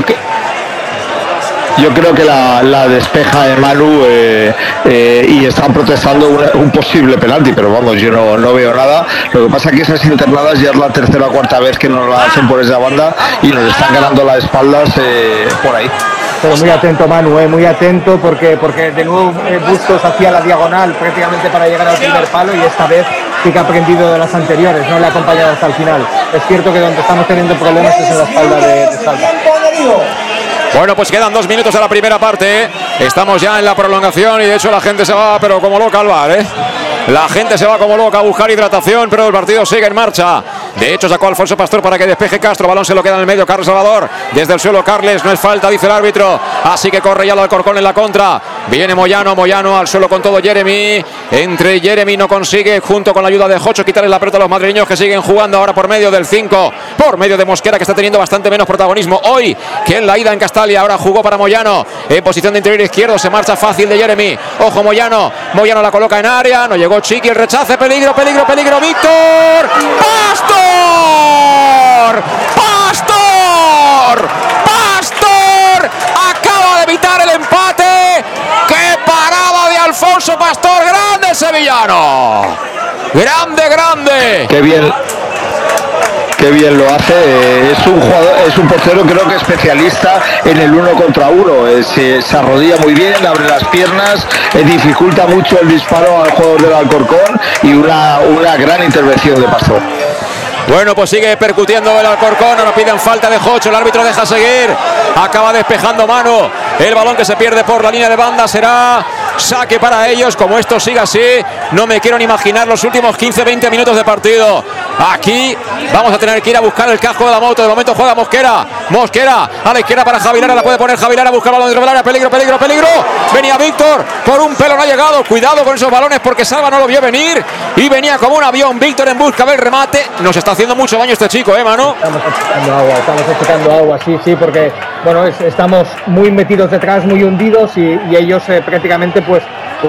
yo creo que la, despeja de Manu eh, eh, y están protestando un posible penalti, pero vamos, yo no, no veo nada. Lo que pasa es que esas internadas ya es la tercera o cuarta vez que nos la hacen por esa banda y nos están ganando las espaldas eh, por ahí. Pero muy atento Manu, eh, muy atento porque, porque de nuevo eh, Bustos hacía la diagonal prácticamente para llegar al primer palo y esta vez sí que ha aprendido de las anteriores, no le ha acompañado hasta el final. Es cierto que donde estamos teniendo problemas es en la espalda de, de Salva. Bueno, pues quedan dos minutos de la primera parte. Estamos ya en la prolongación y de hecho la gente se va, pero como loca al bar, ¿eh? La gente se va como loca a buscar hidratación, pero el partido sigue en marcha. De hecho, sacó Alfonso Pastor para que despeje Castro. Balón se lo queda en el medio. Carlos Salvador. Desde el suelo, Carles. No es falta, dice el árbitro. Así que corre ya el Alcorcón en la contra. Viene Moyano. Moyano al suelo con todo Jeremy. Entre Jeremy no consigue, junto con la ayuda de Jocho, quitarle la pelota a los madrileños que siguen jugando ahora por medio del 5. Por medio de Mosquera, que está teniendo bastante menos protagonismo hoy que en la ida en Castalia. Ahora jugó para Moyano. En posición de interior izquierdo. Se marcha fácil de Jeremy. Ojo, Moyano. Moyano la coloca en área. No llegó Chiqui. El rechace. Peligro, peligro, peligro. Víctor. ¡Pastor! ¡Pastor! ¡Pastor! Acaba de evitar el empate. ¡Qué parada de Alfonso Pastor! ¡Grande sevillano! ¡Grande, grande! Qué bien. Qué bien lo hace. eh, Es un jugador, es un portero creo que especialista en el uno contra uno. eh, Se, se arrodilla muy bien, abre las piernas, eh, dificulta mucho el disparo al jugador del Alcorcón y una, una gran intervención de Pastor. Bueno, pues sigue percutiendo el Alcorcón, ahora piden falta de Jocho, el árbitro deja seguir, acaba despejando mano, el balón que se pierde por la línea de banda será saque para ellos, como esto siga así, no me quiero ni imaginar los últimos 15-20 minutos de partido. Aquí vamos a tener que ir a buscar el casco de la moto, de momento juega Mosquera, Mosquera a la izquierda para Javilara, la puede poner Javilara a buscar balón dentro del peligro, peligro, peligro, venía Víctor, por un pelo no ha llegado, cuidado con esos balones porque Salva no lo vio venir. Y venía como un avión, Víctor en busca del remate, nos está haciendo mucho daño este chico, ¿eh, mano? Estamos achicando agua, estamos achicando agua, sí, sí, porque bueno, es- estamos muy metidos detrás, muy hundidos y, y ellos eh, prácticamente pues,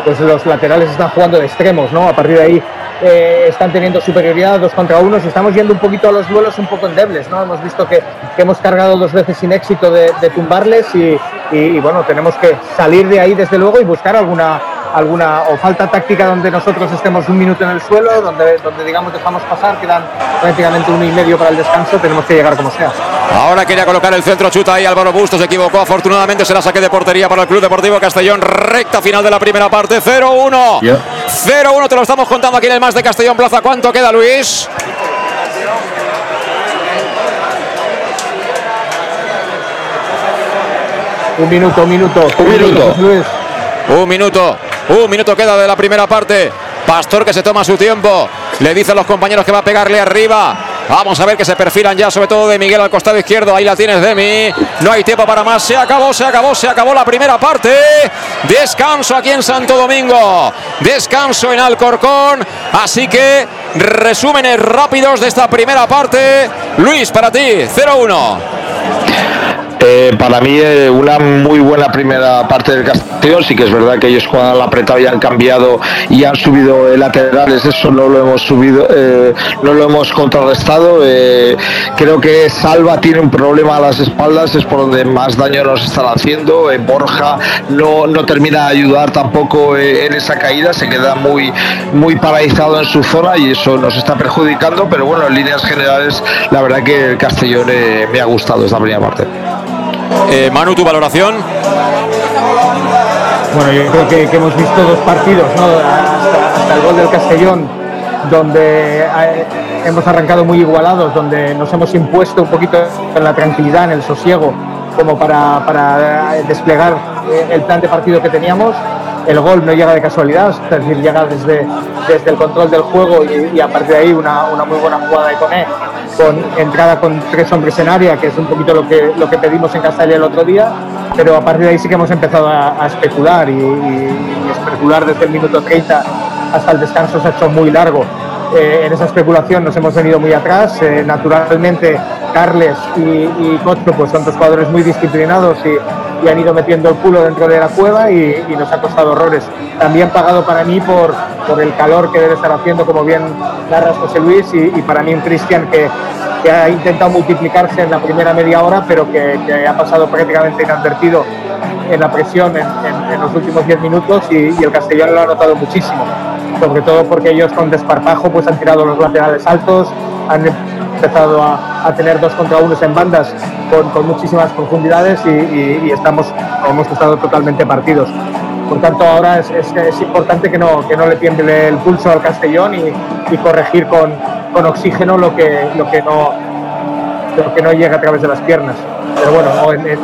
pues los laterales están jugando de extremos, ¿no? A partir de ahí eh, están teniendo superioridad dos contra uno y estamos yendo un poquito a los duelos un poco endebles, ¿no? Hemos visto que, hemos cargado dos veces sin éxito de, tumbarles y, bueno, tenemos que salir de ahí desde luego y buscar alguna alguna o falta táctica donde nosotros estemos un minuto en el suelo, donde, donde digamos dejamos pasar, quedan prácticamente uno y medio para el descanso, tenemos que llegar como sea. Ahora quería colocar el centro, chuta ahí Álvaro Bustos, se equivocó, afortunadamente será saque de portería para el Club Deportivo Castellón, recta final de la primera parte, 0-1. 0-1, te lo estamos contando aquí en el Más de Castellón Plaza. ¿Cuánto queda, Luis? Un minuto, un minuto. Un minuto. Luis. Un minuto, un minuto queda de la primera parte. Pastor que se toma su tiempo. Le dice a los compañeros que va a pegarle arriba. Vamos a ver que se perfilan ya, sobre todo de Miguel al costado izquierdo. Ahí la tienes, Demi. No hay tiempo para más. Se acabó, se acabó, se acabó la primera parte. Descanso aquí en Santo Domingo. Descanso en Alcorcón. Así que resúmenes rápidos de esta primera parte. Luis, para ti, 0-1. Eh, para mí eh, una muy buena primera parte del Castellón, sí que es verdad que ellos cuando han apretado y han cambiado y han subido laterales, eso no lo hemos subido, eh, no lo hemos contrarrestado. eh, creo que Salva tiene un problema a las espaldas, es por donde más daño nos están haciendo. eh, Borja no, no termina de ayudar tampoco en esa caída, se queda muy, muy paralizado en su zona y eso nos está perjudicando, pero bueno, en líneas generales, la verdad que el Castellón me ha gustado esta primera parte. Eh, Manu, tu valoración. Bueno, yo creo que, hemos visto dos partidos, ¿no? Hasta, hasta el gol del Castellón. donde eh, hemos arrancado muy igualados, donde nos hemos impuesto un poquito en la tranquilidad, en el sosiego, como para, para desplegar eh, el plan de partido que teníamos. El gol no llega de casualidad, es decir, llega desde, desde el control del juego y, a partir de ahí una, una, muy buena jugada de Coné, con entrada con tres hombres en área, que es un poquito lo que, lo que pedimos en Castalla el otro día, pero a partir de ahí sí que hemos empezado a, especular y, y, especular desde el minuto 30 hasta el descanso se ha hecho muy largo. Eh, en esa especulación nos hemos venido muy atrás. Eh, naturalmente, Carles y, y pues son dos jugadores muy disciplinados y, han ido metiendo el culo dentro de la cueva y, nos ha costado horrores. También pagado para mí por, por el calor que debe estar haciendo, como bien narras José Luis, y, para mí un Cristian que, que, ha intentado multiplicarse en la primera media hora, pero que, ha pasado prácticamente inadvertido en la presión en, los últimos 10 minutos y, y el castellano lo ha notado muchísimo sobre todo porque ellos con desparpajo pues han tirado los laterales altos, han empezado a, tener dos contra unos en bandas con, muchísimas profundidades y, estamos, hemos estado totalmente partidos. Por tanto, ahora es, es, importante que no, que no le tiemble el pulso al Castellón y, corregir con, con, oxígeno lo que, lo, que no, lo que no llega a través de las piernas. Pero bueno, en,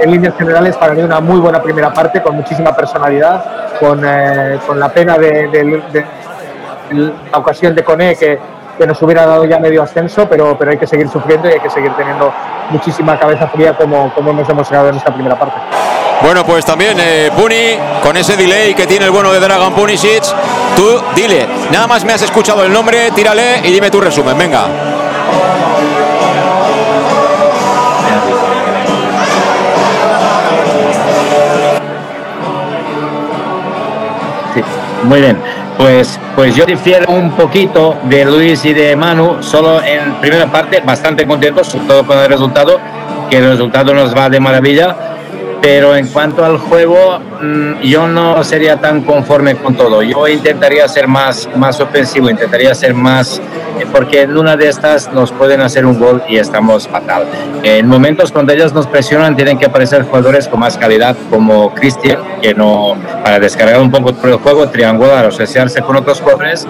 en líneas generales, para mí una muy buena primera parte con muchísima personalidad con, eh, con la pena de, la ocasión de Cone que, que, nos hubiera dado ya medio ascenso, pero, pero hay que seguir sufriendo y hay que seguir teniendo muchísima cabeza fría como, como hemos demostrado en esta primera parte. Bueno, pues también eh, Puni, con ese delay que tiene el bueno de Dragon Punisic, tú dile, nada más me has escuchado el nombre, tírale y dime tu resumen, venga. Muy bien. Pues, pues yo difiero un poquito de Luis y de Manu, solo en primera parte, bastante contentos, sobre todo con el resultado, que el resultado nos va de maravilla pero en cuanto al juego, mm, yo no sería tan conforme con todo. Yo intentaría ser más, más ofensivo, intentaría ser más, eh, porque en una de estas nos pueden hacer un gol y estamos fatal. En momentos cuando ellos nos presionan, tienen que aparecer jugadores con más calidad, como Cristian, que no, para descargar un poco el juego, triangular, asociarse con otros jugadores.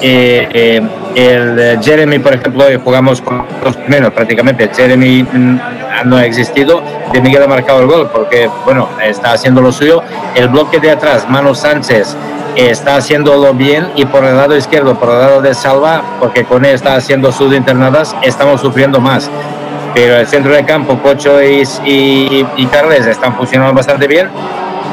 Eh, eh, el Jeremy, por ejemplo, jugamos con los primeros prácticamente. Jeremy mm, no ha existido, de Miguel ha marcado el gol porque, bueno, está haciendo lo suyo. El bloque de atrás, Manu Sánchez, está haciéndolo bien y por el lado izquierdo, por el lado de Salva, porque con él está haciendo sus internadas, estamos sufriendo más. Pero el centro de campo, Cocho y, y, y Carles están funcionando bastante bien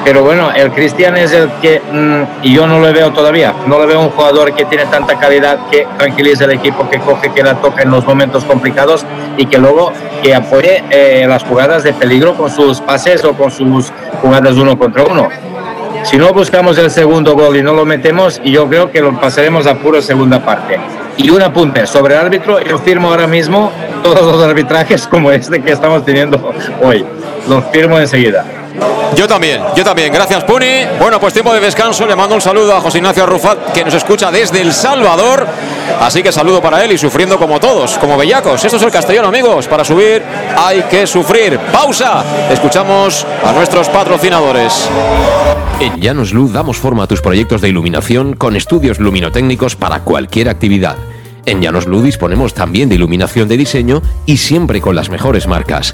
pero bueno, el Cristian es el que mm, yo no lo veo todavía. No le veo un jugador que tiene tanta calidad que tranquilice el equipo, que coge, que la toca en los momentos complicados y que luego que apoye eh, las jugadas de peligro con sus pases o con sus jugadas uno contra uno. Si no buscamos el segundo gol y no lo metemos, yo creo que lo pasaremos a puro segunda parte. Y un apunte sobre el árbitro, yo firmo ahora mismo todos los arbitrajes como este que estamos teniendo hoy. Los firmo enseguida. Yo también, yo también. Gracias, Puni. Bueno, pues tiempo de descanso. Le mando un saludo a José Ignacio Rufat, que nos escucha desde El Salvador. Así que saludo para él y sufriendo como todos, como bellacos. Esto es el castellano, amigos. Para subir hay que sufrir. Pausa. Escuchamos a nuestros patrocinadores. En Llanos Luz damos forma a tus proyectos de iluminación con estudios luminotécnicos para cualquier actividad. En Llanos Luz disponemos también de iluminación de diseño y siempre con las mejores marcas.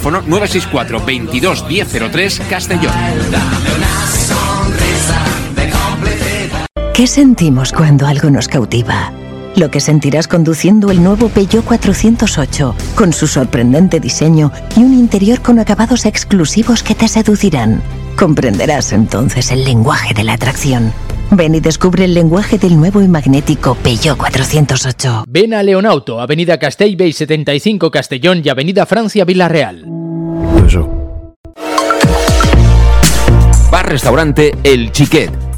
teléfono 964 22 1003 Castellón. ¿Qué sentimos cuando algo nos cautiva? Lo que sentirás conduciendo el nuevo Peugeot 408, con su sorprendente diseño y un interior con acabados exclusivos que te seducirán Comprenderás entonces el lenguaje de la atracción. Ven y descubre el lenguaje del nuevo y magnético Peugeot 408. Ven a Leonauto, Avenida Castellbey 75 Castellón y Avenida Francia Villarreal. Bar Restaurante El Chiquet.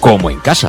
como en casa.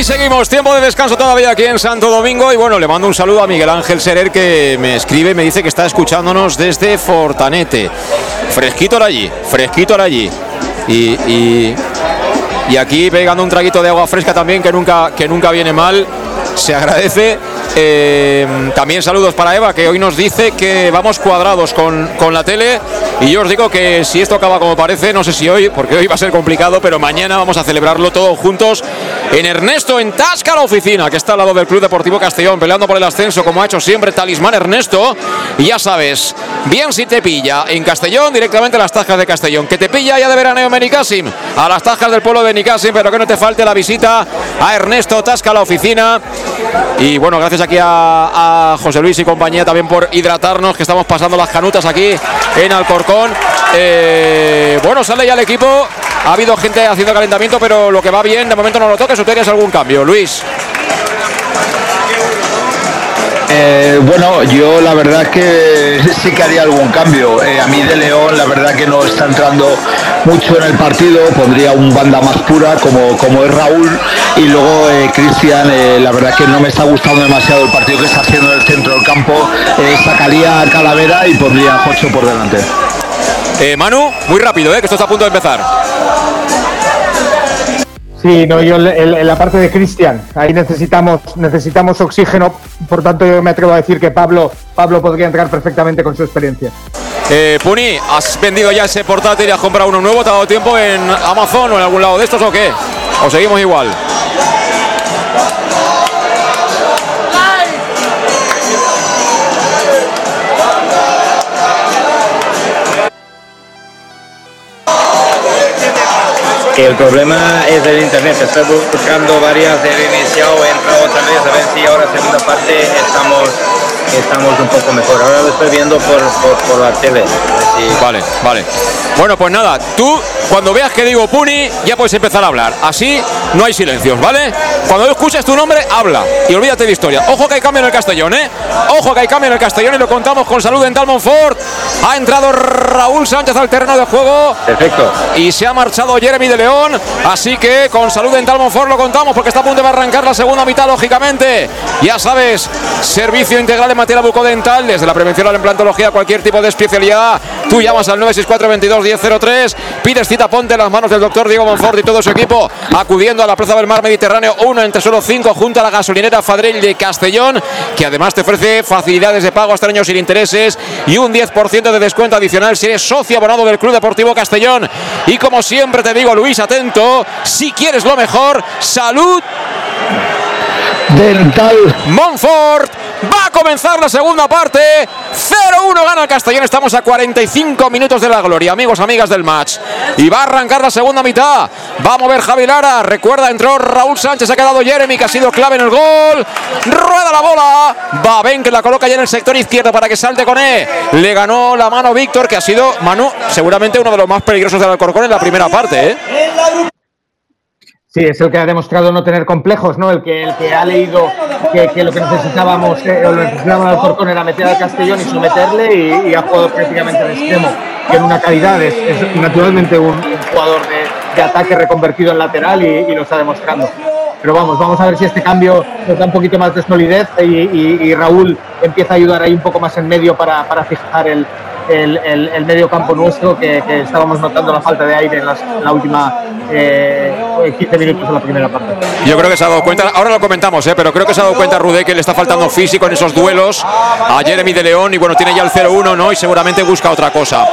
Ahí seguimos, tiempo de descanso todavía aquí en Santo Domingo y bueno, le mando un saludo a Miguel Ángel Serer que me escribe, me dice que está escuchándonos desde Fortanete. Fresquito allí, fresquito allí. Y, y, y aquí pegando un traguito de agua fresca también, que nunca, que nunca viene mal. Se agradece. Eh, también saludos para Eva, que hoy nos dice que vamos cuadrados con, con la tele. Y yo os digo que si esto acaba como parece, no sé si hoy, porque hoy va a ser complicado, pero mañana vamos a celebrarlo todos juntos en Ernesto, en Tasca, la oficina, que está al lado del Club Deportivo Castellón, peleando por el ascenso, como ha hecho siempre Talismán Ernesto. Y ya sabes, bien si te pilla en Castellón, directamente a las Tascas de Castellón. Que te pilla ya de veraneo en Benicassim, a las Tascas del pueblo de Benicassim, pero que no te falte la visita a Ernesto Tasca, la oficina. Y bueno, gracias aquí a, José Luis y compañía también por hidratarnos, que estamos pasando las canutas aquí en Alcorcón. Eh, bueno, sale ya el equipo. Ha habido gente haciendo calentamiento, pero lo que va bien, de momento no lo toques. ¿O algún cambio, Luis? Eh, bueno, yo la verdad que sí que haría algún cambio. Eh, a mí de León la verdad que no está entrando mucho en el partido. Pondría un banda más pura como, como es Raúl. Y luego eh, Cristian, eh, la verdad que no me está gustando demasiado el partido que está haciendo en el centro del campo. Sacaría a Calavera y pondría a Jocho por delante. Manu, muy rápido, que esto está a punto de empezar. Sí, no, yo en- la parte de Cristian, ahí necesitamos, necesitamos oxígeno, por tanto yo me atrevo a decir que Pablo, Pablo podría entrar perfectamente con su experiencia. Eh, Puni, ¿has vendido ya ese portátil y has comprado uno nuevo? ¿Te ha dado tiempo en Amazon o en algún lado de estos o qué? ¿O seguimos igual? El problema es del internet. Estoy buscando varias de reiniciado, entra otra vez, a ver si ahora segunda parte estamos estamos un poco mejor. Ahora lo estoy viendo por, por, por la tele. Vale, vale. Bueno, pues nada, tú cuando veas que digo Puni, ya puedes empezar a hablar. Así no hay silencios, ¿vale? Cuando escuches tu nombre, habla y olvídate de historia. Ojo que hay cambio en el Castellón, ¿eh? Ojo que hay cambio en el Castellón y lo contamos con salud dental Monfort. Ha entrado Raúl Sánchez al terreno de juego. Perfecto. Y se ha marchado Jeremy de León. Así que con salud dental Monfort lo contamos porque está a punto de arrancar la segunda mitad, lógicamente. Ya sabes, servicio integral en materia bucodental, desde la prevención a la implantología, cualquier tipo de especialidad. Tú llamas al 964 22 1003, pides cita, ponte en las manos del doctor Diego Monfort y todo su equipo, acudiendo a la Plaza del Mar Mediterráneo 1 entre solo 5, junto a la gasolinera Fadrell de Castellón, que además te ofrece facilidades de pago hasta años sin intereses y un 10% de descuento adicional si eres socio abonado del Club Deportivo Castellón. Y como siempre te digo, Luis, atento, si quieres lo mejor, salud Dental Monfort. Va a comenzar la segunda parte. 0-1 gana el Castellón. Estamos a 45 minutos de la gloria, amigos, amigas del match. Y va a arrancar la segunda mitad. Va a mover Javi Lara. Recuerda, entró Raúl Sánchez. Ha quedado Jeremy, que ha sido clave en el gol. Rueda la bola. Va Ben, que la coloca ya en el sector izquierdo para que salte con E. Le ganó la mano Víctor, que ha sido, Manu, seguramente uno de los más peligrosos del Alcorcón en la primera parte. ¿eh? Sí, es el que ha demostrado no tener complejos, ¿no? El que, el que ha leído que, que lo que necesitábamos, o lo necesitaba Alcorcón era meter al Castellón y someterle y, ha jugado prácticamente de extremo, en una calidad es, naturalmente un, jugador de, de ataque reconvertido en lateral y, y lo está demostrando. Pero vamos, vamos a ver si este cambio nos da un poquito más de solidez y, y- y Raúl empieza a ayudar ahí un poco más en medio para, para fijar el, el, el- el medio campo nuestro, que, que estábamos notando la falta de aire en, las- en la última eh, 15 minutos de la primera parte. Yo creo que se ha dado cuenta, ahora lo comentamos, ¿eh? pero creo que se ha dado cuenta Rudé que le está faltando físico en esos duelos a Jeremy de León y bueno, tiene ya el 0-1, ¿no? Y seguramente busca otra cosa.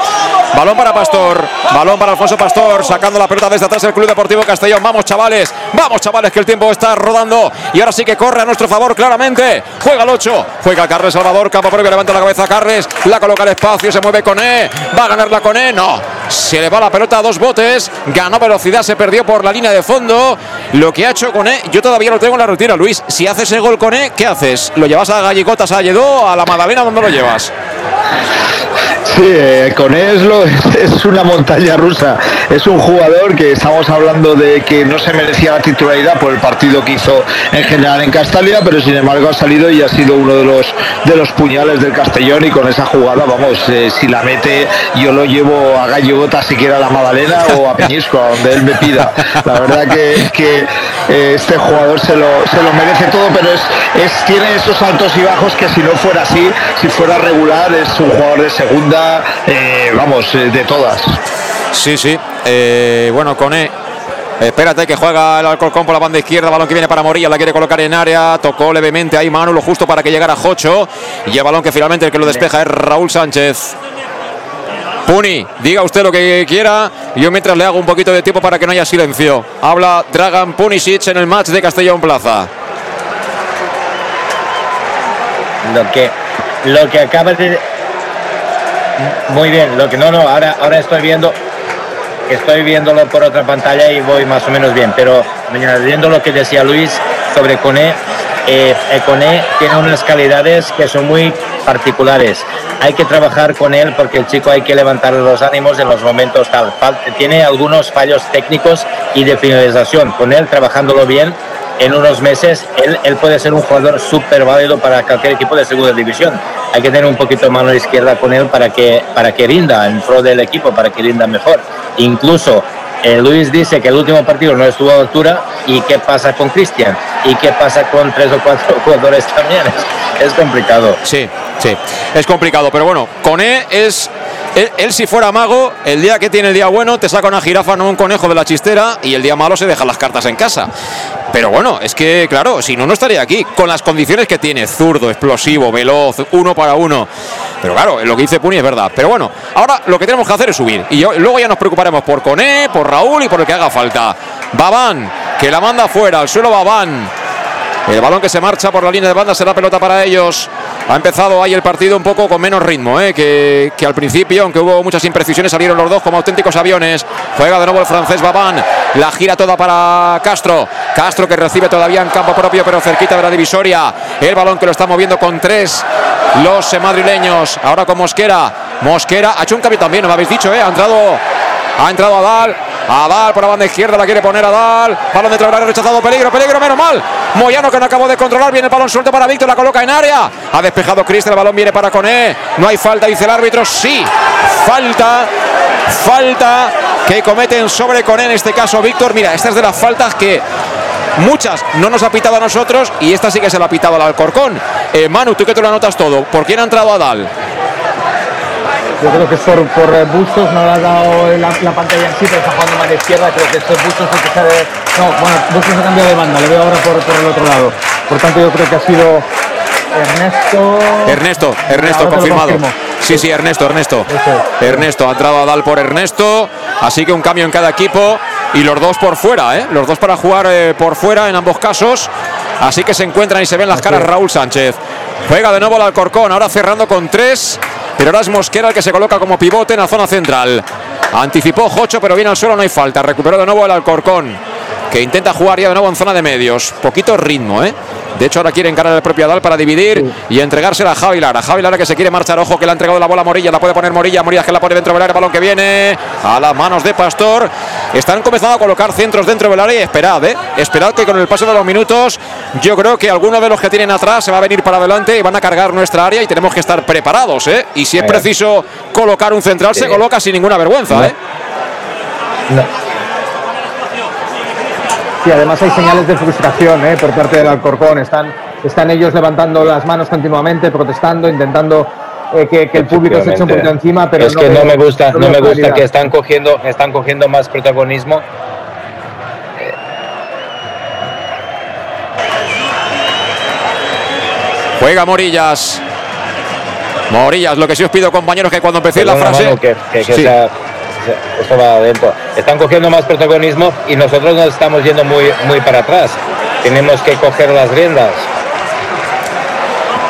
Balón para Pastor, balón para Alfonso Pastor, sacando la pelota desde atrás el Club Deportivo Castellón. Vamos, chavales, vamos, chavales, que el tiempo está rodando y ahora sí que corre a nuestro favor claramente. Juega el 8, juega Carles Salvador, campo propio, levanta la cabeza Carles, la coloca al espacio, se mueve con E, va a ganarla con E, no, se le va la pelota a dos botes, ganó velocidad, se perdió por la línea de fondo. Lo que ha hecho con E, yo todavía lo tengo en la rutina, Luis. Si haces el gol con E, ¿qué haces? ¿Lo llevas a Gallicotas, a Lledó, a la Madalena? ¿Dónde lo llevas? Sí, eh, con Eslo [laughs] es una montaña rusa. Es un jugador que estamos hablando de que no se merecía la titularidad por el partido que hizo en general en Castalia, pero sin embargo ha salido y ha sido uno de los de los puñales del Castellón y con esa jugada, vamos, eh, si la mete yo lo llevo a Gallogota siquiera a la Magdalena o a Peñisco, a donde él me pida. La verdad que, que, eh, este jugador se lo, se lo merece todo, pero es, es tiene esos altos y bajos que si no fuera así, si fuera regular, es un jugador de segunda, eh, vamos, eh, de todas. Sí, sí. Eh, bueno, Cone. Espérate que juega el Alcorcón por la banda izquierda, balón que viene para Morilla, la quiere colocar en área, tocó levemente ahí Manu, lo justo para que llegara Jocho y el balón que finalmente el que lo despeja es Raúl Sánchez. Puni, diga usted lo que quiera. Yo mientras le hago un poquito de tiempo para que no haya silencio. Habla Dragan Punisic en el match de Castellón Plaza. Lo que, lo que acaba de. Muy bien, lo que no, no, ahora, ahora estoy viendo. Estoy viéndolo por otra pantalla y voy más o menos bien. Pero viendo lo que decía Luis sobre Cone, eh, Cone tiene unas calidades que son muy particulares. Hay que trabajar con él porque el chico hay que levantar los ánimos en los momentos tal. Tiene algunos fallos técnicos y de finalización. Con él trabajándolo bien, en unos meses él, él puede ser un jugador súper válido para cualquier equipo de segunda división. Hay que tener un poquito mano izquierda con él para que, para que rinda en pro del equipo, para que rinda mejor. Incluso eh, Luis dice que el último partido no estuvo a altura. ¿Y qué pasa con Cristian? ¿Y qué pasa con tres o cuatro [laughs] jugadores también? Es, complicado. Sí, sí, es complicado. Pero bueno, Cone es él, si fuera mago, el día que tiene el día bueno, te saca una jirafa, no un conejo de la chistera, y el día malo se deja las cartas en casa. Pero bueno, es que, claro, si no, no estaría aquí. Con las condiciones que tiene, zurdo, explosivo, veloz, uno para uno. Pero claro, lo que dice Puni es verdad. Pero bueno, ahora lo que tenemos que hacer es subir. Y luego ya nos preocuparemos por Coné, por Raúl y por el que haga falta. Babán, que la manda fuera, al suelo Babán. El balón que se marcha por la línea de banda será pelota para ellos. Ha empezado ahí el partido un poco con menos ritmo ¿eh? que, al principio, aunque hubo muchas imprecisiones, salieron los dos como auténticos aviones. Juega de nuevo el francés Babán. La gira toda para Castro. Castro que recibe todavía en campo propio, pero cerquita de la divisoria. El balón que lo está moviendo con tres los madrileños. Ahora con Mosquera. Mosquera ha hecho un cambio también, no me habéis dicho, ¿eh? ha entrado. Ha entrado. Adal por la banda izquierda la quiere poner Adal. Balón de Traoré rechazado. Peligro, peligro, menos mal. Moyano que no acabó de controlar. Viene el balón suelto para Víctor. La coloca en área. Ha despejado Cristian. El balón viene para Coné. No hay falta, dice el árbitro. Sí, falta. Falta que cometen sobre Coné en este caso Víctor. Mira, esta es de las faltas que muchas no nos ha pitado a nosotros y esta sí que se la ha pitado al Alcorcón. Eh, Manu, tú que te lo anotas todo. ¿Por quién ha entrado Adal? Yo creo que por, por eh, Bustos, no le ha dado la, la pantalla en sí, pero está jugando más de izquierda. Creo que es Bustos que está de. No, bueno, Bustos ha cambiado de banda, le veo ahora por, por el otro lado. Por tanto, yo creo que ha sido Ernesto. Ernesto, Ernesto, confirmado. Sí, sí, Ernesto, Ernesto. Ernesto, ha entrado a Dal por Ernesto. Así que un cambio en cada equipo. Y los dos por fuera, ¿eh? Los dos para jugar eh, por fuera en ambos casos. Así que se encuentran y se ven las caras Raúl Sánchez. Juega de nuevo el Alcorcón, ahora cerrando con tres. Pero ahora es Mosquera el que se coloca como pivote en la zona central. Anticipó Jocho, pero viene al suelo, no hay falta. Recuperó de nuevo el Alcorcón, que intenta jugar ya de nuevo en zona de medios. Poquito ritmo, ¿eh? De hecho, ahora quiere encarar el propio Adal para dividir y entregársela a Javi Lara. Javi Lara que se quiere marchar. Ojo que le ha entregado la bola a Morilla. La puede poner Morilla. Morilla que la pone dentro del área. Balón que viene a las manos de Pastor. Están comenzando a colocar centros dentro del área y esperad, ¿eh? Esperad que con el paso de los minutos, yo creo que alguno de los que tienen atrás se va a venir para adelante y van a cargar nuestra área y tenemos que estar preparados, ¿eh? Y si es preciso colocar un central, se coloca sin ninguna vergüenza, ¿eh? Sí, además hay señales de frustración ¿eh? por parte del Alcorcón. Están, están ellos levantando las manos continuamente, protestando, intentando eh, que, que, el público se eche un poquito encima. Pero es que no me gusta, no, me gusta que están cogiendo, están cogiendo más protagonismo. Juega Morillas. Morillas, lo que sí os pido, compañeros, que cuando empecé la frase. Mano, que, que, que sí. sea, va adentro. Están cogiendo más protagonismo y nosotros nos estamos yendo muy, muy para atrás. Tenemos que coger las riendas.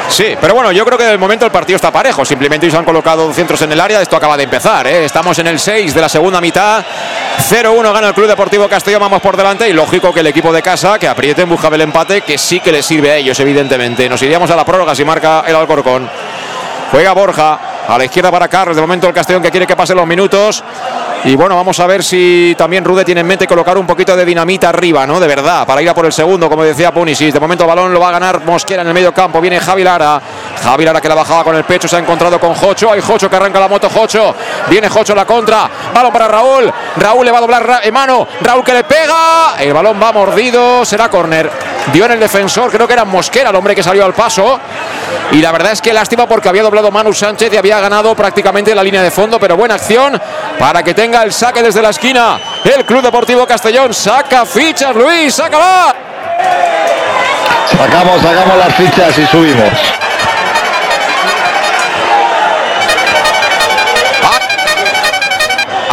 Sí, pero bueno, yo creo que de momento el partido está parejo. Simplemente ellos han colocado centros en el área. Esto acaba de empezar. ¿eh? Estamos en el 6 de la segunda mitad. 0-1 gana el Club Deportivo Castellón. Vamos por delante. Y lógico que el equipo de casa que apriete busca del empate, que sí que les sirve a ellos, evidentemente. Nos iríamos a la prórroga si marca el Alcorcón. Juega Borja. A la izquierda para Carlos. De momento el Castellón que quiere que pasen los minutos. Y bueno, vamos a ver si también Rude tiene en mente colocar un poquito de dinamita arriba, ¿no? De verdad, para ir a por el segundo, como decía Punisic. De momento el balón lo va a ganar Mosquera en el medio campo. Viene Javi Lara. Javi Lara que la bajaba con el pecho, se ha encontrado con Jocho. Hay Jocho que arranca la moto, Jocho. Viene Jocho la contra. Balón para Raúl. Raúl le va a doblar en mano. Raúl que le pega. El balón va mordido. Será córner. Dio en el defensor, creo que era Mosquera el hombre que salió al paso. Y la verdad es que lástima porque había doblado Manu Sánchez y había ganado prácticamente la línea de fondo, pero buena acción para que tenga el saque desde la esquina. El Club Deportivo Castellón saca fichas, Luis, sácala. Sacamos, sacamos las fichas y subimos.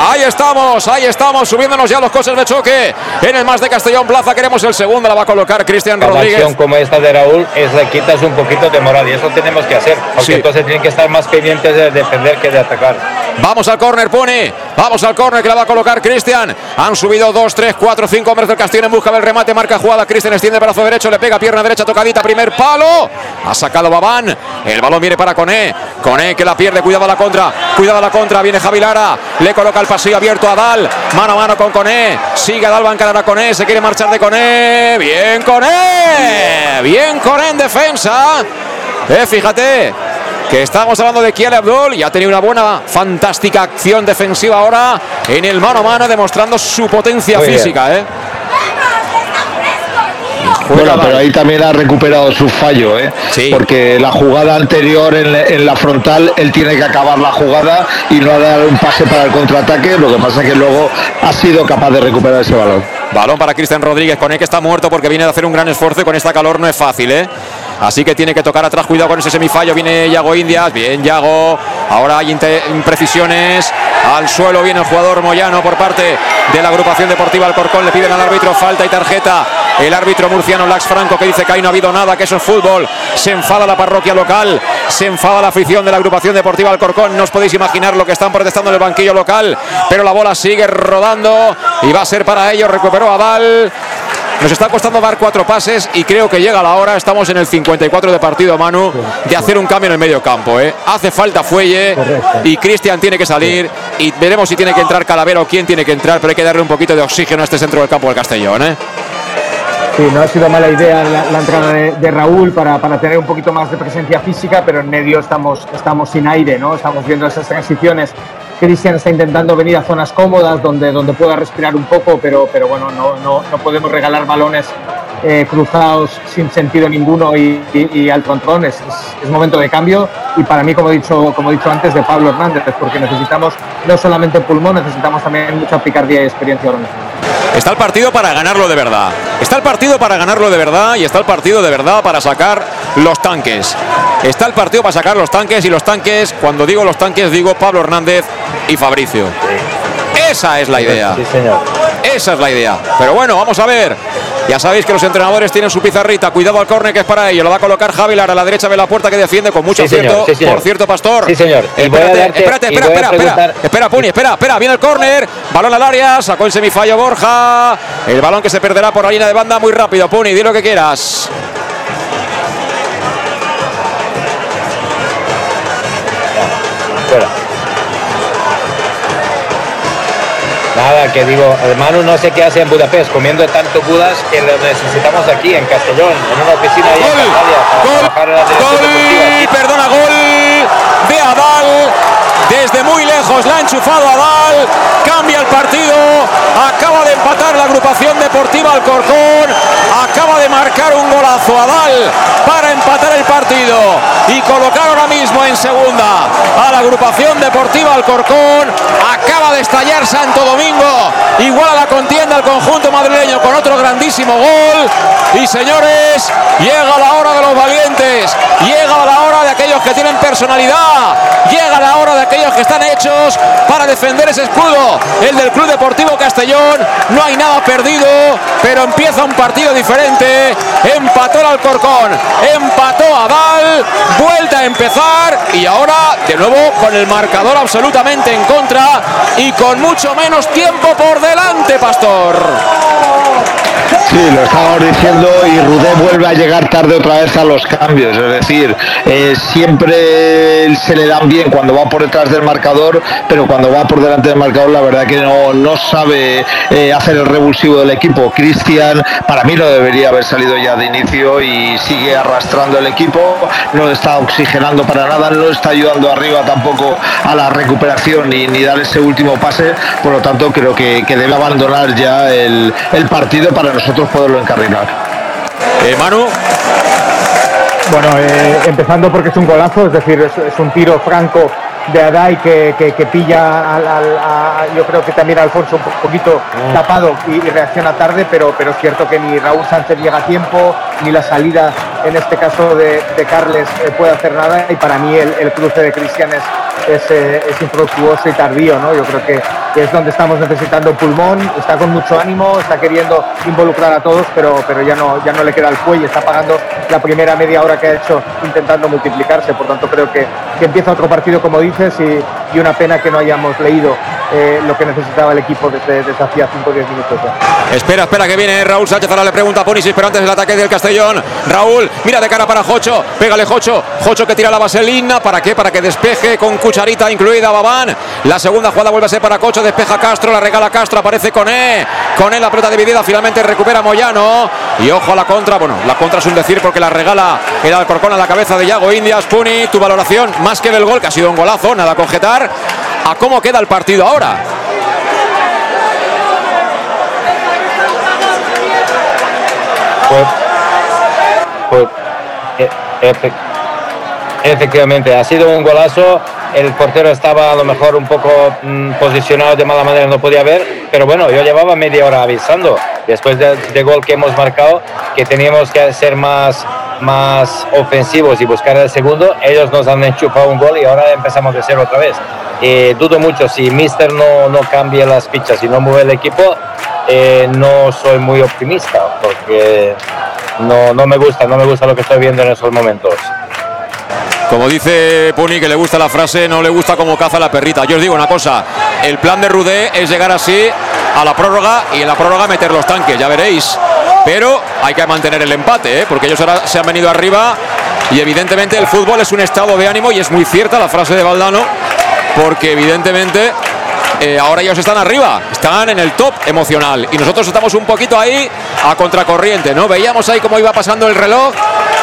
Ahí estamos, ahí estamos, subiéndonos ya los cosas de choque. En el más de Castellón Plaza queremos el segundo, la va a colocar Cristian Una Rodríguez. acción como esta de Raúl es le quitas un poquito de moral y eso tenemos que hacer, porque Sí. entonces tienen que estar más pendientes de defender que de atacar. Vamos al córner, pone. Vamos al córner que la va a colocar Cristian. Han subido 2, 3, 4, 5 hombres del Castillo en busca del remate. Marca jugada. Cristian extiende brazo derecho. Le pega pierna derecha tocadita. Primer palo. Ha sacado Babán. El balón viene para Coné. Coné que la pierde. Cuidado la contra. Cuidado la contra. Viene Javi Lara. Le coloca el pasillo abierto a Dal. Mano a mano con Coné. Sigue Dal. Va a Coné. Se quiere marchar de Coné. Bien Coné. Bien Coné en defensa. Eh, fíjate que estamos hablando de Kiel Abdul y ha tenido una buena, fantástica acción defensiva ahora en el mano a mano, demostrando su potencia Muy bien. física. ¿eh? Bueno, pero ahí también ha recuperado su fallo, ¿eh? Porque la jugada anterior en, la- en la frontal, él tiene que acabar la jugada y no dar un pase para el contraataque. Lo que pasa es que luego ha sido capaz de recuperar ese balón. Balón para Cristian Rodríguez, Coné que está muerto porque viene de hacer un gran esfuerzo y con esta calor no es fácil, ¿eh? Así que tiene que tocar atrás, cuidado con ese semifallo, viene Yago Indias, bien Yago, ahora hay imprecisiones, al suelo viene el jugador Moyano por parte de la agrupación deportiva Alcorcón, le piden al árbitro falta y tarjeta, el árbitro murciano Lax Franco que dice que ahí no ha habido nada, que eso es fútbol, se enfada la parroquia local, se enfada la afición de la agrupación deportiva Alcorcón, no os podéis imaginar lo que están protestando en el banquillo local, pero la bola sigue rodando y va a ser para ellos, recuperó a Dal. Nos está costando dar cuatro pases y creo que llega la hora, estamos en el 54 de partido, Manu, de hacer un cambio en el medio campo. ¿eh? Hace falta Fuelle y Cristian tiene que salir y veremos si tiene que entrar Calavera o quién tiene que entrar, pero hay que darle un poquito de oxígeno a este centro del campo del Castellón. ¿eh? Sí, no ha sido mala idea la, la entrada de, de Raúl para, para tener un poquito más de presencia física, pero en medio estamos, estamos sin aire, ¿no? Estamos viendo esas transiciones. Cristian está intentando venir a zonas cómodas donde, donde pueda respirar un poco, pero, pero bueno, no, no, no podemos regalar balones eh, cruzados sin sentido ninguno y, y- al trontón. Es, es- momento de cambio y para mí, como he dicho, como he dicho antes, de Pablo Hernández, porque necesitamos no solamente pulmón, necesitamos también mucha picardía y experiencia ahora. Está el partido para ganarlo de verdad. Está el partido para ganarlo de verdad y está el partido de verdad para sacar los tanques. Está el partido para sacar los tanques y los tanques, cuando digo los tanques, digo Pablo Hernández y Fabricio. Esa es la idea. Esa es la idea. Pero bueno, vamos a ver. Ya sabéis que los entrenadores tienen su pizarrita. Cuidado al córner que es para ello. Lo va a colocar Javi Lara a la derecha de la puerta que defiende con mucho Sí, acierto. sí. Por cierto, Pastor. Sí, señor. Y Espérate, darte- espérate, espera, espera, espera. Espera, Puni, espera, espera. Viene el córner. Balón al área. Sacó el semifallo Borja. El balón que se perderá por la línea de banda muy rápido. Puni, di lo que quieras. Nada, que digo, hermano, no sé qué hace en Budapest, comiendo tanto Budas que lo necesitamos aquí en Castellón, en una oficina ahí en para trabajar en la dirección deportiva. Y perdona, gol de Adal. Desde muy lejos la ha enchufado Adal. Cambia el partido. Acaba de empatar la agrupación deportiva Alcorcón. Acaba de marcar un golazo Adal para empatar el partido y colocar ahora mismo en segunda a la agrupación deportiva Alcorcón. Acaba de estallar Santo Domingo. Igual a la contienda al conjunto madrileño con otro grandísimo gol. Y señores, llega la hora de los valientes. Llega la hora de aquellos que tienen personalidad. Llega la hora de aquellos que están hechos para defender ese escudo. El del Club Deportivo Castellón. No hay nada perdido, pero empieza un partido diferente. Empató el Alcorcón. Empató a. Vuelta a empezar. Y ahora, de nuevo, con el marcador absolutamente en contra. Y con mucho menos tiempo por delante, Pastor. Sí, lo estábamos diciendo y Rudé vuelve a llegar tarde otra vez a los cambios. Es decir, eh, siempre se le dan bien cuando va por detrás del marcador, pero cuando va por delante del marcador la verdad que no, no sabe eh, hacer el revulsivo del equipo. Cristian para mí no debería haber salido ya de inicio y sigue arrastrando el equipo, no está oxigenando para nada, no está ayudando arriba tampoco a la recuperación ni, ni dar ese último pase, por lo tanto creo que, que debe abandonar ya el, el partido para nosotros poderlo encarrilar. Eh, Manu. Bueno, eh, empezando porque es un golazo, es decir, es, es un tiro franco de Adai que, que, que pilla al, al- a- yo creo que también a Alfonso un po- poquito tapado y, y reacciona tarde, pero, pero es cierto que ni Raúl Sánchez llega a tiempo, ni la salida en este caso de, de Carles eh, puede hacer nada y para mí el, el cruce de Cristian es, es, eh, es infructuoso y tardío, ¿no? Yo creo que, es donde estamos necesitando pulmón, está con mucho ánimo, está queriendo involucrar a todos, pero, pero ya, no, ya no le queda el cuello, está pagando la primera media hora que ha hecho intentando multiplicarse, por tanto creo que, que empieza otro partido como dices y, y una pena que no hayamos leído eh, lo que necesitaba el equipo desde, desde hacía 5 o 10 minutos. Espera, espera que viene Raúl Sánchez. Ahora le pregunta a Ponis, pero antes del ataque del Castellón. Raúl, mira de cara para Jocho. Pégale Jocho. Jocho que tira la vaselina. ¿Para qué? Para que despeje con cucharita incluida Babán. La segunda jugada vuelve a ser para Cocho. Despeja Castro. La regala Castro. Aparece con E. Con E la pelota dividida. Finalmente recupera Moyano. Y ojo a la contra. Bueno, la contra es un decir porque la regala el Alcorcón a la cabeza de Yago Indias. Puni, tu valoración más que del gol, que ha sido un golazo. Nada conjetar. ¿A cómo queda el partido ahora? Pues, pues, e- efectivamente, ha sido un golazo. El portero estaba a lo mejor un poco mm, posicionado de mala manera, no podía ver, pero bueno, yo llevaba media hora avisando después de, de gol que hemos marcado que teníamos que ser más, más ofensivos y buscar el segundo. Ellos nos han enchufado un gol y ahora empezamos de cero otra vez. Eh, dudo mucho si Mister no, no cambia las fichas y no mueve el equipo, eh, no soy muy optimista porque no, no me gusta, no me gusta lo que estoy viendo en esos momentos. Como dice Puni, que le gusta la frase, no le gusta cómo caza la perrita. Yo os digo una cosa, el plan de Rudé es llegar así a la prórroga y en la prórroga meter los tanques, ya veréis. Pero hay que mantener el empate, ¿eh? porque ellos ahora se han venido arriba y evidentemente el fútbol es un estado de ánimo y es muy cierta la frase de Valdano, porque evidentemente eh, ahora ellos están arriba, están en el top emocional y nosotros estamos un poquito ahí a contracorriente, ¿no? Veíamos ahí cómo iba pasando el reloj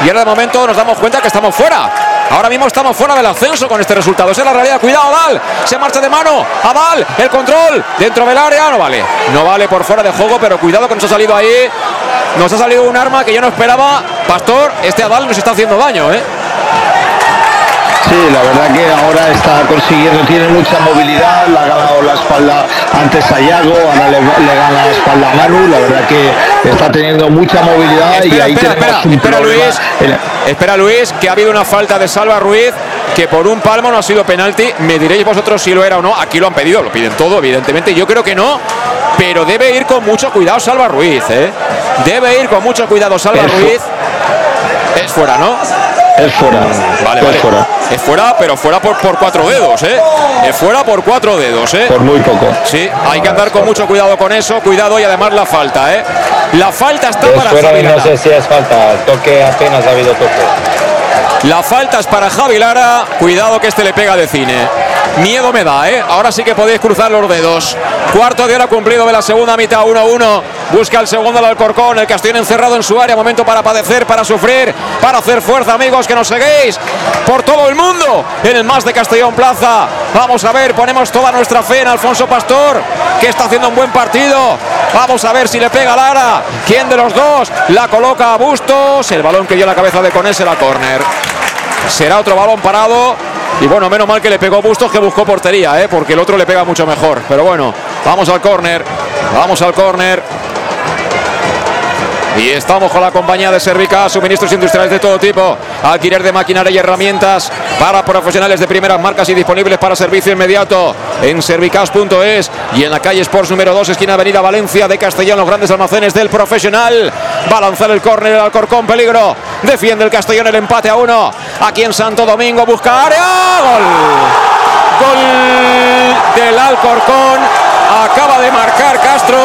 y ahora de momento nos damos cuenta que estamos fuera. Ahora mismo estamos fuera del ascenso con este resultado. Esa es la realidad. Cuidado, Adal. Se marcha de mano. Adal. El control. Dentro del área. No vale. No vale por fuera de juego, pero cuidado que nos ha salido ahí. Nos ha salido un arma que yo no esperaba. Pastor, este Adal nos está haciendo daño, ¿eh? Sí, la verdad que ahora está consiguiendo, tiene mucha movilidad, le ha ganado la espalda antes a Yago, ahora le, le gana la espalda a Manu, la verdad que está teniendo mucha movilidad y Espera, ahí espera, espera, un espera. Luis. Espera Luis, que ha habido una falta de Salva Ruiz, que por un palmo no ha sido penalti. Me diréis vosotros si lo era o no. Aquí lo han pedido, lo piden todo, evidentemente. Yo creo que no, pero debe ir con mucho cuidado Salva Ruiz, ¿eh? Debe ir con mucho cuidado Salva Ruiz. Es fuera, ¿no? Es fuera. Vale, es vale. fuera. Es fuera, pero fuera por, por cuatro dedos, ¿eh? Es fuera por cuatro dedos, ¿eh? Por muy poco. Sí, hay que andar con mucho cuidado con eso, cuidado y además la falta, ¿eh? La falta está Es para fuera y no sé si es falta, toque apenas ha habido toque. La falta es para Javi Lara. Cuidado que este le pega de cine. Miedo me da, ¿eh? Ahora sí que podéis cruzar los dedos. Cuarto de hora cumplido de la segunda mitad, 1-1. Busca el segundo al Alcorcón. El Castellón encerrado en su área. Momento para padecer, para sufrir, para hacer fuerza, amigos, que nos seguís por todo el mundo en el más de Castellón Plaza. Vamos a ver, ponemos toda nuestra fe en Alfonso Pastor, que está haciendo un buen partido. Vamos a ver si le pega Lara. ¿Quién de los dos la coloca a Bustos? El balón que dio la cabeza de Conés era córner. Será otro balón parado. Y bueno, menos mal que le pegó Bustos que buscó portería, ¿eh? porque el otro le pega mucho mejor. Pero bueno, vamos al córner. Vamos al córner. Y estamos con la compañía de Servica, suministros industriales de todo tipo, alquiler de maquinaria y herramientas para profesionales de primeras marcas y disponibles para servicio inmediato en servicas.es y en la calle Sports número 2, esquina Avenida Valencia de Castellón, los grandes almacenes del profesional. Va a lanzar el córner el Alcorcón, peligro. Defiende el Castellón el empate a uno. Aquí en Santo Domingo busca área. Gol. Gol del Alcorcón. Acaba de marcar Castro.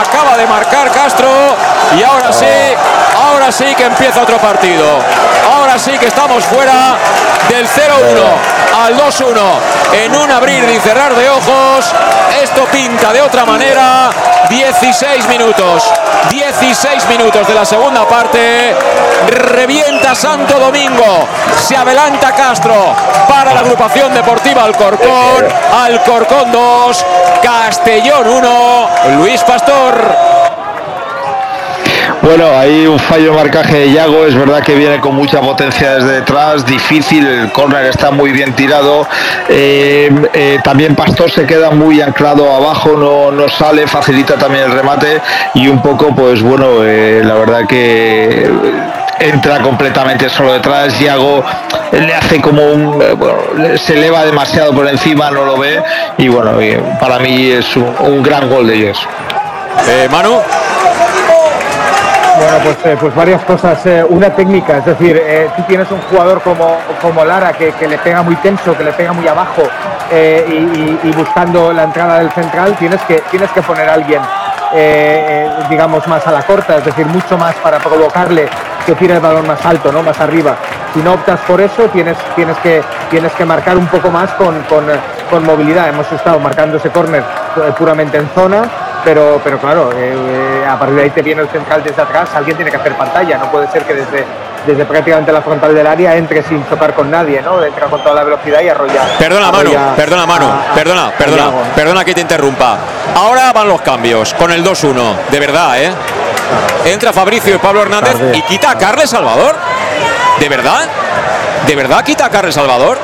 Acaba de marcar Castro. Y ahora sí, ahora sí que empieza otro partido. Ahora sí que estamos fuera del 0-1 al 2-1. En un abrir y cerrar de ojos. Esto pinta de otra manera. 16 minutos. 16 minutos de la segunda parte. Revienta Santo Domingo. Se adelanta Castro para la agrupación deportiva Alcorcón. Alcorcón 2. Castellón 1. Luis Pastor. Bueno, hay un fallo de marcaje de Yago, es verdad que viene con mucha potencia desde detrás, difícil, el córner está muy bien tirado, eh, eh, también Pastor se queda muy anclado abajo, no, no sale, facilita también el remate y un poco, pues bueno, eh, la verdad que entra completamente solo detrás, Yago le hace como un, bueno, se eleva demasiado por encima, no lo ve y bueno, para mí es un, un gran gol de ellos. Manu. Bueno, pues, eh, pues varias cosas. Eh, una técnica, es decir, eh, tienes un jugador como, como Lara que, que le pega muy tenso, que le pega muy abajo eh, y, buscando la entrada del central, tienes que, tienes que poner a alguien, digamos, más a la corta, es decir, mucho más para provocarle que tire el balón más alto, ¿no? más arriba. Si no optas por eso, tienes, tienes, que, tienes que marcar un poco más con, con, con movilidad. Hemos estado marcando ese córner puramente en zona, pero, pero claro, a partir de ahí te viene el central desde atrás, alguien tiene que hacer pantalla, no puede ser que desde, desde prácticamente la frontal del área entre sin chocar con nadie, ¿no? Entra con toda la velocidad y arrolla. Perdona, Manu, arrolla perdona, a- a- perdona, a perdona, perdona que te interrumpa. Ahora van los cambios con el 2-1, de verdad, ¿eh? Entra Fabricio y Pablo Hernández y quita a Carles Salvador. ¿De verdad? ¿De verdad quita a Carles Salvador?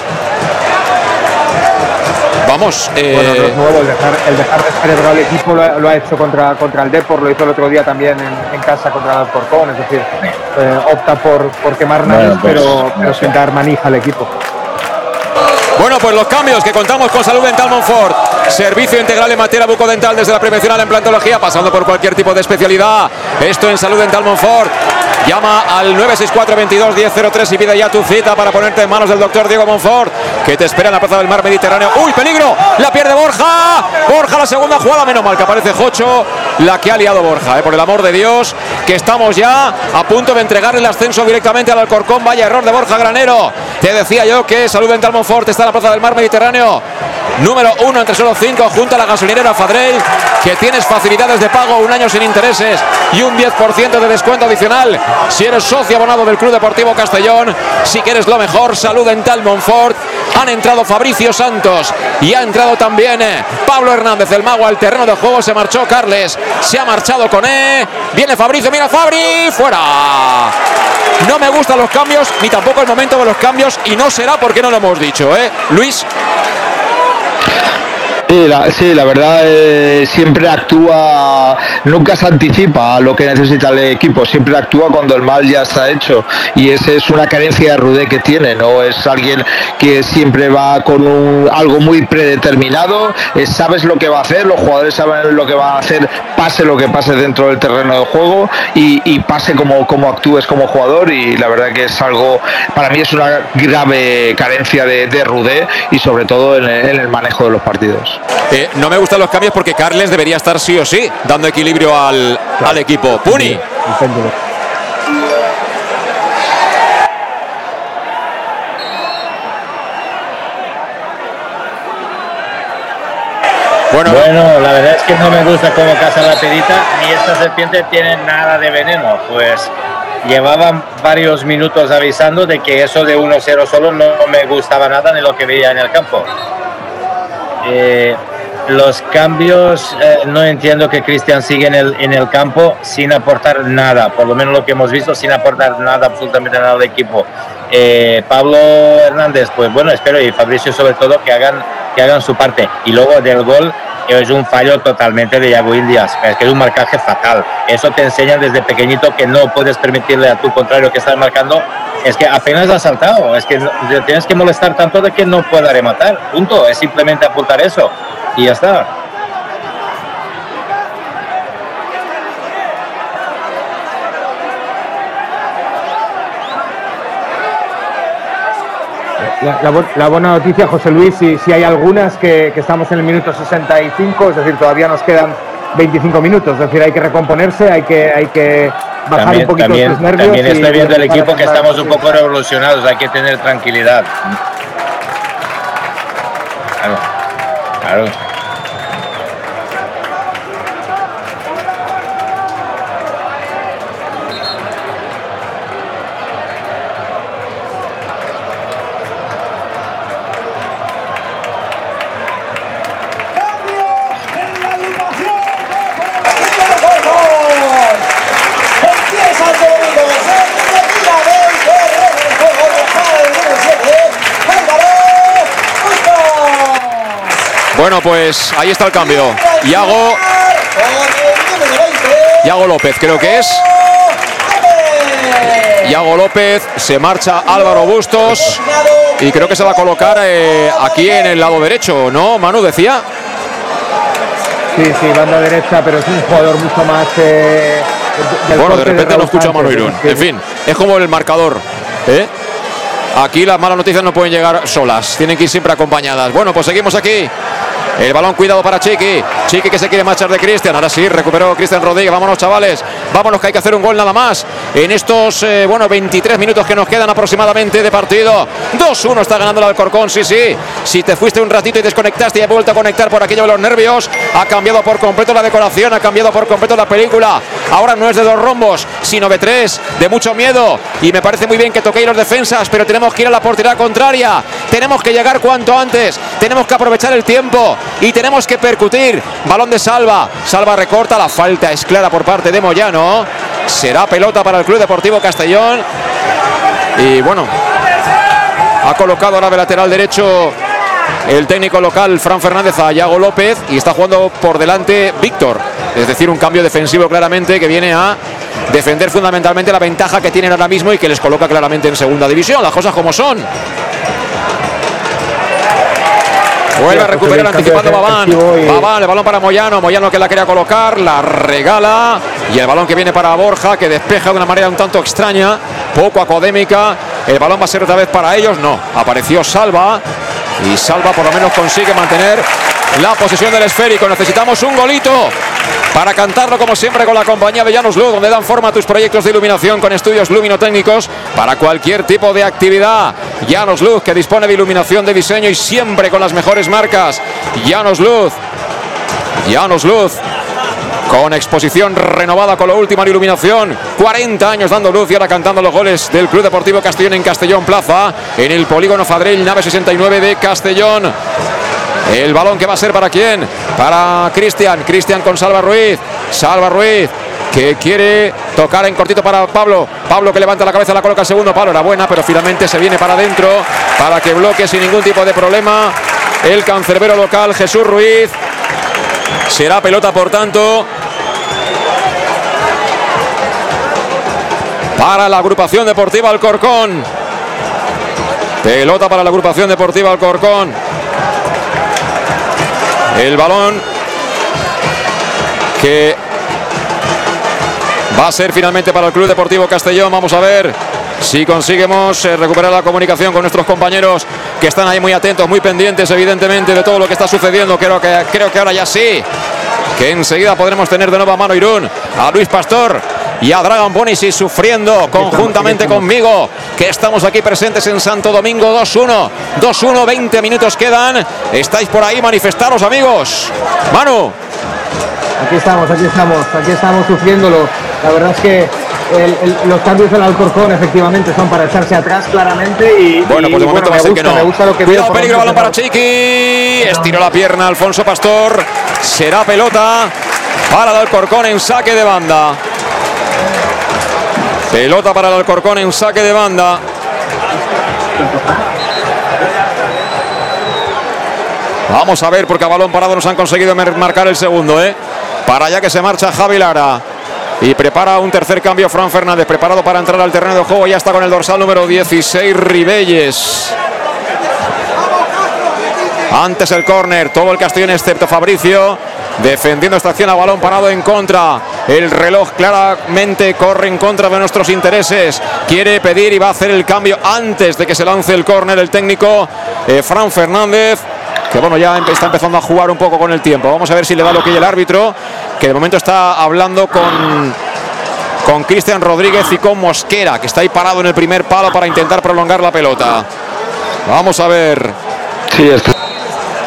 Vamos, eh, Bueno, no es nuevo, el dejar, el dejar descerebrar al equipo lo, ha- lo ha hecho contra, contra el Depor, lo hizo el otro día también en, en casa contra el Alcorcón, es decir, eh, opta por, por quemar naves, pues, pero, pero sin dar manija al equipo. Bueno, pues los cambios que contamos con Salud Dental Monfort. Servicio integral en materia bucodental desde la prevención a la implantología, pasando por cualquier tipo de especialidad. Esto en Salud Dental Monfort. Llama al 964-22-1003 y pide ya tu cita para ponerte en manos del doctor Diego Monfort, que te espera en la plaza del mar Mediterráneo. ¡Uy, peligro! La pierde Borja. Borja, la segunda jugada. Menos mal que aparece Jocho, la que ha liado Borja. eh, por el amor de Dios, que estamos ya a punto de entregarle el ascenso directamente al Alcorcón. Vaya error de Borja Granero. Te decía yo que Salud Dental Monfort está en la plaza del mar Mediterráneo. Número uno entre solo cinco, junto a la gasolinera Fadrell, que tienes facilidades de pago, un año sin intereses y un 10% de descuento adicional. Si eres socio abonado del Club Deportivo Castellón, si quieres lo mejor, Salud Dental Monfort. Han entrado Fabricio Santos y ha entrado también eh, Pablo Hernández, el mago al terreno de juego. Se marchó Carles, se ha marchado con E. Viene Fabricio, mira Fabri, fuera. No me gustan los cambios, ni tampoco el momento de los cambios, y no será porque no lo hemos dicho, ¿eh? Luis. Sí, la, verdad siempre actúa, nunca se anticipa a lo que necesita el equipo, siempre actúa cuando el mal ya está hecho. Y esa es una carencia de Rudé que tiene, no es alguien que siempre va con un- algo muy predeterminado, eh, sabes lo que va a hacer, los jugadores saben lo que van a hacer, pase lo que pase dentro del terreno de juego y, pase como, como actúes como jugador. Y la verdad que es algo, para mí es una grave carencia de, de Rudé y sobre todo en el manejo de los partidos. Eh, no me gustan los cambios porque Carles debería estar sí o sí, dando equilibrio al, al equipo. Puni. El péndulo. Bueno, la verdad es que no me gusta cómo caza la perita, ni esta serpiente tiene nada de veneno. Pues llevaban varios minutos avisando de que eso de 1-0 solo no me gustaba nada de lo que veía en el campo. Eh, los cambios, eh, no entiendo que Cristian sigue en el, en el campo sin aportar nada, por lo menos lo que hemos visto, sin aportar nada, absolutamente nada al equipo. Eh, Pablo Hernández, pues bueno, espero, y Fabricio sobre todo, que hagan, que hagan su parte. Y luego del gol, es un fallo totalmente de Yago Indias, es que es un marcaje fatal. Eso te enseña desde pequeñito que no puedes permitirle a tu contrario que estás marcando. Es que apenas ha saltado, es que tienes que molestar tanto de que no pueda rematar. Punto, es simplemente apuntar eso y ya está. La, la bu- la buena noticia, José Luis, si, si hay algunas que, que estamos en el minuto 65, es decir, todavía nos quedan 25 minutos, es decir, hay que recomponerse, hay que, hay que bajar También, un poquito también, los nervios. también estoy viendo el equipo que estamos un poco revolucionados, hay que tener tranquilidad. Claro, claro. Bueno, pues ahí está el cambio. Iago. Iago López, creo que es. Iago López, se marcha Álvaro Bustos y creo que se va a colocar eh, aquí en el lado derecho, ¿no? Manu decía. Sí, sí, banda derecha, pero es un jugador mucho más. Eh, Bueno, de repente Raúl no escucha a Manu Irún. En fin, es como el marcador. ¿eh? Aquí las malas noticias no pueden llegar solas, tienen que ir siempre acompañadas. Bueno, pues seguimos aquí. El balón cuidado para Chiqui. Chiqui que se quiere marchar de Cristian. Ahora sí, recuperó Cristian Rodríguez. Vámonos, chavales. Vámonos, que hay que hacer un gol nada más. En estos, eh, bueno, 23 minutos que nos quedan aproximadamente de partido. 2-1 está ganando el Alcorcón, sí, sí. Si te fuiste un ratito y desconectaste y has vuelto a conectar por aquello de los nervios, ha cambiado por completo la decoración, ha cambiado por completo la película. Ahora no es de dos rombos, sino de tres, de mucho miedo. Y me parece muy bien que toquéis los defensas, pero tenemos que ir a la portería contraria. Tenemos que llegar cuanto antes. Tenemos que aprovechar el tiempo y tenemos que percutir. Balón de Salva. Salva recorta. La falta es clara por parte de Moyano. Será pelota para el Club Deportivo Castellón. Y bueno, ha colocado ahora de lateral derecho el técnico local Fran Fernández a Yago López y está jugando por delante Víctor. Es decir, un cambio defensivo claramente que viene a defender fundamentalmente la ventaja que tienen ahora mismo y que les coloca claramente en segunda división. Las cosas como son. Vuelve a recuperar anticipando Babán. Babán, el balón para Moyano. Moyano que la quería colocar, la regala. Y el balón que viene para Borja, que despeja de una manera un tanto extraña, poco académica. El balón va a ser otra vez para ellos. No, apareció Salva. Y Salva por lo menos consigue mantener la posesión del esférico. Necesitamos un golito para cantarlo como siempre con la compañía de Llanos Luz, donde dan forma a tus proyectos de iluminación con estudios luminotécnicos para cualquier tipo de actividad. Llanos Luz, que dispone de iluminación de diseño y siempre con las mejores marcas. Llanos Luz. Llanos Luz. Con exposición renovada con la última en iluminación. 40 años dando luz y ahora cantando los goles del Club Deportivo Castellón en Castellón Plaza. En el polígono Fadrell, nave 69 de Castellón. El balón que va a ser para quién? Para Cristian. Cristian con Salva Ruiz. Salva Ruiz que quiere tocar en cortito para Pablo. Pablo que levanta la cabeza, la coloca al segundo palo. Era buena, pero finalmente se viene para adentro para que bloque sin ningún tipo de problema el cancerbero local Jesús Ruiz. Será pelota, por tanto, para la agrupación deportiva Alcorcón. Pelota para la agrupación deportiva Alcorcón. El balón que va a ser finalmente para el Club Deportivo Castellón. Vamos a ver si conseguimos eh, recuperar la comunicación con nuestros compañeros que están ahí muy atentos, muy pendientes, evidentemente, de todo lo que está sucediendo. Creo que, creo que ahora ya sí. Que enseguida podremos tener de nuevo a Mano Irún, a Luis Pastor y a Dragon Bonisi sufriendo conjuntamente conmigo, que estamos aquí presentes en Santo Domingo 2-1. 2-1, 20 minutos quedan. Estáis por ahí, manifestaros, amigos. Manu. Aquí estamos, aquí estamos, aquí estamos sufriéndolo. La verdad es que el- el- los cambios del Alcorcón efectivamente son para echarse atrás claramente y, Bueno, pues de momento va me a ser gusta, que no. me gusta lo que Cuidado, peligro, balón para Chiqui. Estiró la pierna Alfonso Pastor. Será pelota para el Alcorcón en saque de banda. Pelota para el Alcorcón en saque de banda. Vamos a ver, porque a balón parado nos han conseguido marcar el segundo, ¿eh? Para allá que se marcha Javi Lara. Y prepara un tercer cambio Fran Fernández, preparado para entrar al terreno de juego. Ya está con el dorsal número 16, Ribelles. Antes el córner, todo el Castellón excepto Fabricio. Defendiendo esta acción a balón parado en contra. El reloj claramente corre en contra de nuestros intereses. Quiere pedir y va a hacer el cambio antes de que se lance el córner el técnico eh, Fran Fernández. Que bueno, ya está empezando a jugar un poco con el tiempo. Vamos a ver si le da lo que el árbitro. Que de momento está hablando con con Cristian Rodríguez y con Mosquera, que está ahí parado en el primer palo para intentar prolongar la pelota. Vamos a ver.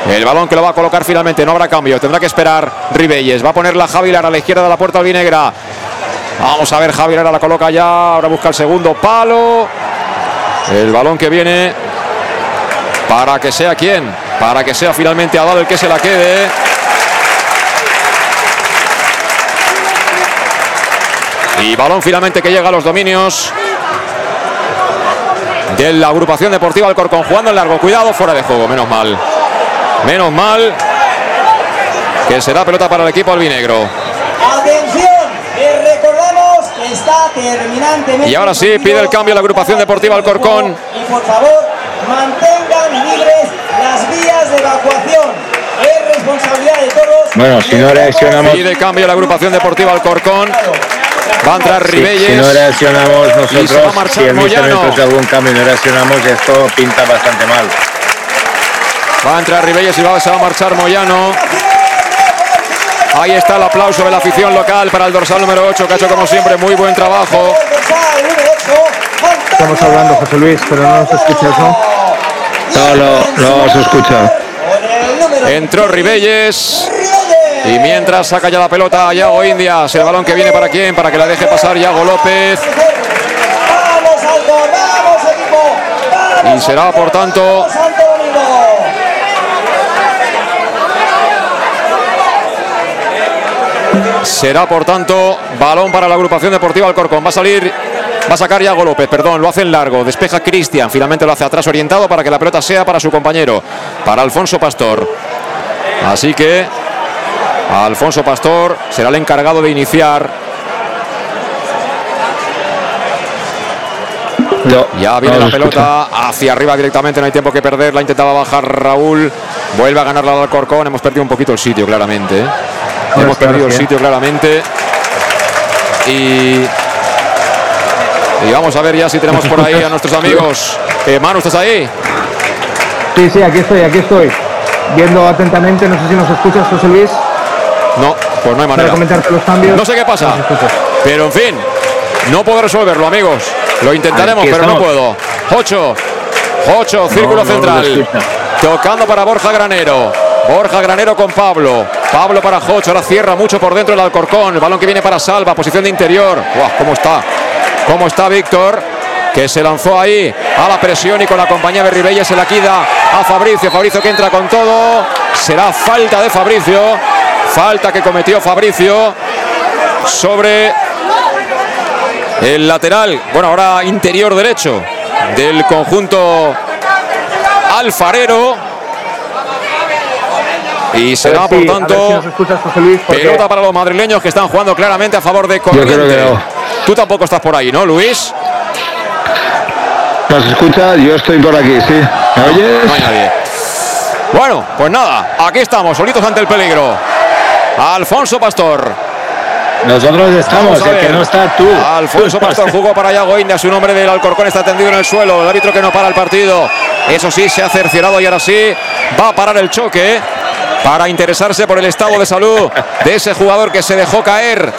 El balón que lo va a colocar finalmente, no habrá cambio, tendrá que esperar Ribelles. Va a poner la Javi Lara a la izquierda de la puerta albinegra. Vamos a ver, Javi Lara la coloca ya, ahora busca el segundo palo. El balón que viene para que sea quién, para que sea finalmente Adal el que se la quede. Y balón finalmente que llega a los dominios de la agrupación deportiva Alcorcón jugando en largo. Cuidado, fuera de juego, menos mal. Menos mal. que será pelota para el equipo albinegro. Atención, que recordamos que está terminantemente. Y ahora sí, pide el cambio la agrupación deportiva Alcorcón. Y por favor, mantengan libres las vías de evacuación. Es responsabilidad de todos. Bueno, si no reaccionamos, Pide cambio la agrupación deportiva Alcorcón. Va a entrar Ribelles. si no reaccionamos Y se va a nosotros, marchar si el Moyano. algún cambio y no reaccionamos, esto pinta bastante mal. Va a entrar Ribelles y va, se va a marchar Moyano. Ahí está el aplauso de la afición local para el dorsal número 8, que ha hecho como siempre muy buen trabajo. Estamos hablando, José Luis, pero no nos escuchas, ¿no? No, no, no se escucha. Entró Ribelles. Y mientras saca ya la pelota Yago Indias, el balón que viene para quién, para que la deje pasar Yago López. Y será por tanto Santo Domingo! Será por tanto balón para la agrupación deportiva Alcorcón. Va a salir, va a sacar Yago López, perdón, lo hace en largo. Despeja Cristian, finalmente lo hace atrás orientado para que la pelota sea para su compañero, para Alfonso Pastor. Así que Alfonso Pastor será el encargado de iniciar. Ya viene no la pelota hacia arriba directamente, no hay tiempo que perder. La intentaba bajar Raúl. Vuelve a ganar la Alcorcón. Hemos perdido un poquito el sitio, claramente. Ahora Hemos perdido el sitio, claramente. Y. Y vamos a ver ya si tenemos por ahí a [laughs] nuestros amigos. Eh, Manu, ¿estás ahí? Sí, sí, aquí estoy, aquí estoy. Viendo atentamente, no sé si nos escuchas, José Luis, No, pues no hay para manera. comentarte los cambios. No sé qué pasa. Pero en fin, no puedo resolverlo, amigos. Lo intentaremos, pero no puedo. Ocho. Ocho, círculo no lo central. Tocando para Borja Granero. Borja Granero con Pablo. Pablo para Jocho. Ahora cierra mucho por dentro el Alcorcón. El balón que viene para Salva. Posición de interior. Guau, ¿Cómo está? ¿Cómo está Víctor? Que se lanzó ahí a la presión y con la compañía de Ribelles se la quita a Fabricio. Fabricio que entra con todo. Será falta de Fabricio. Falta que cometió Fabricio sobre el lateral, bueno, ahora interior derecho del conjunto alfarero. Y será, si- por tanto, si escuchas, Luis, pelota para los madrileños que están jugando claramente a favor de creo Corriente. que no. Tú tampoco estás por ahí, ¿no, Luis? ¿Nos escucha? Yo estoy por aquí, sí. ¿Me oyes? No hay nadie. Bueno, pues nada, aquí estamos, solitos ante el peligro. Alfonso Pastor. Nosotros estamos, el que no está tú. Alfonso [laughs] Pastor jugó para Yago India, su nombre del Alcorcón está tendido en el suelo. El árbitro que no para el partido. Eso sí, se ha cerciorado y ahora sí va a parar el choque para interesarse por el estado de salud de ese jugador que se dejó caer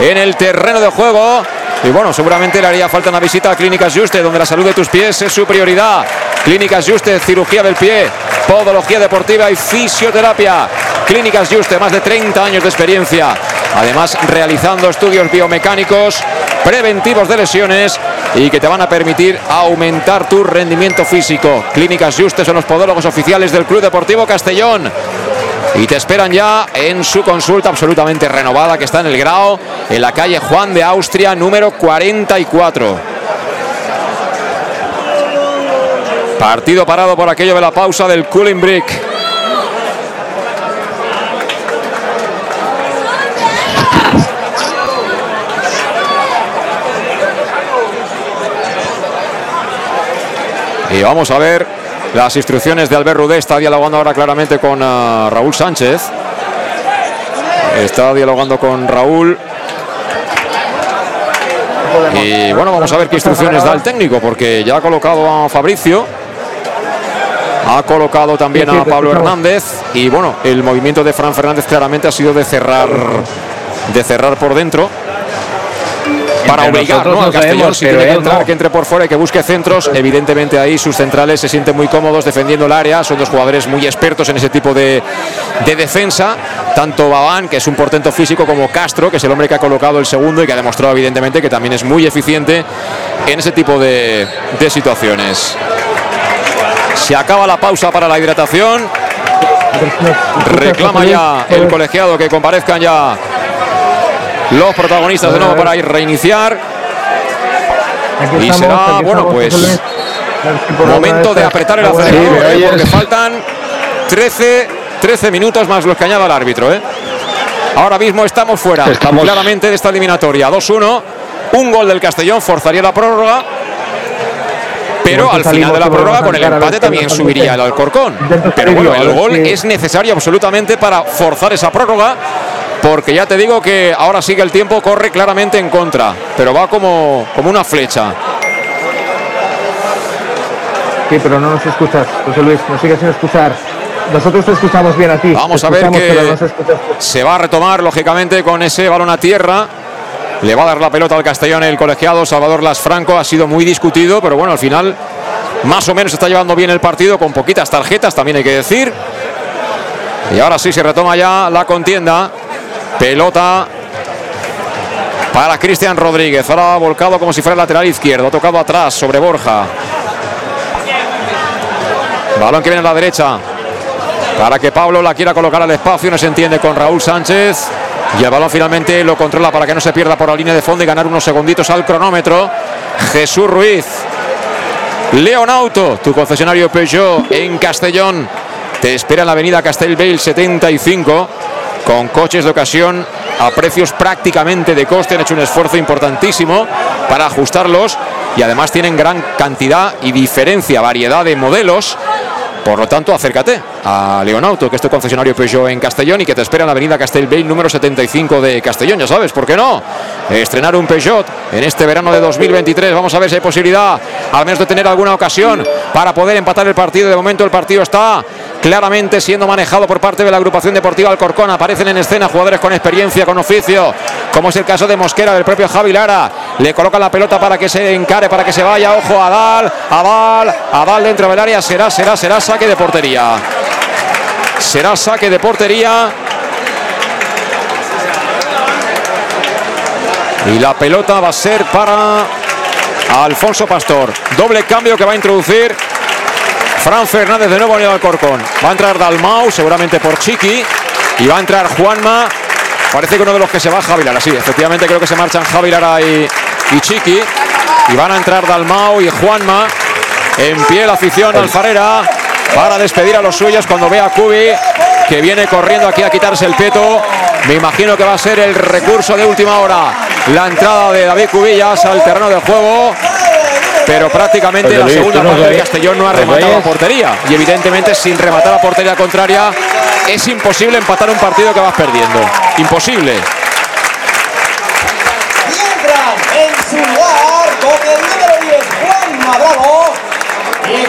en el terreno de juego. Y bueno, seguramente le haría falta una visita a Clínicas Juste, donde la salud de tus pies es su prioridad. Clínicas Juste, cirugía del pie, podología deportiva y fisioterapia. Clínicas Juste, más de 30 años de experiencia. Además, realizando estudios biomecánicos preventivos de lesiones y que te van a permitir aumentar tu rendimiento físico. Clínicas Juste son los podólogos oficiales del Club Deportivo Castellón. Y te esperan ya en su consulta absolutamente renovada que está en el Grao, en la calle Juan de Austria, número 44. Partido parado por aquello de la pausa del cooling break. Y vamos a ver las instrucciones de Albert Rudé. Está dialogando ahora claramente con ah, Raúl Sánchez. Está dialogando con Raúl. Y bueno, vamos a ver qué instrucciones da el técnico, porque ya ha colocado a Fabricio. Ha colocado también a Pablo. Hernández. Y bueno, el movimiento de Fran Fernández claramente ha sido de cerrar, de cerrar por dentro. Para obligar ¿no? al Castellón, si pero tiene que entrar, no. que entre por fuera y que busque centros. Evidentemente ahí sus centrales se sienten muy cómodos defendiendo el área. Son dos jugadores muy expertos en ese tipo de, de defensa. Tanto Babán, que es un portento físico, como Castro, que es el hombre que ha colocado el segundo y que ha demostrado evidentemente que también es muy eficiente en ese tipo de, de situaciones. Se acaba la pausa para la hidratación. Reclama ya el colegiado que comparezcan ya los protagonistas de nuevo para ir reiniciar. Aquí Y estamos, será, bueno, pues, Momento de estas- apretar el acelerador, Sí, ¿me ¿eh? porque faltan 13 13 minutos más los que añada el árbitro. ¿eh? Ahora mismo estamos fuera Estamos- claramente de esta eliminatoria. 2-1. Un gol del Castellón forzaría la prórroga. Pero al final salimos de la prórroga con el empate también subiría el. Alcorcón. Pero bueno, el gol es necesario absolutamente para forzar esa prórroga. Porque ya te digo que ahora sí que el tiempo corre claramente en contra. Pero va como, como una flecha. Sí, pero no nos escuchas, José Luis, nos sigues sin escuchar. Nosotros te escuchamos bien a ti. Vamos a ver que se va a retomar lógicamente con ese balón a tierra. Le va a dar la pelota al Castellón el colegiado Salvador Las Franco. Ha sido muy discutido, pero bueno, al final más o menos está llevando bien el partido con poquitas tarjetas, también hay que decir. Y ahora sí se retoma ya la contienda. Pelota para Cristian Rodríguez. Ahora volcado como si fuera lateral izquierdo. Ha tocado atrás sobre Borja. Balón que viene a la derecha para que Pablo la quiera colocar al espacio. No se entiende con Raúl Sánchez. Y el balón finalmente lo controla para que no se pierda por la línea de fondo y ganar unos segunditos al cronómetro. Jesús Ruiz. Leonauto, tu concesionario Peugeot en Castellón. Te espera en la avenida Castelbell 75 con coches de ocasión a precios prácticamente de coste. Han hecho un esfuerzo importantísimo para ajustarlos y además tienen gran cantidad y diferencia, variedad de modelos. Por lo tanto, acércate a Leonauto, que es tu concesionario Peugeot en Castellón y que te espera en la avenida Castelbell número 75 de Castellón. Ya sabes, ¿por qué no? Estrenar un Peugeot en este verano de 2023. Vamos a ver si hay posibilidad, al menos de tener alguna ocasión para poder empatar el partido. De momento el partido está claramente siendo manejado por parte de la agrupación deportiva Alcorcón. Aparecen en escena jugadores con experiencia, con oficio, como es el caso de Mosquera, del propio Javi Lara. Le colocan la pelota para que se encare, para que se vaya. Ojo, Adal, Adal, Adal dentro del área. Será, será, será saque de portería. Será saque de portería. Y la pelota va a ser para Alfonso Pastor. Doble cambio que va a introducir Fran Fernández de nuevo el Alcorcón. Va a entrar Dalmau, seguramente por Chiqui. Y va a entrar Juanma. Parece que uno de los que se va Javi Lara. Sí, efectivamente creo que se marchan Javi Lara y, y Chiqui. Y van a entrar Dalmau y Juanma. En pie la afición alfarera para despedir a los suyos cuando ve a Cubi que viene corriendo aquí a quitarse el peto. Me imagino que va a ser el recurso de última hora. La entrada de David Cubillas al terreno de juego. Pero prácticamente la Luis, segunda ¿tú nos parte de? Castellón no ha ¿Nos rematado a portería. Y evidentemente sin rematar a portería contraria es imposible empatar un partido que vas perdiendo. Imposible. Y entran en su lugar con el número 10 Juan y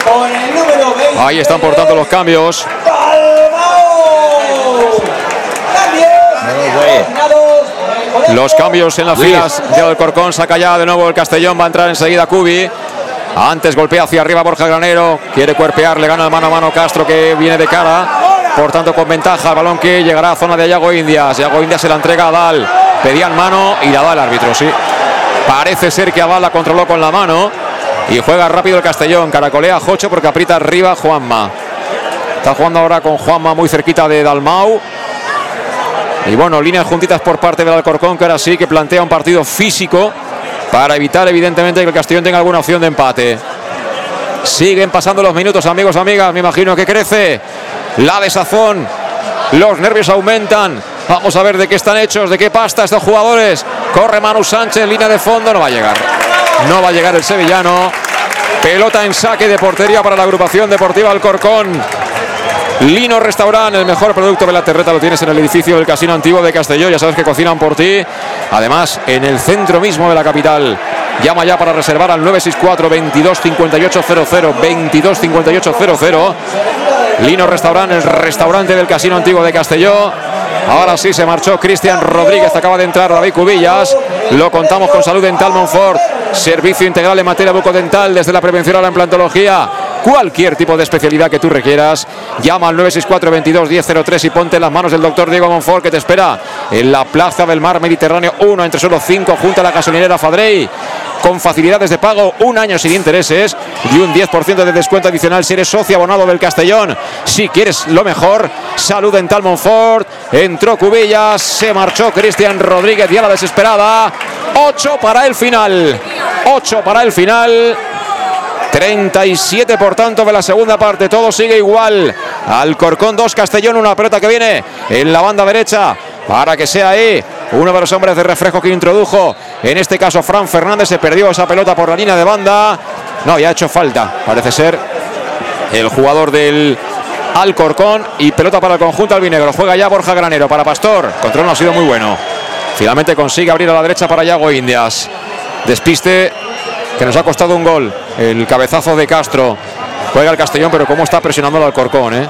con el número 20 Ahí están por tanto los cambios. Los cambios en las Luis. filas de Alcorcón. Saca ya de nuevo el Castellón. Va a entrar enseguida Cubi. Antes golpea hacia arriba Borja Granero. Quiere cuerpear. Le gana el mano a mano Castro que viene de cara. Por tanto, con ventaja. El balón que llegará a zona de Yago Indias. Yago Indias se la entrega a Dal. Pedían mano y la da el árbitro, sí. Parece ser que Abal la controló con la mano. Y juega rápido el Castellón. Caracolea Jocho porque aprieta arriba Juanma. Está jugando ahora con Juanma muy cerquita de Dalmau. Y bueno, líneas juntitas por parte del Alcorcón, que ahora sí que plantea un partido físico para evitar evidentemente que el Castellón tenga alguna opción de empate. Siguen pasando los minutos, amigos, amigas. Me imagino que crece la desazón. Los nervios aumentan. Vamos a ver de qué están hechos, de qué pasta estos jugadores. Corre Manu Sánchez, línea de fondo, no va a llegar. No va a llegar el sevillano. Pelota en saque de portería para la agrupación deportiva Alcorcón. Lino Restaurant, el mejor producto de la terreta lo tienes en el edificio del Casino Antiguo de Castelló. Ya sabes que cocinan por ti. Además, en el centro mismo de la capital. Llama ya para reservar al 964 22 58 00 22 58 00. Lino Restaurant, el restaurante del Casino Antiguo de Castelló. Ahora sí se marchó Cristian Rodríguez, acaba de entrar David Cubillas. Lo contamos con Salud Dental Monfort. Servicio integral en materia bucodental desde la prevención a la implantología. Cualquier tipo de especialidad que tú requieras, llama al 964 22 1003 y ponte en las manos del doctor Diego Monfort que te espera en la Plaza del Mar Mediterráneo 1 entre solo 5 junto a la gasolinera Fadrey con facilidades de pago, un año sin intereses y un 10% de descuento adicional si eres socio abonado del Castellón. Si quieres lo mejor, salud dental Monfort. Entró Cubillas, se marchó Cristian Rodríguez y a la desesperada. 8 para el final. 8 para el final. 37 por tanto de la segunda parte. Todo sigue igual. Alcorcón 2, Castellón, una pelota que viene en la banda derecha para que sea ahí uno de los hombres de reflejo que introdujo. En este caso, Fran Fernández se perdió esa pelota por la línea de banda. No, ya ha hecho falta, parece ser el jugador del Alcorcón y pelota para el conjunto albinegro. Juega ya Borja Granero para Pastor. Control no ha sido muy bueno. Finalmente consigue abrir a la derecha para Yago Indias. Despiste que nos ha costado un gol. El cabezazo de Castro. Juega el Castellón, pero cómo está presionando el Alcorcón. Eh?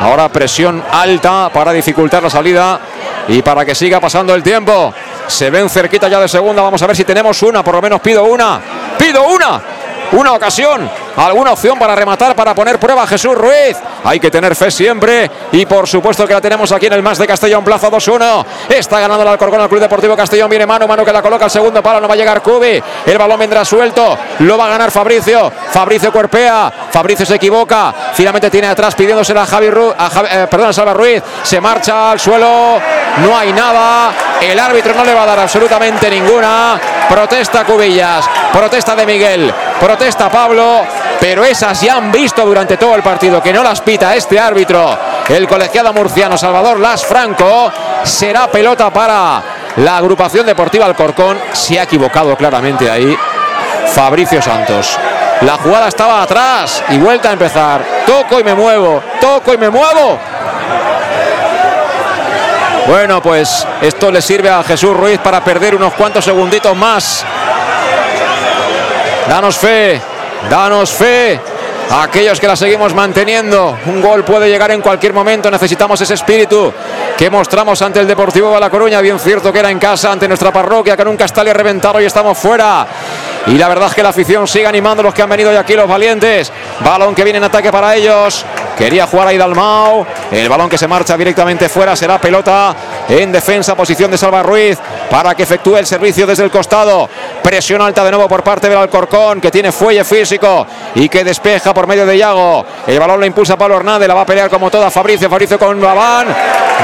Ahora presión alta para dificultar la salida y para que siga pasando el tiempo. Se ven cerquita ya de segunda. Vamos a ver si tenemos una. Por lo menos pido una. Pido una una ocasión, alguna opción para rematar, para poner prueba a Jesús Ruiz. Hay que tener fe siempre y por supuesto que la tenemos aquí en el más de Castellón, Plaza 2-1. Está ganando el Alcorcón al Club Deportivo Castellón. Viene mano, mano que la coloca al segundo palo, no va a llegar Cubi. El balón vendrá suelto, lo va a ganar Fabricio. Fabricio cuerpea, Fabricio se equivoca. Finalmente tiene atrás pidiéndose a Javi, a eh, perdón, a Salva Ruiz. Se marcha al suelo, no hay nada. El árbitro no le va a dar absolutamente ninguna. Protesta Cubillas, protesta de Miguel, protesta Pablo, pero esas ya han visto durante todo el partido que no las pita este árbitro, el colegiado murciano Salvador Las Franco. Será pelota para la agrupación deportiva Alcorcón. Se ha equivocado claramente ahí Fabricio Santos. La jugada estaba atrás y vuelta a empezar. Toco y me muevo, toco y me muevo. Bueno, pues esto le sirve a Jesús Ruiz para perder unos cuantos segunditos más. Danos fe, danos fe. aquellos que la seguimos manteniendo, un gol puede llegar en cualquier momento. Necesitamos ese espíritu que mostramos ante el Deportivo de La Coruña. Bien cierto que era en casa ante nuestra parroquia, que nunca está reventado y estamos fuera. Y la verdad es que la afición sigue animando a los que han venido de aquí, los valientes. Balón que viene en ataque para ellos. Quería jugar ahí Dalmau. El balón que se marcha directamente fuera será pelota en defensa, posición de Salva Ruiz para que efectúe el servicio desde el costado. Presión alta de nuevo por parte del Alcorcón que tiene fuelle físico y que despeja por medio de Yago. El balón lo impulsa Pablo Hernández, la va a pelear como toda Fabricio, Fabricio con Babán.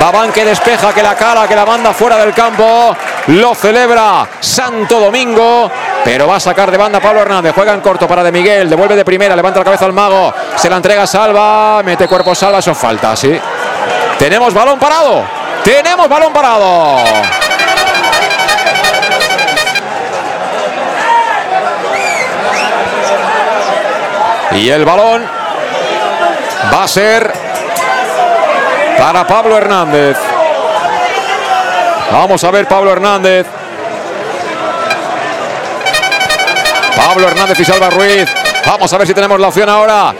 Babán que despeja, que la cara, que la manda fuera del campo. Lo celebra Santo Domingo, pero va a sacar de banda Pablo Hernández. Juega en corto para De Miguel, devuelve de primera, levanta la cabeza al mago, se la entrega Salva, mete cuerpo Salva, eso falta, sí. Tenemos balón parado, tenemos balón parado. Y el balón va a ser para Pablo Hernández. Vamos a ver Pablo Hernández. Pablo Hernández y Salva Ruiz. Vamos a ver si tenemos la opción ahora.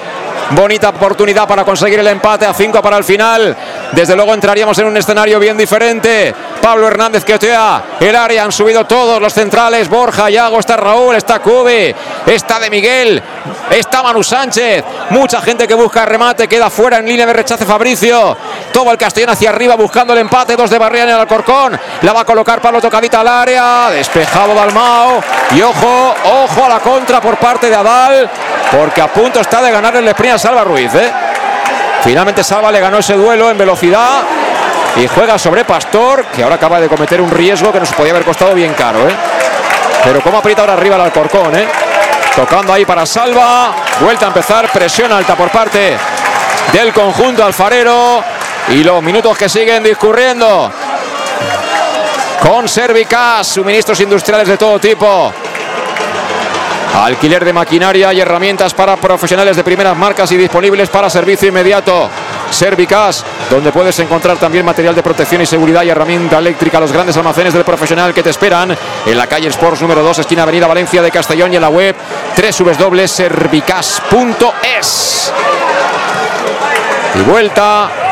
Bonita oportunidad para conseguir el empate a 5 para el final. Desde luego entraríamos en un escenario bien diferente. Pablo Hernández que otea el área. Han subido todos los centrales. Borja, Yago, está Raúl, está Cube, está de Miguel, está Manu Sánchez. Mucha gente que busca remate. Queda fuera en línea de rechace Fabricio. Todo el Castellón hacia arriba buscando el empate. Dos de Barrián en el Alcorcón. La va a colocar Pablo tocadita al área. Despejado Dalmao. Y ojo, ojo a la contra por parte de Adal. Porque a punto está de ganar el Esprín Salva Ruiz. ¿eh? Finalmente Salva le ganó ese duelo en velocidad y juega sobre Pastor, que ahora acaba de cometer un riesgo que nos podía haber costado bien caro. ¿eh? Pero cómo aprieta ahora arriba el Alcorcón. ¿eh? Tocando ahí para Salva. Vuelta a empezar. Presión alta por parte del conjunto alfarero. Y los minutos que siguen discurriendo. Con Servicas, suministros industriales de todo tipo. Alquiler de maquinaria y herramientas para profesionales de primeras marcas y disponibles para servicio inmediato. Servicas, donde puedes encontrar también material de protección y seguridad y herramienta eléctrica. Los grandes almacenes del profesional que te esperan en la calle Sports número 2, esquina Avenida Valencia de Castellón y en la web www.servicas.es. Y vuelta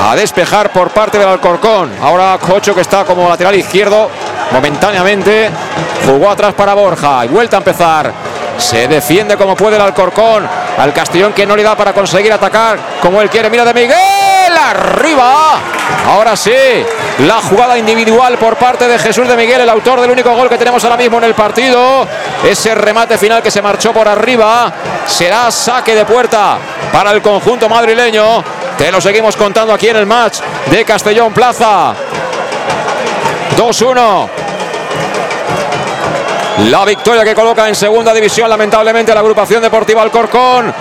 a despejar por parte del Alcorcón. Ahora Cocho que está como lateral izquierdo momentáneamente. Jugó atrás para Borja y vuelta a empezar. Se defiende como puede el Alcorcón. Al Castellón que no le da para conseguir atacar como él quiere. Mira de Miguel. Arriba. Ahora sí. La jugada individual por parte de Jesús de Miguel, el autor del único gol que tenemos ahora mismo en el partido. Ese remate final que se marchó por arriba. Será saque de puerta para el conjunto madrileño. Te lo seguimos contando aquí en el match de Castellón Plaza. 2-1. La victoria que coloca en segunda división, lamentablemente, la agrupación deportiva Alcorcón.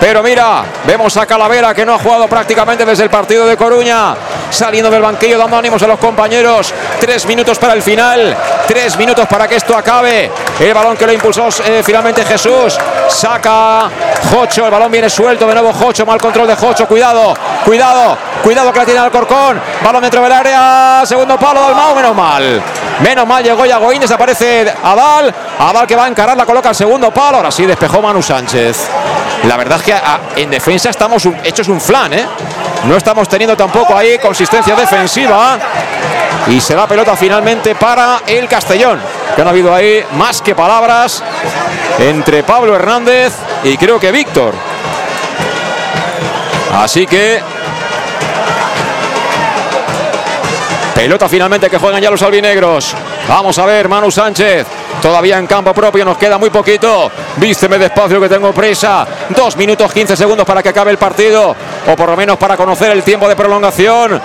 Pero mira, vemos a Calavera que no ha jugado prácticamente desde el partido de Coruña, saliendo del banquillo, dando ánimos a los compañeros. Tres minutos para el final, tres minutos para que esto acabe. El balón que lo impulsó eh, finalmente Jesús. Saca Jocho, el balón viene suelto, de nuevo Jocho, mal control de Jocho, cuidado, cuidado, cuidado que la tiene Alcorcón. Balón dentro del área, segundo palo, Dalmau, menos mal. Menos mal llegó Yagoín, desaparece Adal. Adal que va a encarar, la coloca al segundo palo. Ahora sí despejó Manu Sánchez. La verdad es que ah, en defensa estamos hechos un flan, ¿eh? No estamos teniendo tampoco ahí consistencia defensiva. Y se da pelota finalmente para el Castellón. Que han habido ahí más que palabras entre Pablo Hernández y creo que Víctor. Así que Pelota finalmente que juegan ya los albinegros. Vamos a ver, Manu Sánchez. Todavía en campo propio, nos queda muy poquito. Vísteme despacio que tengo prisa. Dos minutos 15 segundos para que acabe el partido. O por lo menos para conocer el tiempo de prolongación.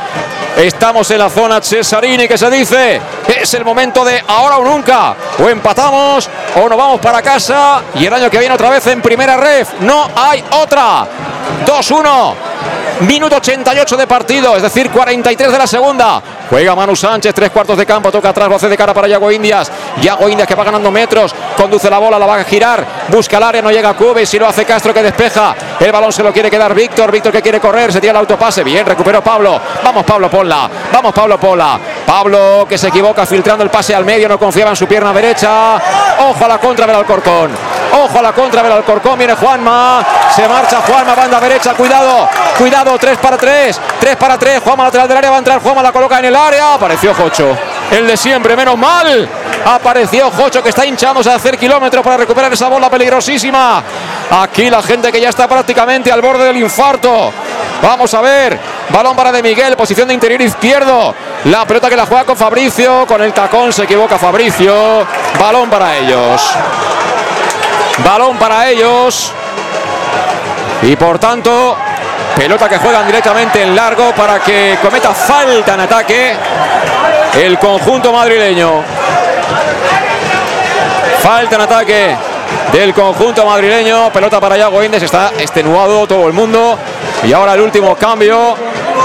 Estamos en la zona Cesarini que se dice. Es el momento de ahora o nunca. O empatamos o nos vamos para casa. Y el año que viene otra vez en primera ref. No hay otra. 2-1. Minuto 88 de partido, es decir, 43 de la segunda. Juega Manu Sánchez, tres cuartos de campo, toca atrás, lo hace de cara para Yago Indias. Yago Indias que va ganando metros, conduce la bola, la va a girar, busca el área, no llega a Cube, si lo hace Castro que despeja. El balón se lo quiere quedar Víctor, Víctor que quiere correr, se tira el autopase, bien, recuperó Pablo. Vamos Pablo, ponla, vamos Pablo, ponla. Pablo que se equivoca filtrando el pase al medio, no confiaba en su pierna derecha. Ojo a la contra del Alcorcón. Ojo a la contra del Alcorcón, viene Juanma. Se marcha Juanma, banda derecha, cuidado, cuidado, 3 para 3, 3 para 3. Juanma lateral del área, va a entrar Juanma, la coloca en el área. Apareció Jocho, el de siempre, menos mal. Apareció Jocho que está hinchándose a hacer kilómetros para recuperar esa bola peligrosísima. Aquí la gente que ya está prácticamente al borde del infarto. Vamos a ver. Balón para De Miguel, posición de interior izquierdo. La pelota que la juega con Fabricio. Con el tacón se equivoca Fabricio. Balón para ellos. Balón para ellos. Y por tanto, pelota que juegan directamente en largo para que cometa falta en ataque el conjunto madrileño. Falta en ataque del conjunto madrileño. Pelota para Yago Indes. Está extenuado todo el mundo. Y ahora el último cambio.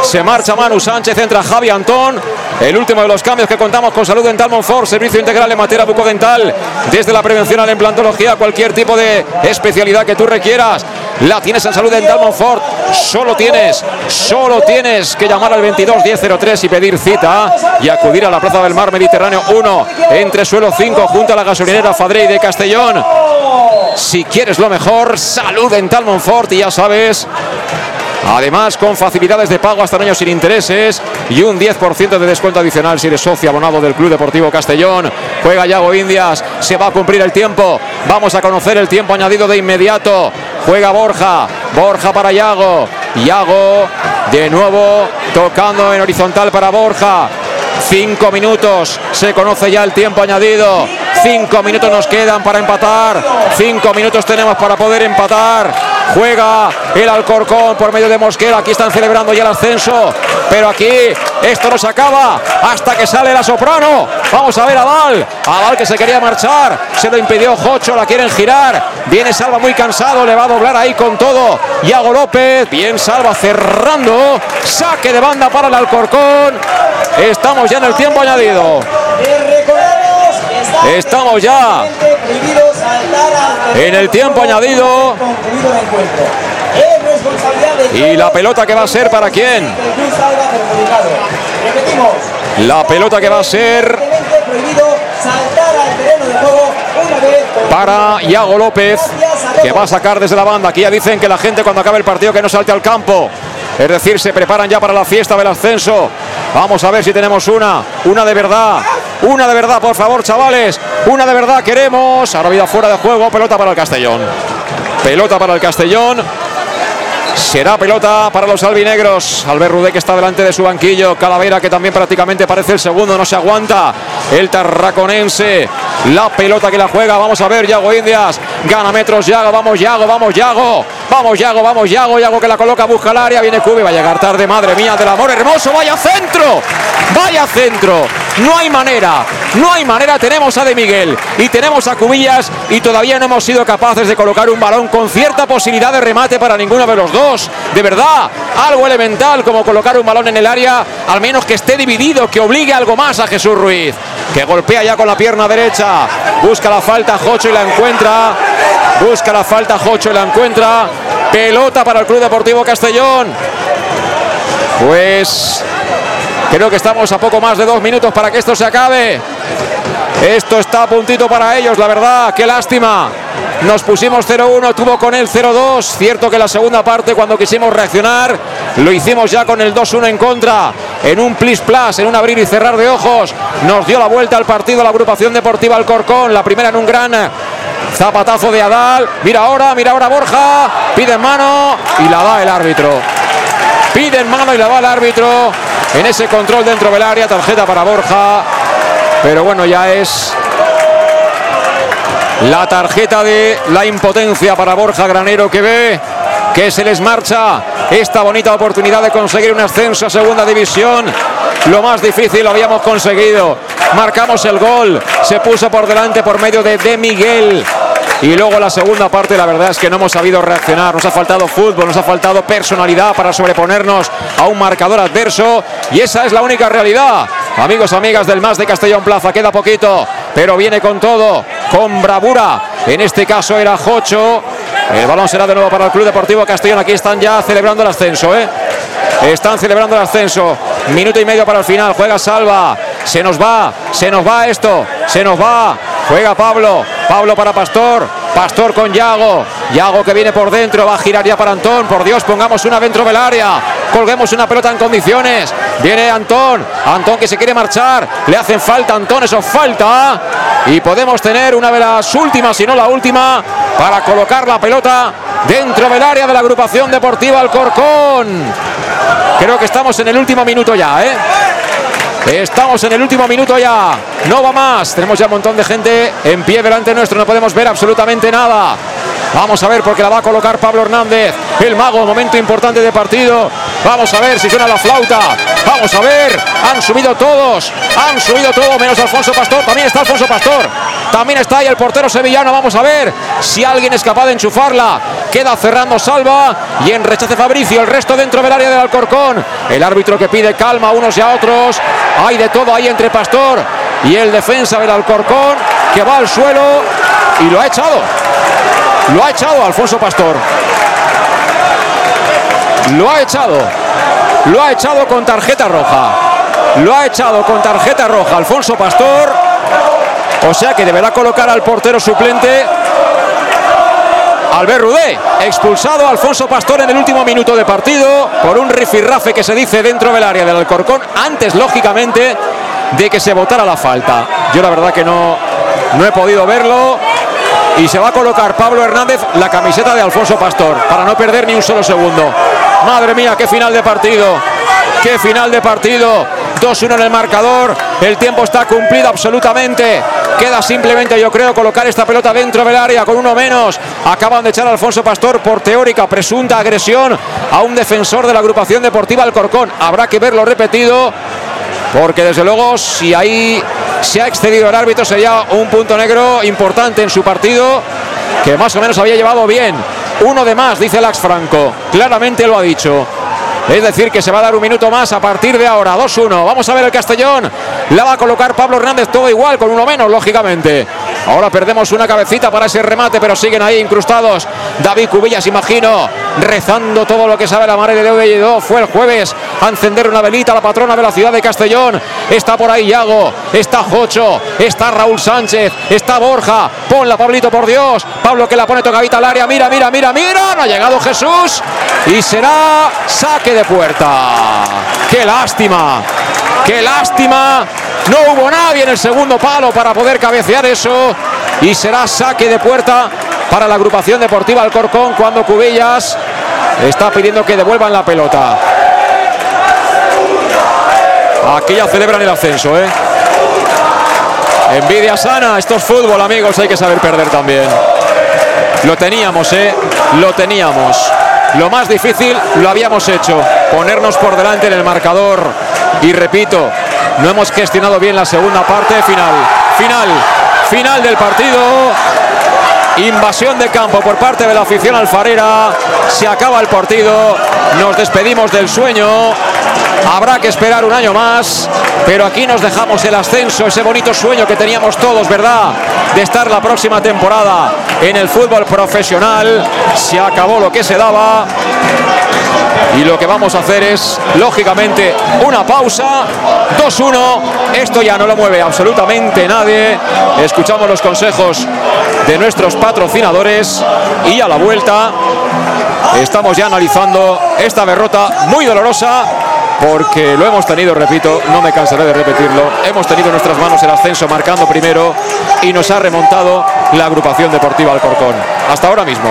Se marcha Manu Sánchez, entra Javi Antón. El último de los cambios que contamos con Salud Dental Monfort, servicio integral en materia bucodental, desde la prevención a la implantología, cualquier tipo de especialidad que tú requieras. La tienes en Salud Dental Monfort. Solo tienes, solo tienes que llamar al 22 1003 y pedir cita y acudir a la Plaza del Mar Mediterráneo 1, entre suelo 5, junto a la gasolinera Fadrey de Castellón. Si quieres lo mejor, Salud Dental Monfort y ya sabes Además, con facilidades de pago hasta años sin intereses y un 10% de descuento adicional si eres socio abonado del Club Deportivo Castellón. Juega Yago Indias, se va a cumplir el tiempo. Vamos a conocer el tiempo añadido de inmediato. Juega Borja, Borja para Yago. Yago de nuevo tocando en horizontal para Borja. Cinco minutos, se conoce ya el tiempo añadido. Cinco minutos nos quedan para empatar. Cinco minutos tenemos para poder empatar. Juega el Alcorcón por medio de Mosquera. Aquí están celebrando ya el ascenso. Pero aquí esto no se acaba hasta que sale la soprano. Vamos a ver a Val. A Val que se quería marchar. Se lo impidió Jocho. La quieren girar. Viene Salva muy cansado. Le va a doblar ahí con todo. Iago López. Bien Salva cerrando. Saque de banda para el Alcorcón. Estamos ya en el tiempo añadido. Estamos ya en el tiempo añadido. Y la pelota que va a ser para quién? La pelota que va a ser para Iago López, que va a sacar desde la banda. Aquí ya dicen que la gente cuando acabe el partido que no salte al campo. Es decir, se preparan ya para la fiesta del ascenso. Vamos a ver si tenemos una, una de verdad. Una de verdad, por favor, chavales. Una de verdad queremos. Ahora vida fuera de juego. Pelota para el Castellón. Pelota para el Castellón. Será pelota para los albinegros. Albert Rudé que está delante de su banquillo. Calavera que también prácticamente parece el segundo. No se aguanta. El tarraconense. La pelota que la juega. Vamos a ver. Yago Indias. Gana metros Yago. Vamos Yago. Vamos Yago. Vamos Yago. Vamos Yago. Yago que la coloca. Busca el área. Viene Cube. Va a llegar tarde. Madre mía del amor hermoso. Vaya centro. Vaya centro. No hay manera, no hay manera. Tenemos a De Miguel y tenemos a Cubillas y todavía no hemos sido capaces de colocar un balón con cierta posibilidad de remate para ninguno de los dos. De verdad, algo elemental como colocar un balón en el área, al menos que esté dividido, que obligue algo más a Jesús Ruiz, que golpea ya con la pierna derecha, busca la falta Jocho y la encuentra, busca la falta Jocho y la encuentra, pelota para el Club Deportivo Castellón. Pues creo que estamos a poco más de dos minutos para que esto se acabe. Esto está a puntito para ellos, la verdad, qué lástima. Nos pusimos 0-1, tuvo con él 0-2. Cierto que la segunda parte, cuando quisimos reaccionar, lo hicimos ya con el 2-1 en contra. En un plis plus, en un abrir y cerrar de ojos, nos dio la vuelta al partido la agrupación deportiva Alcorcón. La primera en un gran zapatazo de Adal. Mira ahora, mira ahora Borja. Pide mano y la da el árbitro. Pide en mano y la da el árbitro. En ese control dentro del área, tarjeta para Borja. Pero bueno, ya es la tarjeta de la impotencia para Borja Granero que ve que se les marcha esta bonita oportunidad de conseguir un ascenso a segunda división. Lo más difícil lo habíamos conseguido. Marcamos el gol. Se puso por delante por medio de De Miguel. Y luego la segunda parte, la verdad es que no hemos sabido reaccionar. Nos ha faltado fútbol, nos ha faltado personalidad para sobreponernos a un marcador adverso. Y esa es la única realidad. Amigos, amigas del Más de Castellón Plaza, queda poquito, pero viene con todo, con bravura. En este caso era Jocho. El balón será de nuevo para el Club Deportivo Castellón. Aquí están ya celebrando el ascenso, ¿eh? Están celebrando el ascenso. Minuto y medio para el final. Juega Salva. Se nos va, se nos va esto, se nos va. Juega Pablo, Pablo para Pastor, Pastor con Yago, Yago que viene por dentro, va a girar ya para Antón, por Dios, pongamos una dentro del área, colguemos una pelota en condiciones, viene Antón, Antón que se quiere marchar, le hacen falta Antón, eso falta, y podemos tener una de las últimas, si no la última, para colocar la pelota dentro del área de la agrupación deportiva Alcorcón. Creo que estamos en el último minuto ya, ¿eh? Estamos en el último minuto ya. No va más. Tenemos ya un montón de gente en pie delante nuestro. No podemos ver absolutamente nada. Vamos a ver porque la va a colocar Pablo Hernández. El mago, momento importante de partido. Vamos a ver si suena la flauta. Vamos a ver. Han subido todos. Han subido todos menos Alfonso Pastor. También está Alfonso Pastor. También está ahí el portero sevillano. Vamos a ver si alguien es capaz de enchufarla. Queda cerrando Salva. Y en rechace Fabricio. El resto dentro del área del Alcorcón. El árbitro que pide calma a unos y a otros. Hay de todo ahí entre Pastor y el defensa del Alcorcón que va al suelo y lo ha echado. Lo ha echado Alfonso Pastor. Lo ha echado. Lo ha echado con tarjeta roja. Lo ha echado con tarjeta roja Alfonso Pastor. O sea que deberá colocar al portero suplente Albert Rudé, expulsado Alfonso Pastor en el último minuto de partido por un rifirrafe que se dice dentro del área del Alcorcón, antes lógicamente de que se votara la falta. Yo la verdad que no, no he podido verlo y se va a colocar Pablo Hernández la camiseta de Alfonso Pastor para no perder ni un solo segundo. Madre mía, qué final de partido. Qué final de partido. 2-1 en el marcador. El tiempo está cumplido absolutamente. Queda simplemente, yo creo, colocar esta pelota dentro del área con uno menos. Acaban de echar a Alfonso Pastor por teórica presunta agresión a un defensor de la agrupación deportiva Alcorcón. Habrá que verlo repetido. Porque desde luego, si ahí se ha excedido el árbitro, sería un punto negro importante en su partido. Que más o menos había llevado bien. Uno de más, dice Lax Franco. Claramente lo ha dicho. Es decir, que se va a dar un minuto más a partir de ahora. 2-1. Vamos a ver el Castellón. La va a colocar Pablo Hernández todo igual, con uno menos, lógicamente. Ahora perdemos una cabecita para ese remate, pero siguen ahí incrustados. David Cubillas, imagino, rezando todo lo que sabe la madre de Leo Fue el jueves a encender una velita la patrona de la ciudad de Castellón. Está por ahí Yago, está Jocho, está Raúl Sánchez, está Borja. Ponla, Pablito, por Dios. Pablo que la pone tocadita al área. Mira, mira, mira, mira. Ha llegado Jesús. Y será saque de puerta. ¡Qué lástima! ¡Qué lástima! No hubo nadie en el segundo palo para poder cabecear eso. Y será saque de puerta para la agrupación deportiva Alcorcón cuando Cubillas está pidiendo que devuelvan la pelota. Aquí ya celebran el ascenso, ¿eh? Envidia sana, esto es fútbol, amigos, hay que saber perder también. Lo teníamos, ¿eh? Lo teníamos. Lo más difícil lo habíamos hecho, ponernos por delante en el marcador. Y repito, No hemos gestionado bien la segunda parte. Final, final, final del partido. Invasión de campo por parte de la afición alfarera. Se acaba el partido. Nos despedimos del sueño. Habrá que esperar un año más. Pero aquí nos dejamos el ascenso, ese bonito sueño que teníamos todos, ¿verdad? De estar la próxima temporada en el fútbol profesional. Se acabó lo que se daba. Y lo que vamos a hacer es, lógicamente, una pausa. 2-1. Esto ya no lo mueve absolutamente nadie. Escuchamos los consejos de nuestros patrocinadores. Y a la vuelta estamos ya analizando esta derrota muy dolorosa. Porque lo hemos tenido, repito, no me cansaré de repetirlo. Hemos tenido en nuestras manos el ascenso marcando primero y nos ha remontado la agrupación deportiva Alcorcón. Hasta ahora mismo.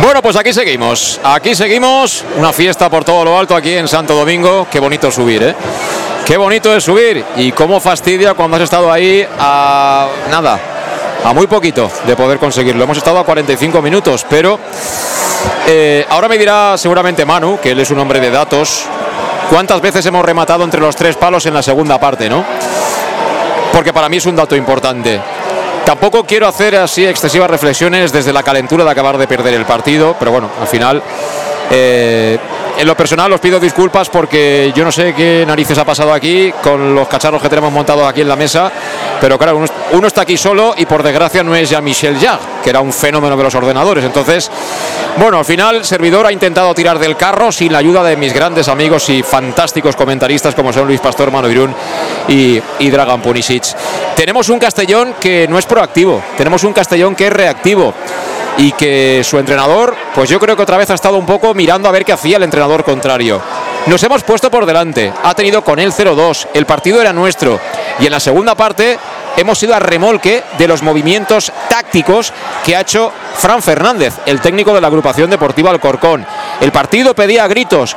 Bueno, pues aquí seguimos. Aquí seguimos. Una fiesta por todo lo alto aquí en Santo Domingo. Qué bonito subir, ¿eh? Qué bonito es subir. Y cómo fastidia cuando has estado ahí a nada, a muy poquito de poder conseguirlo. Hemos estado a 45 minutos, pero eh, ahora me dirá seguramente Manu, que él es un hombre de datos, cuántas veces hemos rematado entre los tres palos en la segunda parte, ¿no? Porque para mí es un dato importante. Tampoco quiero hacer así excesivas reflexiones desde la calentura de acabar de perder el partido, pero bueno, al final Eh, en lo personal os pido disculpas porque yo no sé qué narices ha pasado aquí con los cacharros que tenemos montados aquí en la mesa, pero claro, uno, uno está aquí solo y por desgracia no es ya Michel Jarre, que era un fenómeno de los ordenadores. Entonces, bueno, al final, servidor ha intentado tirar del carro sin la ayuda de mis grandes amigos y fantásticos comentaristas como son Luis Pastor, Mano Irún y, y Dragan Punisic. Tenemos un Castellón que no es proactivo, tenemos un Castellón que es reactivo y que su entrenador, pues yo creo que otra vez ha estado un poco mirando a ver qué hacía el entrenador contrario. Nos hemos puesto por delante, ha tenido con él 0-2, el partido era nuestro y en la segunda parte hemos ido a remolque de los movimientos tácticos que ha hecho Fran Fernández, el técnico de la agrupación deportiva Alcorcón. El partido pedía gritos,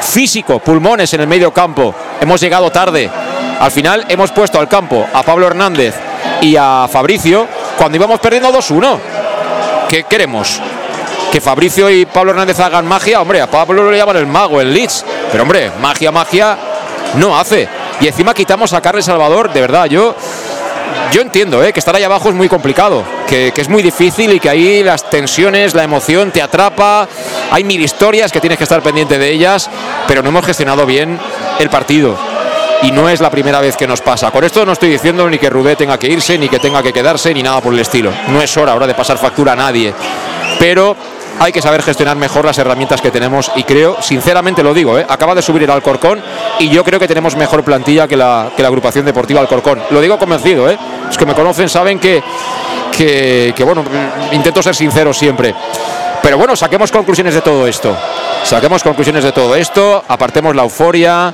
físico, pulmones en el medio campo. Hemos llegado tarde. Al final hemos puesto al campo a Pablo Hernández y a Fabricio cuando íbamos perdiendo 2-1. ¿Qué queremos? Que Fabricio y Pablo Hernández hagan magia. Hombre, a Pablo lo llaman el mago, el Leeds. Pero hombre, magia, magia no hace. Y encima quitamos a Carles Salvador. De verdad, yo yo entiendo ¿eh? que estar ahí abajo es muy complicado, que, que, es muy difícil y que ahí las tensiones, la emoción te atrapa, hay mil historias que tienes que estar pendiente de ellas, pero no hemos gestionado bien el partido. Y no es la primera vez que nos pasa. Con esto no estoy diciendo ni que Rubé tenga que irse, ni que tenga que quedarse, ni nada por el estilo. No es hora ahora de pasar factura a nadie. Pero hay que saber gestionar mejor las herramientas que tenemos y creo, sinceramente lo digo, ¿eh? acaba de subir el Alcorcón y yo creo que tenemos mejor plantilla que la, que la agrupación deportiva Alcorcón. Lo digo convencido, ¿eh? los que me conocen saben que, que, que, bueno, intento ser sincero siempre. Pero bueno, saquemos conclusiones de todo esto. Saquemos conclusiones de todo esto, apartemos la euforia,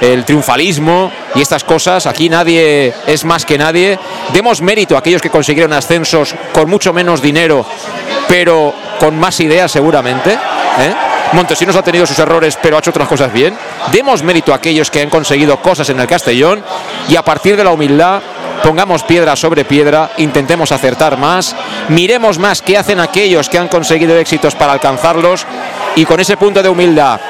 el triunfalismo y estas cosas. Aquí nadie es más que nadie. Demos mérito a aquellos que consiguieron ascensos con mucho menos dinero, pero con más ideas seguramente. ¿eh? Montesinos ha tenido sus errores, pero ha hecho otras cosas bien. Demos mérito a aquellos que han conseguido cosas en el Castellón y a partir de la humildad pongamos piedra sobre piedra, intentemos acertar más, miremos más qué hacen aquellos que han conseguido éxitos para alcanzarlos y con ese punto de humildad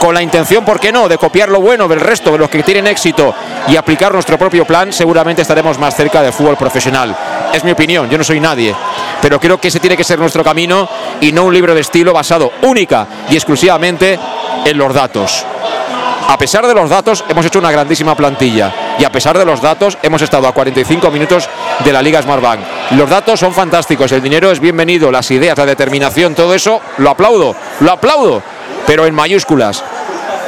con la intención, ¿por qué no?, de copiar lo bueno del resto de los que tienen éxito y aplicar nuestro propio plan, seguramente estaremos más cerca del fútbol profesional. Es mi opinión, yo no soy nadie, pero creo que ese tiene que ser nuestro camino y no un libro de estilo basado única y exclusivamente en los datos. A pesar de los datos, hemos hecho una grandísima plantilla. Y a pesar de los datos, hemos estado a 45 minutos de la Liga Smartbank. Los datos son fantásticos, el dinero es bienvenido, las ideas, la determinación, todo eso, lo aplaudo, lo aplaudo, pero en mayúsculas.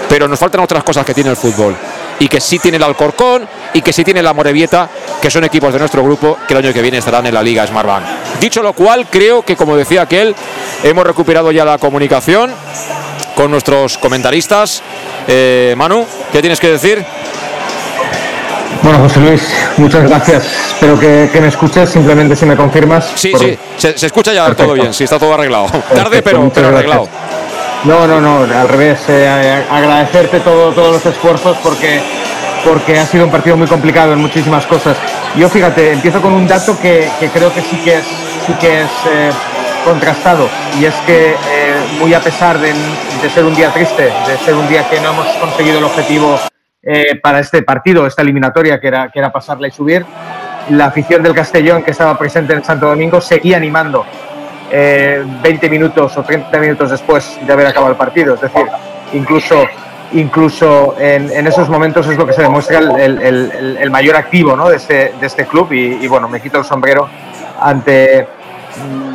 Pero nos faltan otras cosas que tiene el fútbol. Y que sí tiene el Alcorcón y que sí tiene la Morevieta, que son equipos de nuestro grupo que el año que viene estarán en la Liga Smartbank. Dicho lo cual, creo que, como decía aquel, hemos recuperado ya la comunicación con nuestros comentaristas. Eh, Manu, ¿qué tienes que decir? Bueno, José Luis, muchas gracias. Espero que, que me escuches, simplemente si me confirmas. Sí, por... sí, se, se, escucha ya Perfecto. todo bien, sí, está todo arreglado. [laughs] Perfecto, Tarde, pero, pero arreglado. No, no, no, al revés. Eh, agradecerte todo, todos los esfuerzos porque, porque ha sido un partido muy complicado en muchísimas cosas. Yo, fíjate, empiezo con un dato que, que creo que sí que es, sí que es eh, contrastado y es que eh, muy a pesar de, de, ser un día triste, de ser un día que no hemos conseguido el objetivo eh, para este partido, esta eliminatoria que era, que era pasarla y subir, la afición del Castellón que estaba presente en Santo Domingo seguía animando eh, 20 minutos o 30 minutos después de haber acabado el partido. Es decir, incluso, incluso en, esos momentos es lo que se demuestra el, mayor activo ¿no? de, este, de este club y, bueno, me quito el sombrero ante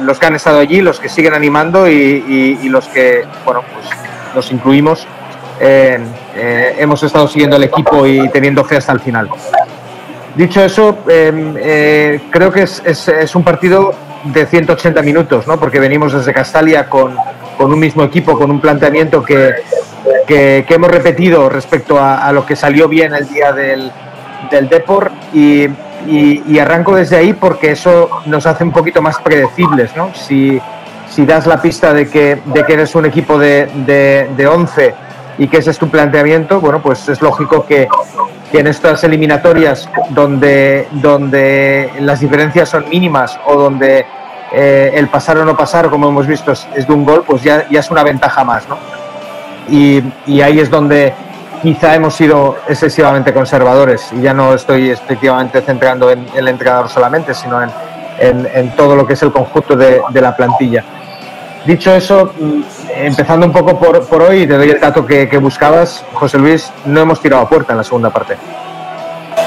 los que han estado allí, los que siguen animando y, los que, bueno, pues nos incluimos. Eh, hemos estado siguiendo el equipo y teniendo fe hasta el final. Dicho eso, eh, creo que es, es, un partido de 180 minutos, ¿no? porque venimos desde Castalia con, con un mismo equipo, con un planteamiento que, que, hemos repetido respecto a, lo que salió bien el día del, del y, y, arranco desde ahí porque eso nos hace un poquito más predecibles. ¿no? Si, si das la pista de que, de que eres un equipo de, de, de 11 y que ese es tu planteamiento, bueno, pues es lógico que, que en estas eliminatorias donde, donde las diferencias son mínimas o donde eh, el pasar o no pasar, como hemos visto, es, de un gol, pues ya, ya, es una ventaja más, ¿no? Y, y, ahí es donde quizá hemos sido excesivamente conservadores y ya no estoy efectivamente centrando en el entrenador solamente, sino en, en, todo lo que es el conjunto de la plantilla. Dicho eso, empezando un poco por, por hoy, te doy el dato que, que buscabas, José Luis, no hemos tirado a puerta en la segunda parte.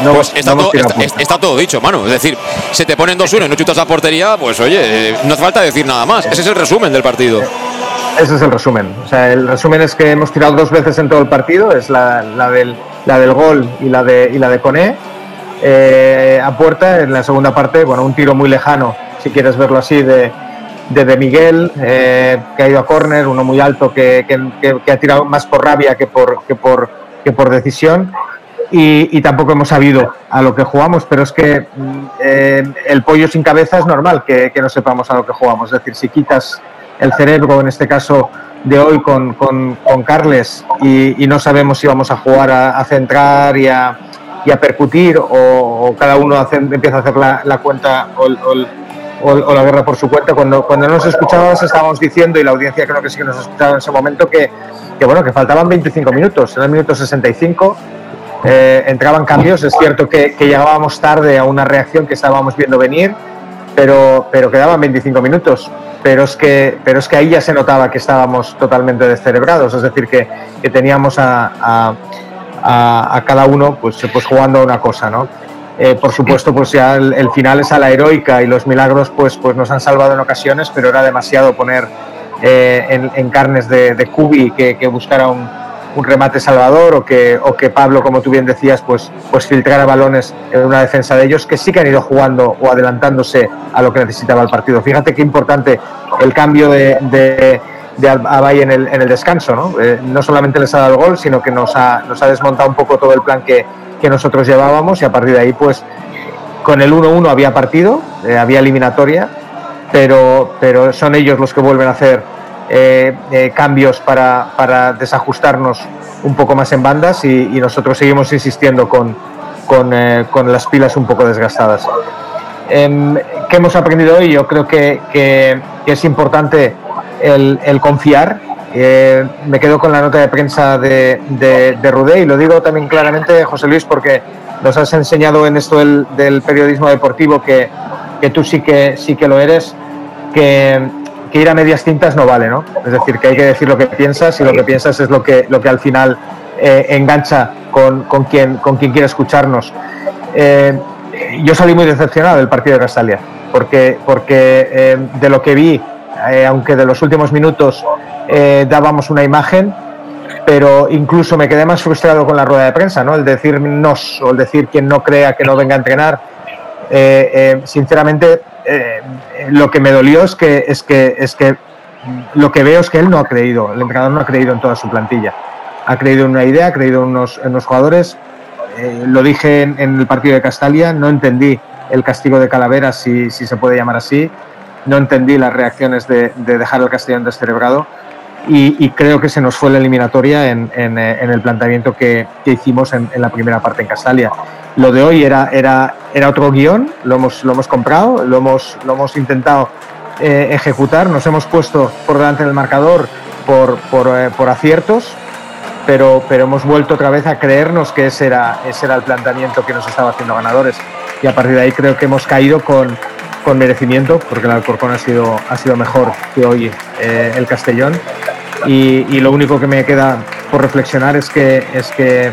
No, pues está, todo, está, todo, dicho, mano. Es decir, se te ponen 2-1 y no chutas a portería, pues oye, no hace falta decir nada más. Ese es el resumen del partido. Ese es el resumen. O sea, el resumen es que hemos tirado dos veces en todo el partido, es la, la del, la del gol y la de, y la de Coné. Eh, a puerta en la segunda parte, bueno, un tiro muy lejano, si quieres verlo así, de, de, Miguel, eh, que ha ido a córner, uno muy alto que, que, que, ha tirado más por rabia que por, que por, que por decisión y, tampoco hemos sabido a lo que jugamos, pero es que mm, eh, el pollo sin cabeza es normal que, no sepamos a lo que jugamos. Es decir, si quitas el cerebro, en este caso de hoy con, con, Carles, y, no sabemos si vamos a jugar a, centrar y a, a percutir, o, cada uno empieza a hacer la, cuenta o, la guerra por su cuenta. Cuando, cuando nos escuchábamos estábamos diciendo, y la audiencia creo que sí que nos escuchaba en ese momento, que, que bueno, que faltaban 25 minutos, en el minuto 65 eh, entraban cambios. Es cierto que, llegábamos tarde a una reacción que estábamos viendo venir, pero, pero quedaban 25 minutos. Pero es, que, pero es que ahí ya se notaba que estábamos totalmente descerebrados, es decir, que, que teníamos a, a, cada uno pues, pues jugando una cosa, ¿no? Eh, por supuesto, pues ya el, final es a la heroica y los milagros pues, pues nos han salvado en ocasiones, pero era demasiado poner eh, en, carnes de, de que, buscara un, remate salvador o que, o que Pablo, como tú bien decías, pues, pues filtrara balones en una defensa de ellos que sí que han ido jugando o adelantándose a lo que necesitaba el partido. Fíjate qué importante el cambio de, Abay en el, descanso. ¿no? Eh, no solamente les ha dado el gol, sino que nos ha desmontado un poco todo el plan que, que nosotros llevábamos y a partir de ahí, pues con el 1-1 había partido, eh, había eliminatoria, pero, pero son ellos los que vuelven a hacer eh, eh, cambios para, para, desajustarnos un poco más en bandas y, nosotros seguimos insistiendo con, con, con, las pilas un poco desgastadas. Em, ¿Qué hemos aprendido hoy? Yo creo que, que, es importante el confiar. Me quedo con la nota de prensa de, de, de, Rudé y lo digo también claramente, José Luis, porque nos has enseñado en esto del, del periodismo deportivo que, que tú sí que, sí que lo eres, que, que ir a medias tintas no vale, ¿no? Es decir, que hay que decir lo que piensas y lo que piensas es lo que, lo que al final eh, engancha con, con, quien, con quien quiere escucharnos. Eh, yo salí muy decepcionado del partido de Castalia, porque, porque eh, de lo que vi, aunque de los últimos minutos dábamos una imagen, pero incluso me quedé más frustrado con la rueda de prensa, ¿no? El decirnos o el decir quien no crea que no venga a entrenar. sinceramente, eh, lo que me dolió es que, es, que, es que lo que veo es que él no ha creído, el entrenador no ha creído en toda su plantilla. Ha creído en una idea, ha creído en unos, en jugadores. Eh, lo dije en, el partido de Castalia, no entendí el castigo de Calavera, si, si se puede llamar así. No entendí las reacciones de, dejar el Castellón descerebrado. Y, creo que se nos fue la eliminatoria en, eh, el planteamiento que, hicimos en, la primera parte en Castalia. Lo de hoy era, otro guion, lo hemos, comprado, lo hemos, intentado eh, ejecutar, nos hemos puesto por delante del marcador por, eh, aciertos, pero, pero hemos vuelto otra vez a creernos que ese era, ese era el planteamiento que nos estaba haciendo ganadores. Y a partir de ahí creo que hemos caído con, con merecimiento, porque el Alcorcón ha sido, ha sido mejor que hoy eh, el Castellón. Y, lo único que me queda por reflexionar es que, es que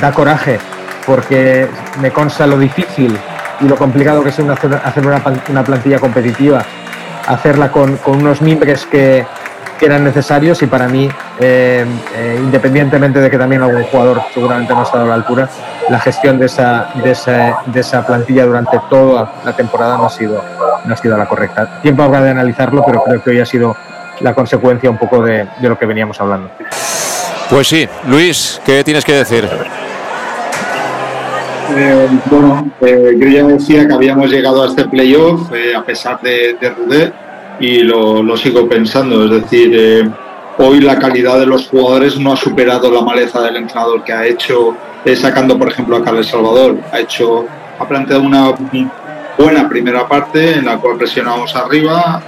da coraje porque me consta lo difícil y lo complicado que es hacer una, plantilla competitiva, hacerla con, unos mimbres que, eran necesarios y para mí, eh, eh, independientemente de que también algún jugador seguramente no ha estado a la altura, la gestión de esa, de esa, plantilla durante toda la temporada no ha, sido, no ha sido la correcta. Tiempo habrá de analizarlo, pero creo que hoy ha sido la consecuencia un poco de, de lo que veníamos hablando. Pues sí, Luis, ¿qué tienes que decir? Eh, bueno, eh, yo ya decía que habíamos llegado a este playoff eh, a pesar de, de Rudé y lo, sigo pensando. Es decir, hoy la calidad de los jugadores no ha superado la maleza del entrenador que ha hecho, sacando por ejemplo a Carles Salvador. Ha hecho, ha planteado una buena primera parte en la cual presionamos arriba.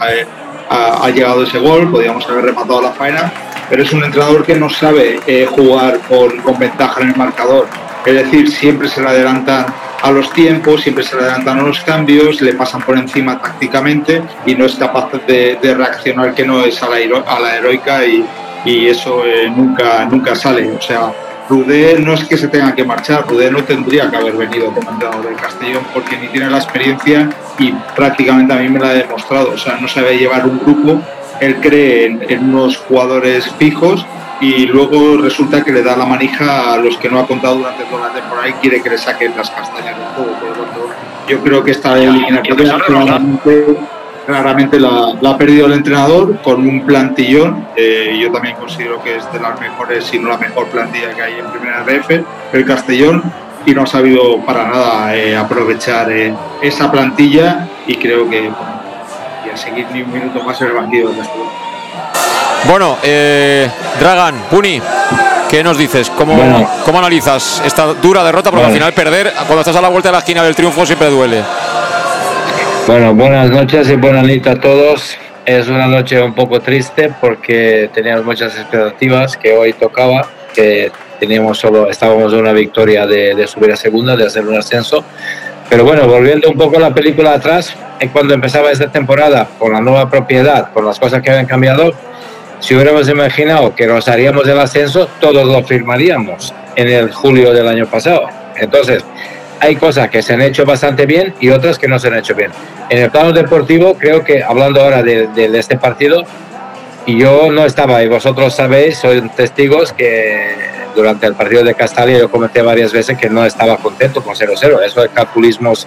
Ha, llegado ese gol, podíamos haber rematado la faena, pero es un entrenador que no sabe jugar con, con ventaja en el marcador es decir, siempre se le adelantan a los tiempos, siempre se adelantan los cambios, le pasan por encima tácticamente y no es capaz de, reaccionar que no es a la, a la heroica y, y eso eh, nunca, nunca sale. O sea, Rudé no es que se tenga que marchar, Rudé no tendría que haber venido como entrenador del Castellón porque ni tiene la experiencia y prácticamente a mí me la ha demostrado. O sea, no sabe llevar un grupo, él cree en, en unos jugadores fijos y luego resulta que le da la manija a los que no ha contado durante toda la temporada y quiere que le saquen las castañas del juego. Por lo tanto, yo creo que esta eliminatoria claramente, claramente la, la ha perdido el entrenador con un plantillón. Eh, yo también considero que es de las mejores, si no la mejor plantilla que hay en Primera RF, el Castellón, y no ha sabido para nada eh, aprovechar eh, esa plantilla y creo que seguir ni un minuto más en el banquillo. Bueno, eh, Dragan, Puni, ¿qué nos dices? ¿Cómo, Bueno. ¿Cómo analizas esta dura derrota? Porque Bueno. al final perder, cuando estás a la vuelta de la esquina del triunfo, siempre duele. Bueno, buenas noches y buenas noches a todos. Es una noche un poco triste porque teníamos muchas expectativas que hoy tocaba, que teníamos solo, estábamos en una victoria de, de subir a segunda, de hacer un ascenso. Pero bueno, volviendo un poco a la película atrás, cuando empezaba esta temporada, con la nueva propiedad, con las cosas que habían cambiado, si hubiéramos imaginado que nos haríamos el ascenso, todos lo firmaríamos en el julio del año pasado. Entonces, hay cosas que se han hecho bastante bien y otras que no se han hecho bien. En el plano deportivo, creo que hablando ahora de este partido, y yo no estaba, y vosotros sabéis, sois testigos que durante el partido de Castalia yo comenté varias veces que no estaba contento con 0-0. Eso de calculismos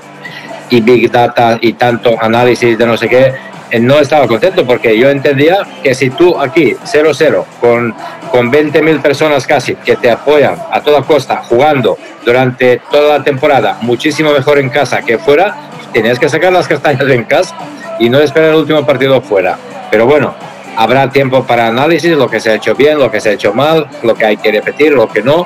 y big data y tanto análisis de no sé qué, eh, no estaba contento porque yo entendía que si tú aquí 0-0 con, con 20.000 personas casi que te apoyan a toda costa jugando durante toda la temporada muchísimo mejor en casa que fuera, tenías que sacar las castañas en casa y no esperar el último partido fuera. Pero bueno, habrá tiempo para análisis, lo que se ha hecho bien, lo que se ha hecho mal, lo que hay que repetir, lo que no.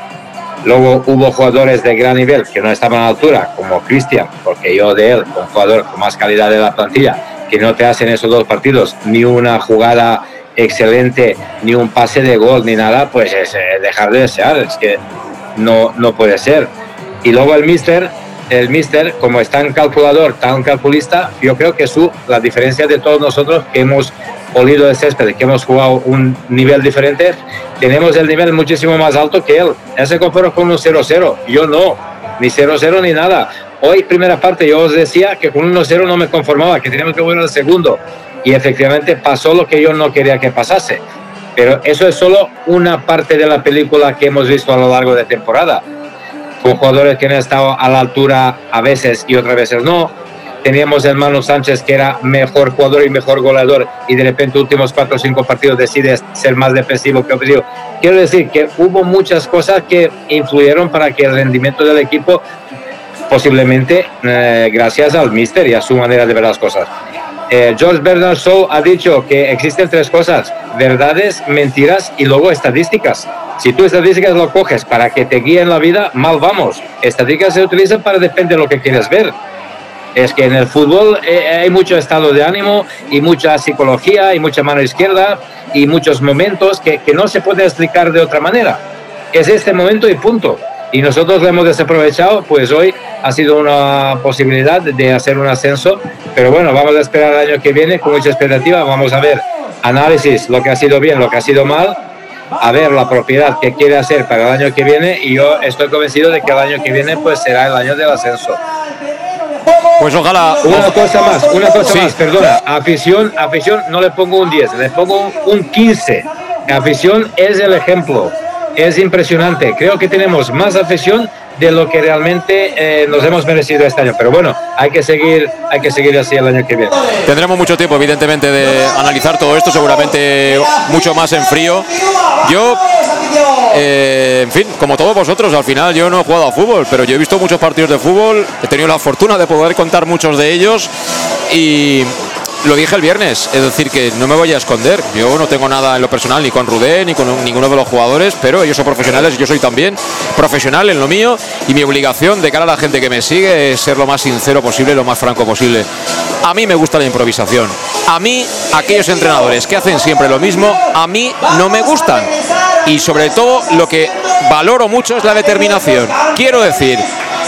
Luego hubo jugadores de gran nivel que no estaban a la altura, como Cristian, porque yo de él, un jugador con más calidad de la plantilla, que no te hacen esos dos partidos ni una jugada excelente, ni un pase de gol, ni nada, pues es eh, dejar de desear, es que no, no puede ser. Y luego el Mister, el Mister, como es tan calculador, tan calculista, yo creo que su, la diferencia de todos nosotros que hemos olido el césped, que hemos jugado un nivel diferente, tenemos el nivel muchísimo más alto que él. Él se conforma con un 0-0, yo no, ni 0-0 ni nada. Hoy, primera parte, yo os decía que con un 1-0 no me conformaba, que teníamos que volver al segundo. Y efectivamente pasó lo que yo no quería que pasase. Pero eso es solo una parte de la película que hemos visto a lo largo de temporada. Con jugadores que han estado a la altura a veces y otras veces no. Teníamos el Manu Sánchez que era mejor jugador y mejor goleador y de repente últimos cuatro o cinco partidos decide ser más defensivo que ofensivo. Quiero decir que hubo muchas cosas que influyeron para que el rendimiento del equipo posiblemente eh, gracias al míster y a su manera de ver las cosas. Eh, George Bernard Shaw ha dicho que existen tres cosas, verdades, mentiras y luego estadísticas. Si tú estadísticas lo coges para que te guíen la vida, mal vamos. Estadísticas se utilizan para depender de lo que quieres ver. Es que en el fútbol eh, hay mucho estado de ánimo y mucha psicología y mucha mano izquierda y muchos momentos que, que no se puede explicar de otra manera. Es este momento y punto. Y nosotros lo hemos desaprovechado, pues hoy ha sido una posibilidad de hacer un ascenso. Pero bueno, vamos a esperar el año que viene con mucha expectativa. Vamos a ver análisis, lo que ha sido bien, lo que ha sido mal, a ver la propiedad que quiere hacer para el año que viene. Y yo estoy convencido de que el año que viene pues será el año del ascenso. Pues ojalá. Una cosa más, una cosa Sí. más, perdona. Afición, afición, no le pongo un 10, le pongo un, un 15. Afición es el ejemplo. Es impresionante. Creo que tenemos más afición de lo que realmente eh, nos hemos merecido este año. Pero bueno, hay que seguir, hay que seguir así el año que viene. Tendremos mucho tiempo, evidentemente, de analizar todo esto, seguramente mucho más en frío. Yo, eh, en fin, como todos vosotros, al final yo no he jugado a fútbol, pero yo he visto muchos partidos de fútbol, he tenido la fortuna de poder contar muchos de ellos y lo dije el viernes, es decir, que no me voy a esconder. Yo no tengo nada en lo personal ni con Rudé ni con ninguno de los jugadores, pero ellos son profesionales y yo soy también profesional en lo mío y mi obligación de cara a la gente que me sigue es ser lo más sincero posible, lo más franco posible. A mí me gusta la improvisación. A mí, aquellos entrenadores que hacen siempre lo mismo, a mí no me gustan. Y sobre todo lo que valoro mucho es la determinación. Quiero decir,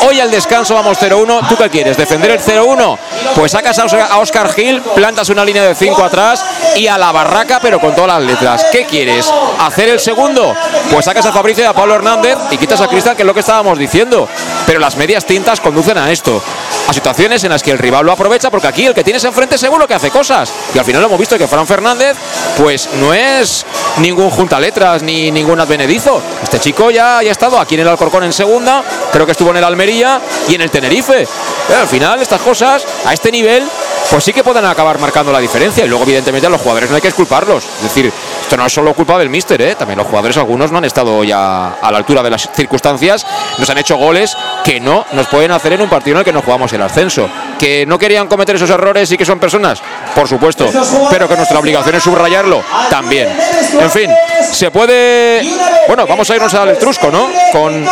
Hoy al descanso vamos 0-1. ¿Tú qué quieres? ¿Defender el 0-1? Pues sacas a Oscar Gil, plantas una línea de 5 atrás y a la barraca, pero con todas las letras. ¿Qué quieres? ¿Hacer el segundo? Pues sacas a Fabricio y a Pablo Hernández y quitas a Cristian, que es lo que estábamos diciendo. Pero las medias tintas conducen a esto. A situaciones en las que el rival lo aprovecha, porque aquí el que tienes enfrente seguro que hace cosas. Y al final hemos visto que Fran Fernández, pues no es ningún junta letras ni ningún advenedizo. Este chico ya, ya ha estado aquí en el Alcorcón en segunda, creo que estuvo en el Almería y en el Tenerife. Pero al final, estas cosas, a este nivel, pues sí que pueden acabar marcando la diferencia. Y luego, evidentemente, a los jugadores no hay que esculparlos. Es decir, esto no es solo culpa del míster, ¿eh? también los jugadores, algunos no han estado ya a la altura de las circunstancias, nos han hecho goles que no nos pueden hacer en un partido en el que no jugamos el ascenso. Que no querían cometer esos errores y que son personas, por supuesto, pero que nuestra obligación es subrayarlo también. En fin, se puede. Bueno, vamos a irnos al Etrusco, ¿no? Con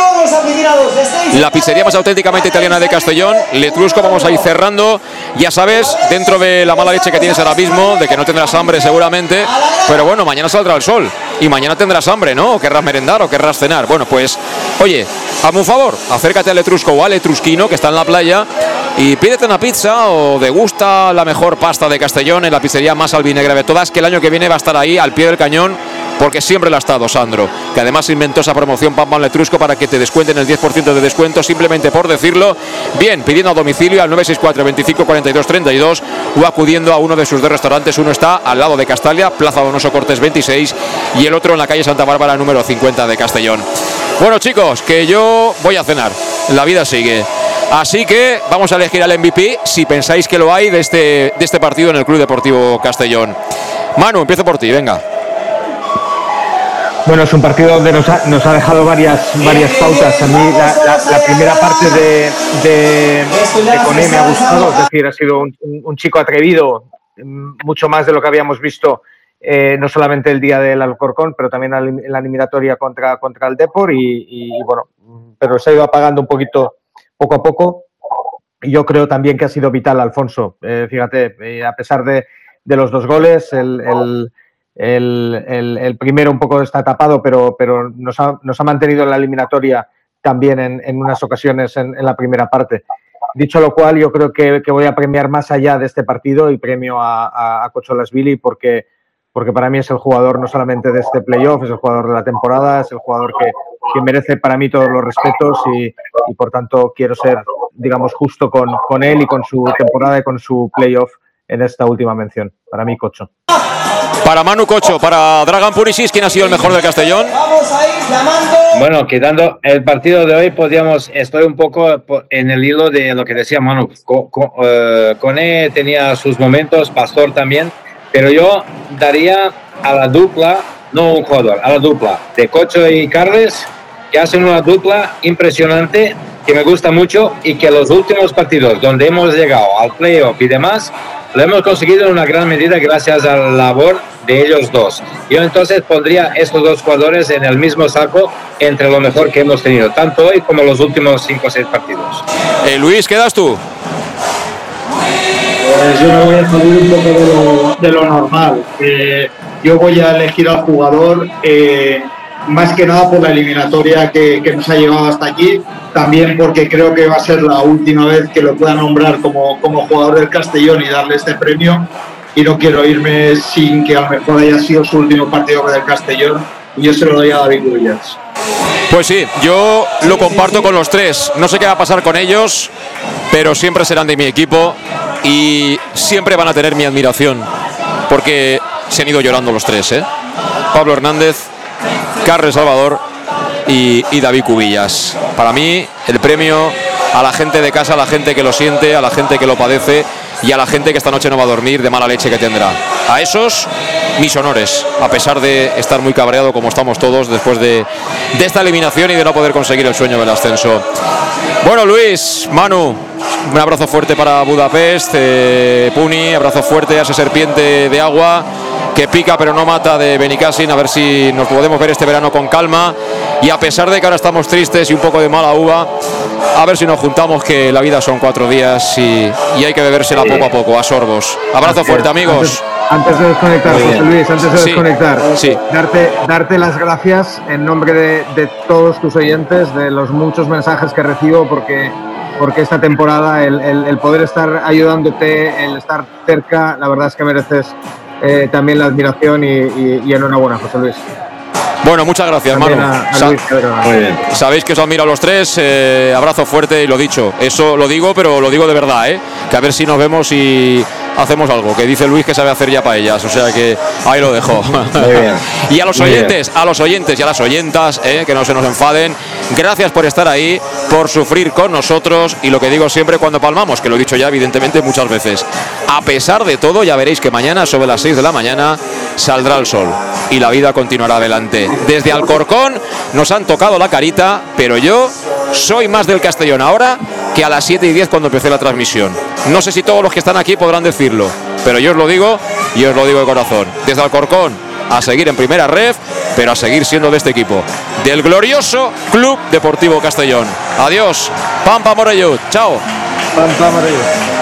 la pizzería más auténticamente italiana de Castellón. Letrusco, vamos a ir cerrando. Ya sabes, dentro de la mala leche que tienes ahora mismo, de que no tendrás hambre seguramente, pero bueno, mañana saldrá el sol y mañana tendrás hambre, ¿no? O querrás merendar o querrás cenar. Bueno, pues, oye, hazme un favor, acércate al Etrusco o al Etrusquino que está en la playa y pídete una pizza o degusta la mejor pasta de Castellón en la pizzería más albinegra de todas, que el año que viene va a estar ahí al pie del cañón porque siempre lo ha estado Sandro, que además inventó esa promoción Pan Letrusco para que te descuenten el 10% de descuento simplemente por decirlo. Bien, pidiendo a domicilio al 964 25 42 32 o acudiendo a uno de sus dos restaurantes. Uno está al lado de Castalia, Plaza Donoso Cortés 26 y el otro en la calle Santa Bárbara número 50 de Castellón. Bueno chicos, que yo voy a cenar, la vida sigue. Así que vamos a elegir al MVP si pensáis que lo hay de este, de este partido en el Club Deportivo Castellón. Manu, empiezo por ti, venga. Bueno, es un partido donde nos ha, nos ha dejado varias, varias pautas. A mí la, primera parte de, de, Coné me ha gustado, es decir, ha sido un, chico atrevido, mm, mucho más de lo que habíamos visto, eh, no solamente el día del Alcorcón, pero también en la eliminatoria contra, el Depor y, bueno, pero se ha ido apagando un poquito poco a poco. Y yo creo también que ha sido vital Alfonso. Eh, fíjate, eh, a pesar de, de, los dos goles, el el, primero un poco está tapado, pero, pero nos, ha, nos ha mantenido en la eliminatoria también en, unas ocasiones en, la primera parte. Dicho lo cual, yo creo que, voy a premiar más allá de este partido y premio a, a, Cocholas-Billy porque, porque para mí es el jugador no solamente de este playoff, es el jugador de la temporada, es el jugador que, merece para mí todos los respetos y, y, por tanto quiero ser, digamos, justo con, con él y con su temporada y con su playoff en esta última mención. Para mí, Cocho. Para Manu Cocho, para Dragan Purisis, ¿quién ha sido el mejor del Castellón? Bueno, quitando el partido de hoy, podríamos, estoy un poco en el hilo de lo que decía Manu. Eh, Cone tenía sus momentos, Pastor también, pero yo daría a la dupla, no un jugador, a la dupla de Cocho y Carles, que hacen una dupla impresionante que me gusta mucho y que los últimos partidos donde hemos llegado al playoff y demás, lo hemos conseguido en una gran medida gracias a la labor de ellos dos. Yo entonces pondría estos dos jugadores en el mismo saco entre lo mejor que hemos tenido, tanto hoy como los últimos cinco o seis partidos. Eh, Luis, ¿quedas tú? Pues yo me voy a salir un poco de lo, normal. yo voy a elegir al jugador eh, más que nada por la eliminatoria que, nos ha llevado hasta aquí, también porque creo que va a ser la última vez que lo pueda nombrar como, como jugador del Castellón y darle este premio. Y no quiero irme sin que a lo mejor haya sido su último partido del Castellón. Y yo se lo doy a David Williams. Pues sí, yo lo comparto con los tres. No sé qué va a pasar con ellos, pero siempre serán de mi equipo y siempre van a tener mi admiración, porque se han ido llorando los tres. ¿eh? Pablo Hernández, Carles Salvador y, David Cubillas. Para mí, el premio a la gente de casa, a la gente que lo siente, a la gente que lo padece y a la gente que esta noche no va a dormir de mala leche que tendrá. A esos, mis honores, a pesar de estar muy cabreado como estamos todos después de, esta eliminación y de no poder conseguir el sueño del ascenso. Bueno, Luis, Manu, un abrazo fuerte para Budapest, eh, Puni, abrazo fuerte a esa serpiente de agua que pica pero no mata de Benicassin, a ver si nos podemos ver este verano con calma y a pesar de que ahora estamos tristes y un poco de mala uva, a ver si nos juntamos que la vida son cuatro días y, hay que bebérsela poco a poco, a sorbos. Abrazo fuerte amigos. Antes de desconectar, José. Luis, antes de Sí, desconectar, sí. darte, darte las gracias en nombre de, de todos tus oyentes, de los muchos mensajes que recibo, porque, porque esta temporada, el, el- el poder estar ayudándote, el estar cerca, la verdad es que mereces eh, también la admiración y, y- y enhorabuena, José Luis. Bueno, muchas gracias, También Manu. a- a Sa- Luis Pedro. Muy bien. Sabéis que os admiro a los tres. eh, abrazo fuerte y lo dicho. Eso lo digo, pero lo digo de verdad, ¿eh? Que a ver si nos vemos y hacemos algo. Que dice Luis que sabe hacer ya paellas. O sea que ahí lo dejo. Muy bien. [laughs] y a los Muy oyentes, a los oyentes y a las oyentas, ¿eh? que no se nos enfaden. Gracias por estar ahí, por sufrir con nosotros. Y lo que digo siempre cuando palmamos, que lo he dicho ya evidentemente muchas veces. A pesar de todo, ya veréis que mañana, sobre las 6 de la mañana, saldrá el sol. Y la vida continuará Desde Alcorcón nos han tocado la carita, pero yo soy más del Castellón ahora que a las 7 y 10 cuando empecé la transmisión. No sé si todos los que están aquí podrán decirlo, pero yo os lo digo y os lo digo de corazón. Desde Alcorcón a seguir en primera ref, pero a seguir siendo de este equipo, del glorioso Club Deportivo Castellón. Adiós, Pampa Morellut, chao. Pampa Morellut.